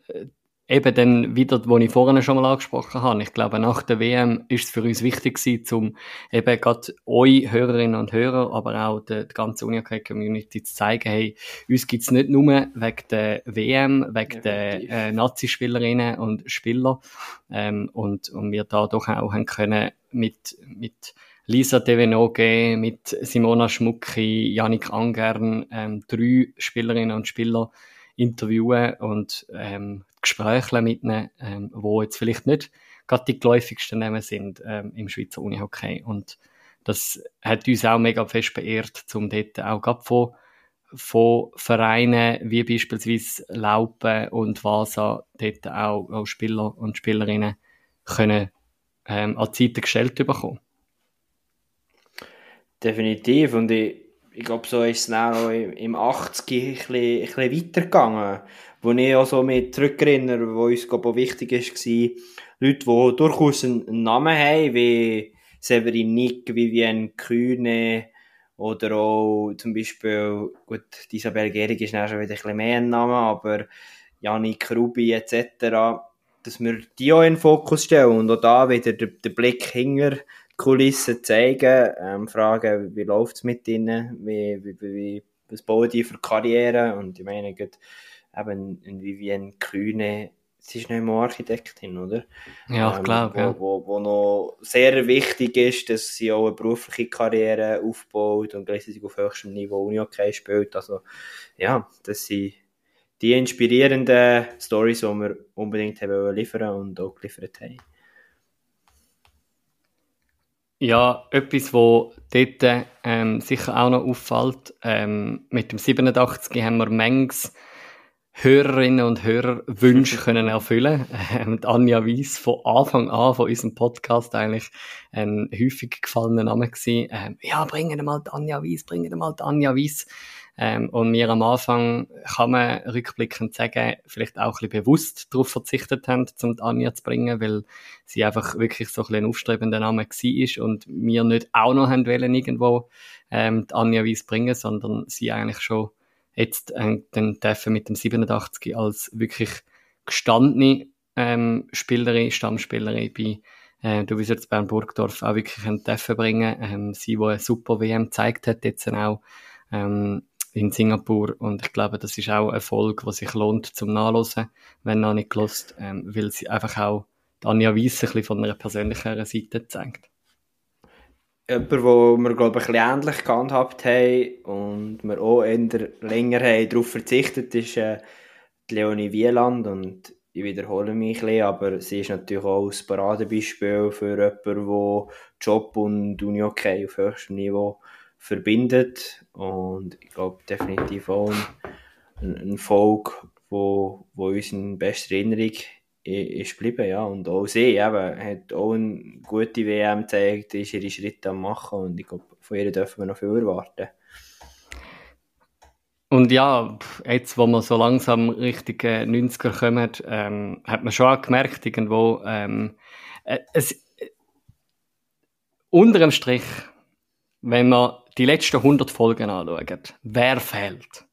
äh, eben dann wieder, wo ich vorhin schon mal angesprochen habe. Ich glaube, nach der WM ist es für uns wichtig gewesen, um eben gerade euch Hörerinnen und Hörer, aber auch der, der ganzen Unihockey-Community zu zeigen, hey, uns gibt's nicht nur wegen der WM, wegen ja, der äh, Nazi-Spielerinnen und Spieler ähm, und, und wir da doch auch haben können mit, mit Lisa Devenoge, mit Simona Schmucki, Janik Angern, ähm, drei Spielerinnen und Spieler interviewen und ähm, Gespräche mitnehmen, ähm, wo jetzt vielleicht nicht gerade die geläufigsten Namen sind ähm, im Schweizer Unihockey. Und das hat uns auch mega fest beehrt, zum dort auch gerade von, von Vereinen wie beispielsweise Laupen und Vasa dort auch, auch Spieler und Spielerinnen können ähm, an Seite gestellt bekommen. Definitiv. Und ich, ich glaube, so ist es dann auch im 80 ein bisschen, ein bisschen weitergegangen. Wo ich auch so mit zurückerinnere, wo uns glaube auch wichtig war, Leute, die durchaus einen Namen haben, wie Severin Nick, Vivienne Kühne oder auch zum Beispiel, gut, Isabel Gehrig ist dann schon wieder ein bisschen mehr ein Name, aber Janik Rubi etc., dass wir die auch in den Fokus stellen und auch da wieder den, den Blick hinter Kulissen zeigen, ähm, fragen, wie läuft es mit ihnen, wie, wie, wie, was bauen die für Karriere und ich meine, gut, eben Vivienne Kühne, sie ist nicht mehr Architektin, oder? Ja, ich ähm, glaube, ja. Wo, wo noch sehr wichtig ist, dass sie auch eine berufliche Karriere aufbaut und gleichzeitig auf höchstem Niveau Uni-Okay spielt, also ja, das sind die inspirierenden Stories, die wir unbedingt haben liefern und auch geliefert haben. Ja, etwas, wo dort ähm, sicher auch noch auffällt, ähm, mit dem 87 haben wir Mengs Hörerinnen und Hörer Wünsche können erfüllen. Ähm, Anja Weiss von Anfang an von unserem Podcast eigentlich ein häufig gefallener Name gewesen. Ähm, ja, bringen mal die Anja Weiss, bringen mal die Anja Weiss. Ähm, und wir am Anfang, kann man rückblickend sagen, vielleicht auch ein bisschen bewusst darauf verzichtet haben, um die Anja zu bringen, weil sie einfach wirklich so ein, bisschen ein aufstrebender Name war und wir nicht auch noch haben wollen, irgendwo ähm, die Anja Weiss bringen, sondern sie eigentlich schon jetzt äh, den dürfen mit dem 87 als wirklich gestandene ähm, Spielerin, Stammspielerin bei äh, du jetzt Bern Burgdorf auch wirklich dürfen bringen. Ähm, sie, die eine super WM gezeigt hat, jetzt auch ähm, in Singapur und ich glaube, das ist auch ein Erfolg, was sich lohnt zum Nachlesen, wenn noch nicht gelost, ähm, weil sie einfach auch Anja Weiss ein bisschen von einer persönlicheren Seite zeigt. Jemand, wo wir, glaube ich, ein bisschen ähnlich gehandhabt haben und wir auch eher länger haben darauf verzichtet, ist äh, die Leonie Wieland und ich wiederhole mich ein bisschen, aber sie ist natürlich auch ein Paradebeispiel für jemanden, der Job und Uni okay auf höchstem Niveau verbindet und ich glaube definitiv auch ein, ein Volk, wo, wo uns in bester Erinnerung ist geblieben, ja. Und auch sie eben, hat auch eine gute WM gezeigt, ist ihre Schritte am machen und ich glaube, von ihr dürfen wir noch viel erwarten. Und ja, jetzt, wo wir so langsam Richtung 90er kommen, ähm, hat man schon auch gemerkt, irgendwo, ähm, äh, es, äh, unter dem Strich, wenn man die letzten 100 Folgen anschaut, wer fehlt?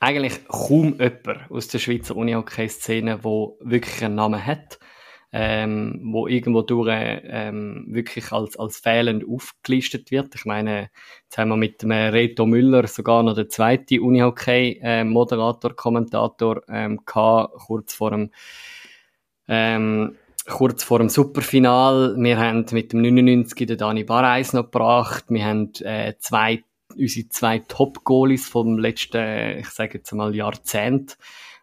eigentlich kaum jemand aus der Schweizer Unihockey-Szene, wo wirklich einen Namen hat, ähm, wo irgendwo durch ähm, wirklich als, als fehlend aufgelistet wird. Ich meine, jetzt haben wir mit dem Reto Müller sogar noch den zweiten Unihockey-Moderator, Kommentator ähm, gehabt, kurz vor dem ähm, kurz vor dem Superfinal. Wir haben mit dem 99 den Dani Barreis noch gebracht. Wir haben äh, zwei unsere zwei Top-Goalies vom letzten, ich sage jetzt mal, Jahrzehnt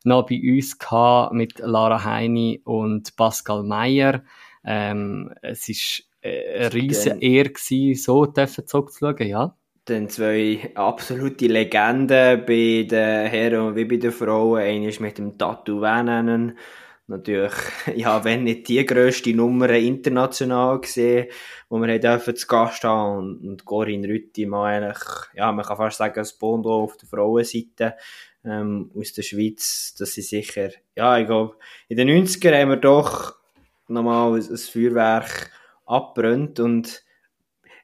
noch bei uns gehabt, mit Lara Heini und Pascal Meyer. Ähm, es ist äh, eine riesige Ehre gewesen, so dürfen zurückzuschauen, ja. Dann zwei absolute Legenden bei den Herren wie bei den Frauen. Eine ist mit dem Tattoo Vananen natürlich, ja, wenn nicht die grösste Nummer international gesehen, wo wir dürfen zu Gast haben und, und Corinne Rütti mal eigentlich, ja, man kann fast sagen, das Bondo auf der Frauenseite ähm, aus der Schweiz, dass sie sicher, ja, ich glaube, in den 90er haben wir doch nochmal ein, ein Feuerwerk abbrennt und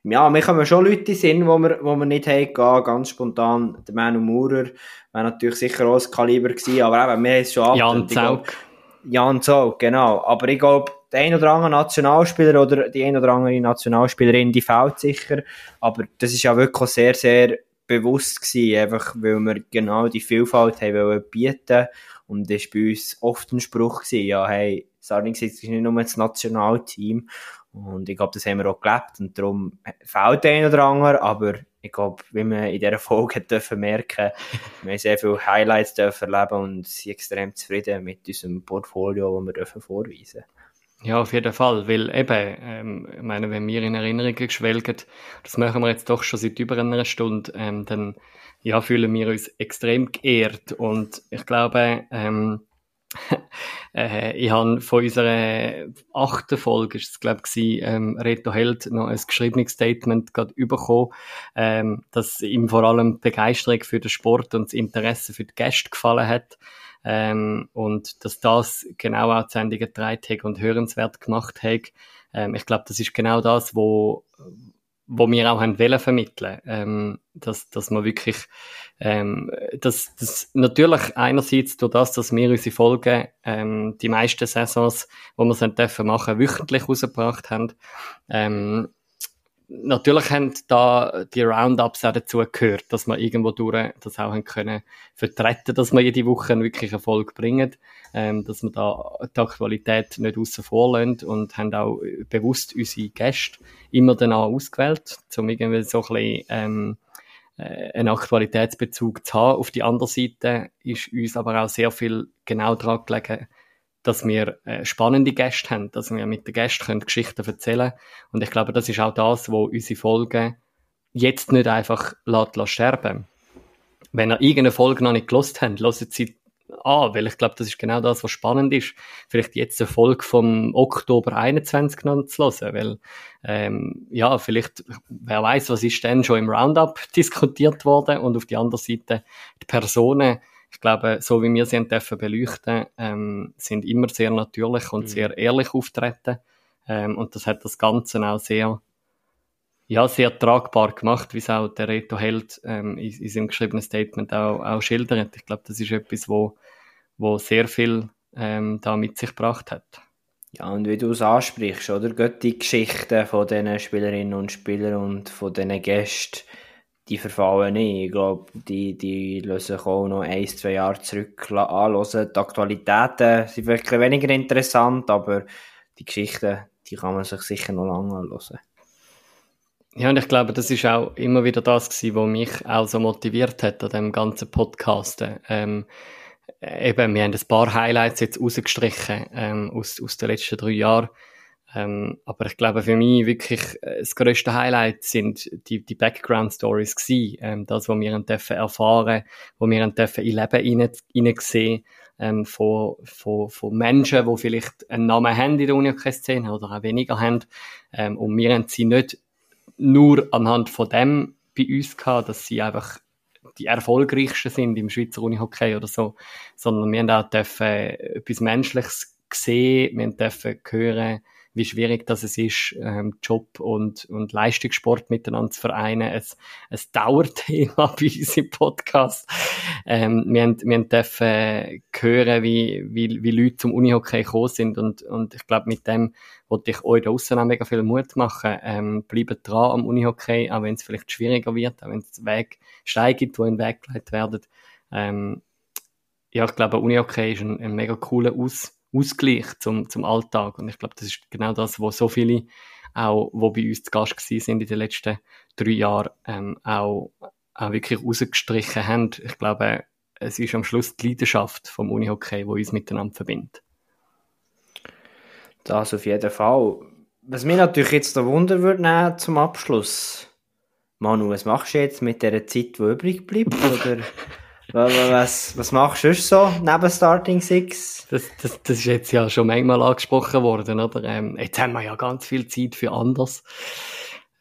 ja, mir kommen schon Leute sind, wo wir, wo wir nicht haben gehen, ganz spontan. Der Manu Maurer wäre natürlich sicher auch das Kaliber gewesen, aber eben, wir haben es schon Jan Zaug. Jan Zog, genau. Aber ich glaube, der ein oder andere Nationalspieler oder die ein oder andere Nationalspielerin, die fällt sicher. Aber das ist ja wirklich sehr, sehr bewusst gewesen, einfach weil wir genau die Vielfalt haben wollen bieten. Und das war bei uns oft ein Spruch gewesen, ja, hey, Sarning ist nicht nur das Nationalteam. Und ich glaube, das haben wir auch gelebt. Und darum fehlt der ein oder andere, aber ich glaube, wie wir in dieser Folge dürfen merken, wir haben sehr viele Highlights dürfen erleben und sind extrem zufrieden mit unserem Portfolio, das wir dürfen vorweisen. Ja, auf jeden Fall, weil eben, ähm, ich meine, wenn wir in Erinnerungen geschwelgen, das machen wir jetzt doch schon seit über einer Stunde, ähm, dann ja, fühlen wir uns extrem geehrt und ich glaube, ähm, äh, ich habe von unserer achten Folge, ist es glaube ich, ähm, Reto Held noch ein geschriebenes Statement gerade bekommen, ähm, dass ihm vor allem Begeisterung für den Sport und das Interesse für die Gäste gefallen hat. Ähm, und dass das genau auch die Sendung getragen und hörenswert gemacht hat. Ähm, ich glaube, das ist genau das, wo, wo wir auch haben wollen vermitteln, ähm, dass, dass man wirklich, ähm, dass, dass natürlich einerseits durch das, dass wir unsere Folgen, ähm, die meisten Saisons, wo wir es dürfen machen, wöchentlich rausgebracht haben, ähm, natürlich haben da die Roundups auch dazu gehört, dass wir irgendwo durch das auch haben können vertreten, dass wir jede Woche wirklich Erfolg bringen, ähm, dass wir da die Aktualität nicht außen vor lassen und haben auch bewusst unsere Gäste immer danach ausgewählt, um irgendwie so ein bisschen, ähm, äh, einen Aktualitätsbezug zu haben. Auf die andere Seite ist uns aber auch sehr viel genau daran gelegen, dass wir äh, spannende Gäste haben, dass wir mit den Gästen können Geschichten erzählen können. Und ich glaube, das ist auch das, wo unsere Folgen jetzt nicht einfach lässt, lässt sterben. Wenn ihr irgendeine Folge noch nicht gelost habt, hört sie an, weil ich glaube, das ist genau das, was spannend ist, vielleicht jetzt eine Folge vom Oktober 21 noch zu hören, weil ähm, ja, vielleicht, wer weiß, was ist denn schon im Roundup diskutiert worden und auf die andere Seite die Personen, ich glaube, so wie wir sie dürfen beleuchten, ähm, sind immer sehr natürlich und mhm. sehr ehrlich auftreten ähm, und das hat das Ganze auch sehr ja, sehr tragbar gemacht, wie es auch der Reto Held ähm, in, in seinem geschriebenen Statement auch, auch schildert. Ich glaube, das ist etwas, wo, wo sehr viel ähm, da mit sich gebracht hat. Ja, und wie du es ansprichst, oder? Gerade die Geschichten von diesen Spielerinnen und Spielern und von diesen Gästen, die verfallen nicht. Ich glaube, die, die lösen sich auch noch ein, zwei Jahre zurück anhören. Die Aktualitäten sind vielleicht weniger interessant, aber die Geschichten, die kann man sich sicher noch lange anhören. Ja, und ich glaube, das ist auch immer wieder das gewesen, was mich auch so motiviert hat an dem ganzen Podcast. Ähm, eben, wir haben ein paar Highlights jetzt rausgestrichen ähm, aus, aus den letzten drei Jahren. Ähm, aber ich glaube, für mich wirklich äh, das größte Highlight sind die, die Background-Stories gewesen. Ähm, das, was wir dürfen erfahren, wo wir dürfen in Leben hineinsehen ähm, von, von, von Menschen, die vielleicht einen Namen haben in der Uni-Szene oder auch weniger haben. Ähm, und wir haben sie nicht nur anhand von dem bei uns gehabt, dass sie einfach die erfolgreichsten sind im Schweizer Unihockey oder so, sondern wir haben auch dürfen etwas Menschliches sehen, wir dürfen hören, wie schwierig das es ist, ähm, Job und, und Leistungssport miteinander zu vereinen. Es, es Dauerthema bei uns im Podcast. Ähm, wir, haben, wir haben dürfen hören, wie, wie, wie Leute zum Unihockey gekommen sind und, und ich glaube, mit dem wollte ich euch da draussen auch mega viel Mut machen. Ähm, bleibt dran am Unihockey, auch wenn es vielleicht schwieriger wird, auch wenn es Weg, Steine gibt, die in den Weg geleitet werden. Ähm, ja, ich glaube, Unihockey ist ein, ein mega cooler Aus Ausgleich zum, zum Alltag. Und ich glaube, das ist genau das, wo so viele auch, wo bei uns zu Gast gewesen sind in den letzten drei Jahren, ähm, auch, auch wirklich rausgestrichen haben. Ich glaube, es ist am Schluss die Leidenschaft vom Unihockey, die uns miteinander verbindet. Das auf jeden Fall. Was mich natürlich jetzt da Wunder würde zum Abschluss. Manu, was machst du jetzt mit der Zeit, die übrig bleibt? Oder was, was machst du so neben Starting Six? Das, das, das ist jetzt ja schon manchmal angesprochen worden, oder? Ähm, jetzt haben wir ja ganz viel Zeit für anders.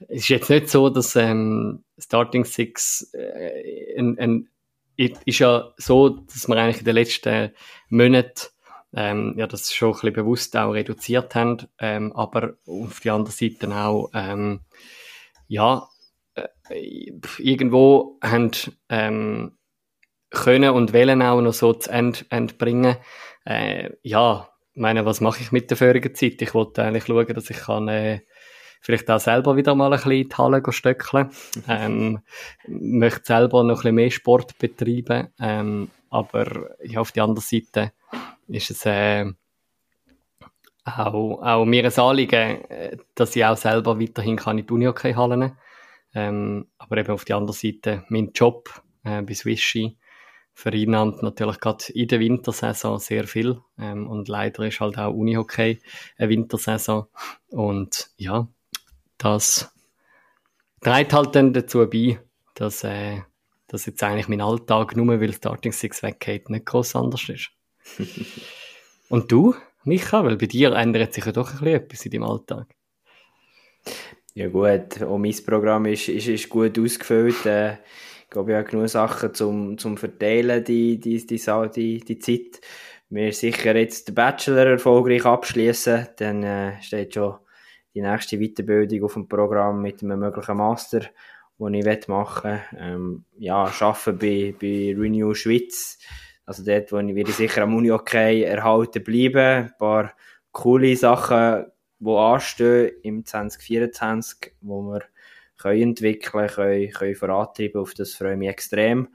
Es ist jetzt nicht so, dass ähm, Starting Six äh, ein, ein, ist ja so, dass wir eigentlich in den letzten Monaten ähm, ja, das schon ein bisschen bewusst auch reduziert haben, ähm, aber auf die andere Seite auch ähm, ja, äh, irgendwo haben ähm, können und wollen auch noch so zu Ende, Ende. Äh, ja, meine, was mache ich mit der vorigen Zeit? Ich wollte eigentlich schauen, dass ich kann, äh, vielleicht auch selber wieder mal ein bisschen in die Halle stöckeln. Ähm, möchte selber noch ein bisschen mehr Sport betreiben. Ähm, aber ja, auf der anderen Seite ist es äh, auch, auch mir ein Anliegen, äh, dass ich auch selber weiterhin kann in die Uni-Hockey-Hallen. Ähm, aber eben auf der anderen Seite mein Job äh, bei Swishy vereinnahmt natürlich gerade in der Wintersaison sehr viel. Ähm, und leider ist halt auch Unihockey eine Wintersaison. Und ja, das trägt halt dann dazu bei, dass, äh, dass jetzt eigentlich mein Alltag, nur weil Starting Six weggeht, nicht groß anders ist. und du, Micha, weil bei dir ändert sich ja doch ein bisschen etwas in deinem Alltag. Ja gut, auch mein Programm ist, ist, ist gut ausgefüllt. Äh, glaube, ich habe genug Sachen zum, zum Verteilen, die, die, die, die, die Zeit. Wir sicher jetzt den Bachelor erfolgreich abschließen, dann äh, steht schon die nächste Weiterbildung auf dem Programm mit einem möglichen Master, den ich machen will. Ähm, ja, arbeiten bei, bei Renew Schweiz. Also dort, wo ich, ich sicher am Uni okay erhalten bleiben. Ein paar coole Sachen, die anstehen im 2024, wo wir können entwickeln können, können vorantreiben. Auf das freue ich mich extrem.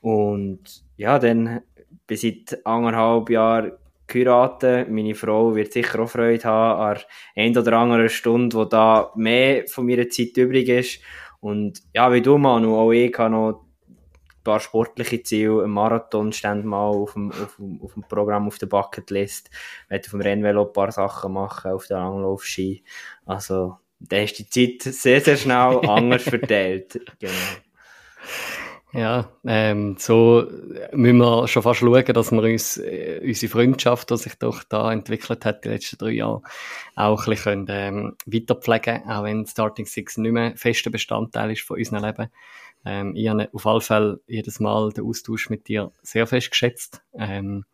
Und ja, dann bin seit anderthalb Jahren geheiratet. Meine Frau wird sicher auch Freude haben an ein oder anderen Stunde, wo da mehr von meiner Zeit übrig ist. Und ja, wie du, Manu, auch ich habe noch ein paar sportliche Ziele. Ein Marathon stand mal auf dem, auf, dem, auf dem Programm auf der Bucketlist. Ich werde auf dem Rennvelo ein paar Sachen machen, auf der Langlaufski. Also, da ist die Zeit sehr, sehr schnell anders verteilt. Genau. Ja, ähm, so müssen wir schon fast schauen, dass wir uns äh, unsere Freundschaft, die sich doch da entwickelt hat die letzten drei Jahre, auch ein bisschen ähm, weiterpflegen auch wenn Starting Six nicht mehr fester Bestandteil ist von unserem Leben. Ähm, ich habe auf alle Fälle jedes Mal den Austausch mit dir sehr fest geschätzt. Ähm,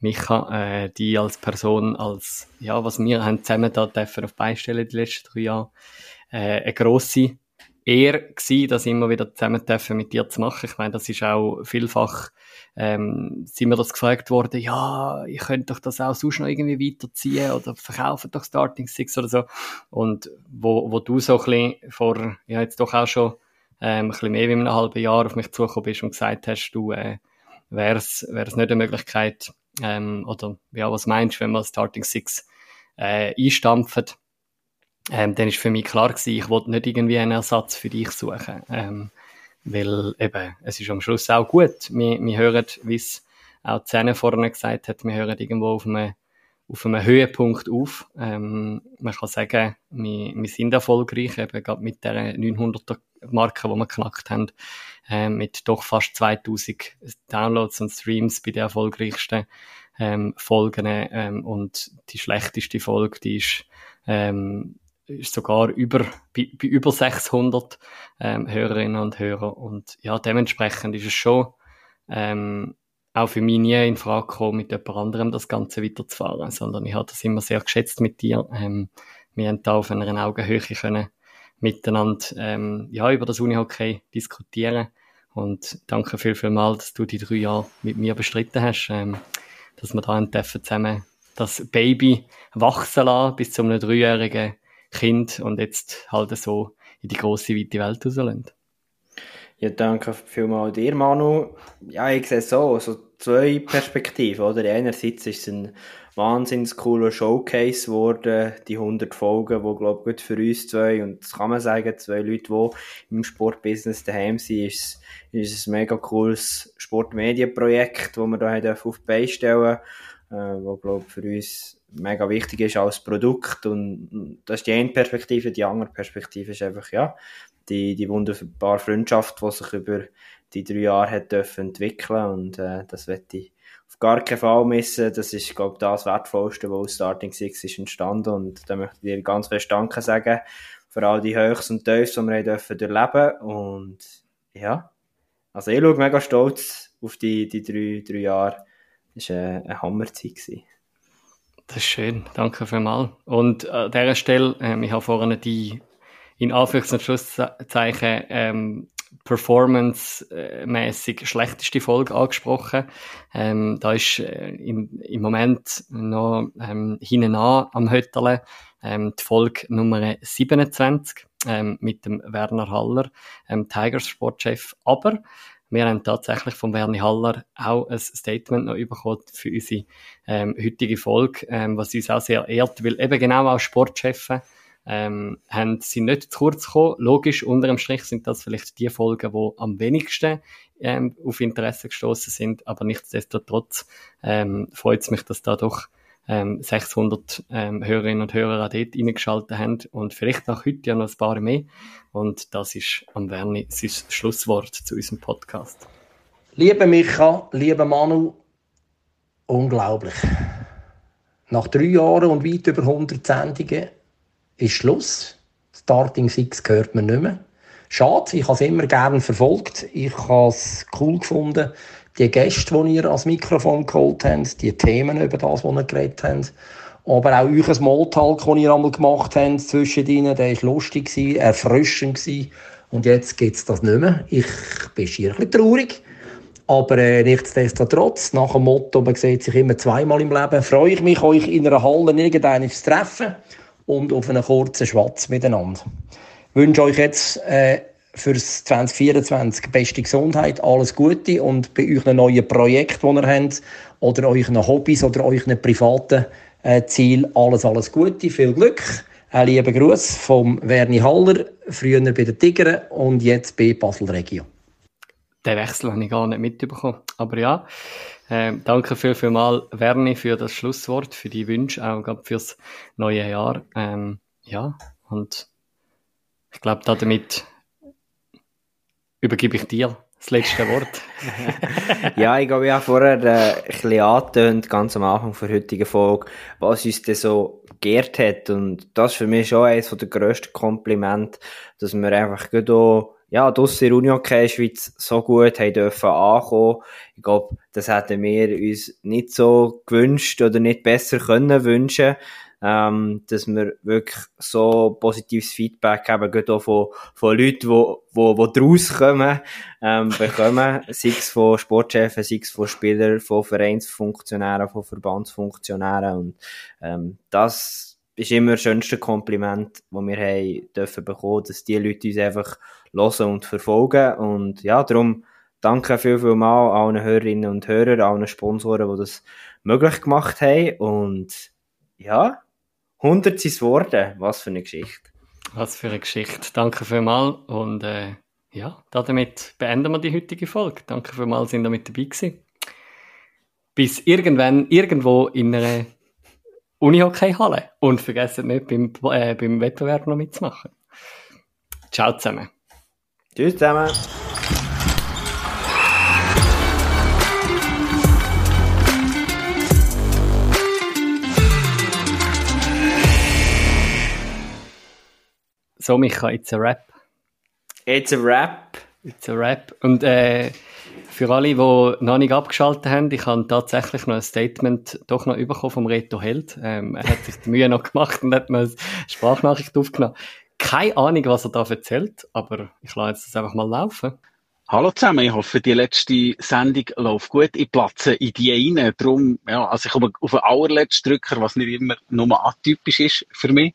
Micha, äh, die als Person, als, ja, was wir haben zusammen da dürfen auf beistellen die letzten drei Jahre, äh, eine grosse Ehre gewesen, das immer wieder zusammen dürfen mit dir zu machen. Ich meine, das ist auch vielfach, ähm, sind mir das gefragt worden, ja, ich könnte doch das auch sonst noch irgendwie weiterziehen oder verkaufen doch Starting Six oder so. Und wo, wo du so ein bisschen vor, ja, jetzt doch auch schon, ähm, ein bisschen mehr wie einem halben Jahr auf mich zugekommen bist und gesagt hast, du, äh, wäre es nicht eine Möglichkeit, ähm, oder ja, was meinst du, wenn man Starting Six äh, einstampft? Ähm, dann ist für mich klar gewesen, ich wollte nicht irgendwie einen Ersatz für dich suchen. Ähm, weil eben, es ist am Schluss auch gut. Wir, wir hören, wie es auch Zähne vorne gesagt hat, wir hören irgendwo auf einem, auf einem Höhepunkt auf. Ähm, man kann sagen, wir, wir sind erfolgreich, eben gerade mit der 900er Marke, die wir knackt haben, äh, mit doch fast 2000 Downloads und Streams bei den erfolgreichsten ähm, Folgen. Ähm, und die schlechteste Folge, die ist, ähm, ist sogar über, bei, bei über 600 ähm, Hörerinnen und Hörer. Und ja, dementsprechend ist es schon ähm, auch für mich nie in Frage gekommen, mit jemand anderem das Ganze weiterzufahren, sondern ich habe das immer sehr geschätzt mit dir. Ähm, wir haben da auf einer Augenhöhe können miteinander ähm, ja, über das Unihockey diskutieren. Und danke viel, viel mal, dass du die drei Jahre mit mir bestritten hast, ähm, dass wir da zusammen das Baby wachsen lassen bis zu einem dreijährigen Kind und jetzt halt so in die große weite Welt rauslassen. Ja, danke vielmals dir, Manu. Ja, ich sehe so, so zwei Perspektiven, oder? Einerseits ist es ein wahnsinnig cooler Showcase geworden, die 100 Folgen, wo, glaube ich, für uns zwei, und das kann man sagen, zwei Leute, die im Sportbusiness daheim sind, ist, ist ein mega cooles Sportmedienprojekt, das wir da auf die Beine stellen, äh, wo, glaube für uns mega wichtig ist als Produkt. Und das ist die eine Perspektive, die andere Perspektive ist einfach, ja, die, die wunderbare Freundschaft, die sich über die drei Jahre hat dürfen entwickeln. Und äh, das werde ich auf gar keinen Fall missen. Das ist, glaube ich, das Wertvollste, was aus Starting Six ist entstanden und da möchte ich dir ganz fest Danke sagen für all die Höchst und Tiefs, die wir dürfen durchleben und ja, also ich schaue mega stolz auf die, die drei, drei Jahre. Das war eine, Hammerzeit. Das ist schön, danke vielmals. Und an dieser Stelle, ähm, ich habe vorhin die in Anführungs- und Schlusszeichen ähm, performance-mäßig schlechteste Folge angesprochen. Ähm, da ist äh, im, im Moment noch ähm, hinten an am Hötterle ähm, die Folge Nummer 27 ähm, mit dem Werner Haller, ähm, Tigers Sportchef. Aber wir haben tatsächlich von Werner Haller auch ein Statement noch bekommen für unsere ähm, heutige Folge, ähm, was uns auch sehr ehrt, weil eben genau auch Sportchefs ähm, haben sie nicht zu kurz gekommen. Logisch, unter dem Strich sind das vielleicht die Folgen, die am wenigsten ähm, auf Interesse gestoßen sind, aber nichtsdestotrotz ähm, freut es mich, dass da doch ähm, 600 ähm, Hörerinnen und Hörer auch dort reingeschaltet haben und vielleicht auch heute ja noch ein paar mehr. Und das ist am Werni sein Schlusswort zu unserem Podcast. Liebe Micha, liebe Manu, unglaublich. Nach drei Jahren und weit über 100 Sendungen ist Schluss. Starting Six gehört mir nicht mehr. Schade, ich habe es immer gerne verfolgt. Ich habe es cool gefunden, die Gäste, die ihr als Mikrofon geholt habt, die Themen über das, was ihr geredet habt. Aber auch euer Smalltalk, den ihr einmal gemacht habt zwischen ihnen, der war lustig, erfrischend. Und jetzt gibt es das nicht mehr. Ich bin schier ein bisschen traurig. Aber äh, nichtsdestotrotz, nach dem Motto, man sieht sich immer zweimal im Leben, freue ich mich, euch in einer Halle irgendeines zu treffen und auf einen kurzen Schwatz miteinander. Ich wünsche euch jetzt äh, fürs 2024 beste Gesundheit, alles Gute und bei euren neuen Projekten, die ihr habt, oder euren Hobbys oder euren privaten äh, Ziel alles, alles Gute, viel Glück. Ein lieber Gruß vom Werni Haller, früher bei den Tigern und jetzt bei Basel Regio. Den Wechsel habe ich gar nicht mitbekommen. Aber ja, äh, danke viel, viel mal, Werni, für das Schlusswort, für die Wünsche, auch gerade fürs neue Jahr. Ähm, ja, und ich glaube, damit übergebe ich dir das letzte Wort. ja, ich habe vorher äh, ein bisschen angetönt, ganz am Anfang der heutigen Folge, was uns denn so geehrt hat. Und das ist für mich schon eines der grössten Komplimente, dass wir einfach gut auch, ja, draussen in der Unihockey Schweiz so gut haben dürfen ankommen. Ich glaube, das hätten wir uns nicht so gewünscht oder nicht besser können wünschen ähm, dass wir wirklich so positives Feedback haben, gerade auch von, von Leuten, die, die, die draus kommen, ähm, bekommen, sei es von Sportchefs, sei es von Spielern, von Vereinsfunktionären, von Verbandsfunktionären und ähm, das ist immer das schönste Kompliment, das wir haben dürfen bekommen, dass die Leute uns einfach hören und verfolgen und ja, darum danke viel, viel mal allen Hörerinnen und Hörern, allen Sponsoren, die das möglich gemacht haben und ja, 100 sind geworden. Was für eine Geschichte. Was für eine Geschichte. Danke vielmals. Und äh, ja, damit beenden wir die heutige Folge. Danke vielmals, sind ihr mit dabei gewesen. Bis irgendwann, irgendwo in einer Unihockey-Halle. Und vergesst nicht, beim, äh, beim Wettbewerb noch mitzumachen. Ciao zusammen. Tschüss zusammen. So, Micha, it's a rap. It's a rap. It's a rap. Und äh, für alle, die noch nicht abgeschaltet haben, ich habe tatsächlich noch ein Statement doch noch bekommen vom Reto Held. Ähm, er hat sich die Mühe noch gemacht und hat mir eine Sprachnachricht aufgenommen. Keine Ahnung, was er da erzählt, aber ich lasse jetzt das einfach mal laufen. Hallo zusammen, ich hoffe, die letzte Sendung läuft gut. Ich platze in die rein. Darum, ja, also ich komme auf den allerletzten Drücker, was nicht immer nur atypisch ist für mich.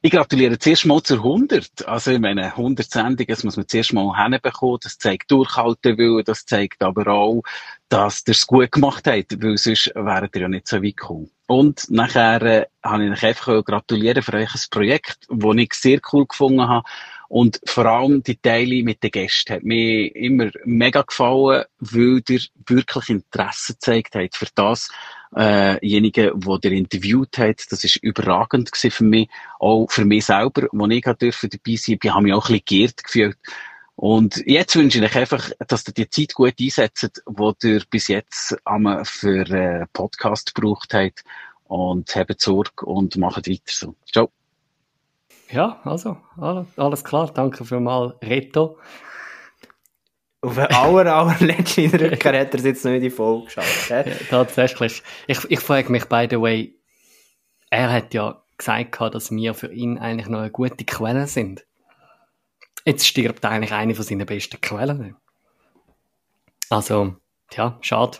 Ich gratuliere zuerst mal zur 100. Also, ich meine, 100 Sendungen, das muss man zuerst mal hinbekommen. Das zeigt Durchhaltewillen, das zeigt aber auch, dass ihr es gut gemacht habt, weil sonst wäret ihr ja nicht so weit gekommen. Und nachher äh, habe ich euch einfach gratulieren für euch ein Projekt, das ich sehr cool gefunden habe. Und vor allem die Teile mit den Gästen hat mir immer mega gefallen, weil ihr wirklich Interesse gezeigt habt für das, äh, wo der interviewt hat. Das ist überragend gewesen für mich. Auch für mich selber, wo ich dabei sein durfte, ich habe mich auch ein bisschen geehrt gefühlt. Und jetzt wünsche ich euch einfach, dass ihr die Zeit gut einsetzt, die ihr bis jetzt einmal für äh, Podcast gebraucht habt. Und habt Sorge und macht weiter so. Ciao. Ja, also, alles klar. Danke für mal, Reto. Auf den aller, allerletzten Rücken hat er es jetzt noch in die Folge geschafft. Ja, tatsächlich. Ich, ich frage mich, by the way, er hat ja gesagt, dass wir für ihn eigentlich noch eine gute Quelle sind. Jetzt stirbt eigentlich eine von seinen besten Quellen. Also, ja, schade.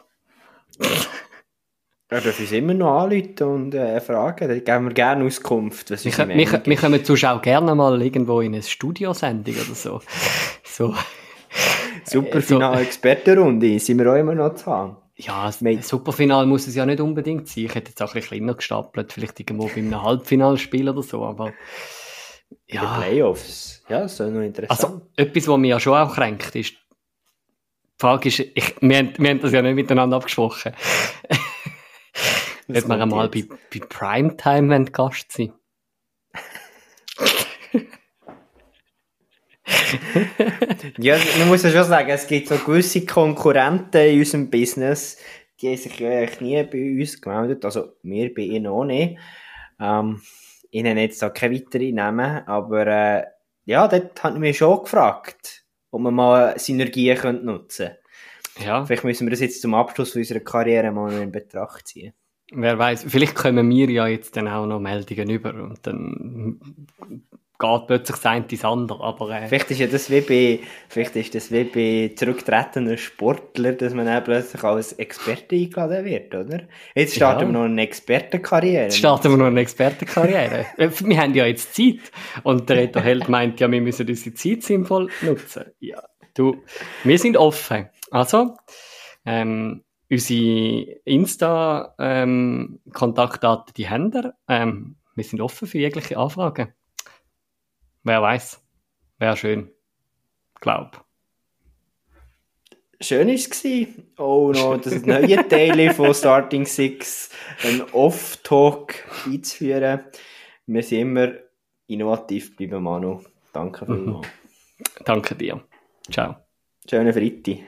Er darf uns immer noch anrufen und äh, fragen. Dann geben wir gerne Auskunft. Was wir, wir, wir kommen Zuschauer gerne mal irgendwo in eine Studiosendung oder so. so. Superfinal-Expertenrunde, sind wir auch immer noch zu haben. Ja, Superfinal muss es ja nicht unbedingt sein. Ich hätte jetzt auch ein bisschen kleiner gestapelt, vielleicht irgendwo bei einem Halbfinalspiel oder so, aber ja. Die Playoffs, ja, das ist noch interessant. Also, etwas, was mich ja schon auch kränkt, ist, die Frage ist, ich, wir, haben, wir haben das ja nicht miteinander abgesprochen. Hätten wir einmal bei, bei Primetime Gast sein ja, man muss ja schon sagen, es gibt so gewisse Konkurrenten in unserem Business, die haben sich ja eigentlich nie bei uns gemeldet, also wir bei ihnen auch nicht. Ähm, ihnen jetzt auch keine weiteren Namen, aber äh, ja, dort hat mich schon gefragt, ob wir mal Synergien nutzen können. Ja. Vielleicht müssen wir das jetzt zum Abschluss unserer Karriere mal in Betracht ziehen. Wer weiß, vielleicht kommen wir ja jetzt dann auch noch Meldungen über und dann geht plötzlich das eine ins andere. Aber, äh, vielleicht ist ja das wie bei, vielleicht ist das wie bei zurücktretenden Sportlern, dass man dann plötzlich als Experte eingeladen wird, oder? Jetzt starten ja. wir noch eine Expertenkarriere. Jetzt starten wir noch eine Expertenkarriere. Äh, wir haben ja jetzt Zeit. Und der Reto Held meint ja, wir müssen unsere Zeit sinnvoll nutzen. Ja, du, wir sind offen. Also, ähm, unsere Insta-Kontaktdaten, ähm, die haben wir. Ähm, wir sind offen für jegliche Anfragen. Wer weiß. Wäre schön. Glaub. Schön war es. Auch noch das neue Teil von Starting Six, ein Off-Talk einzuführen. Wir sind immer innovativ bleiben, Manu. Danke vielmals. Mhm. Danke dir. Ciao. Schönen Freitag.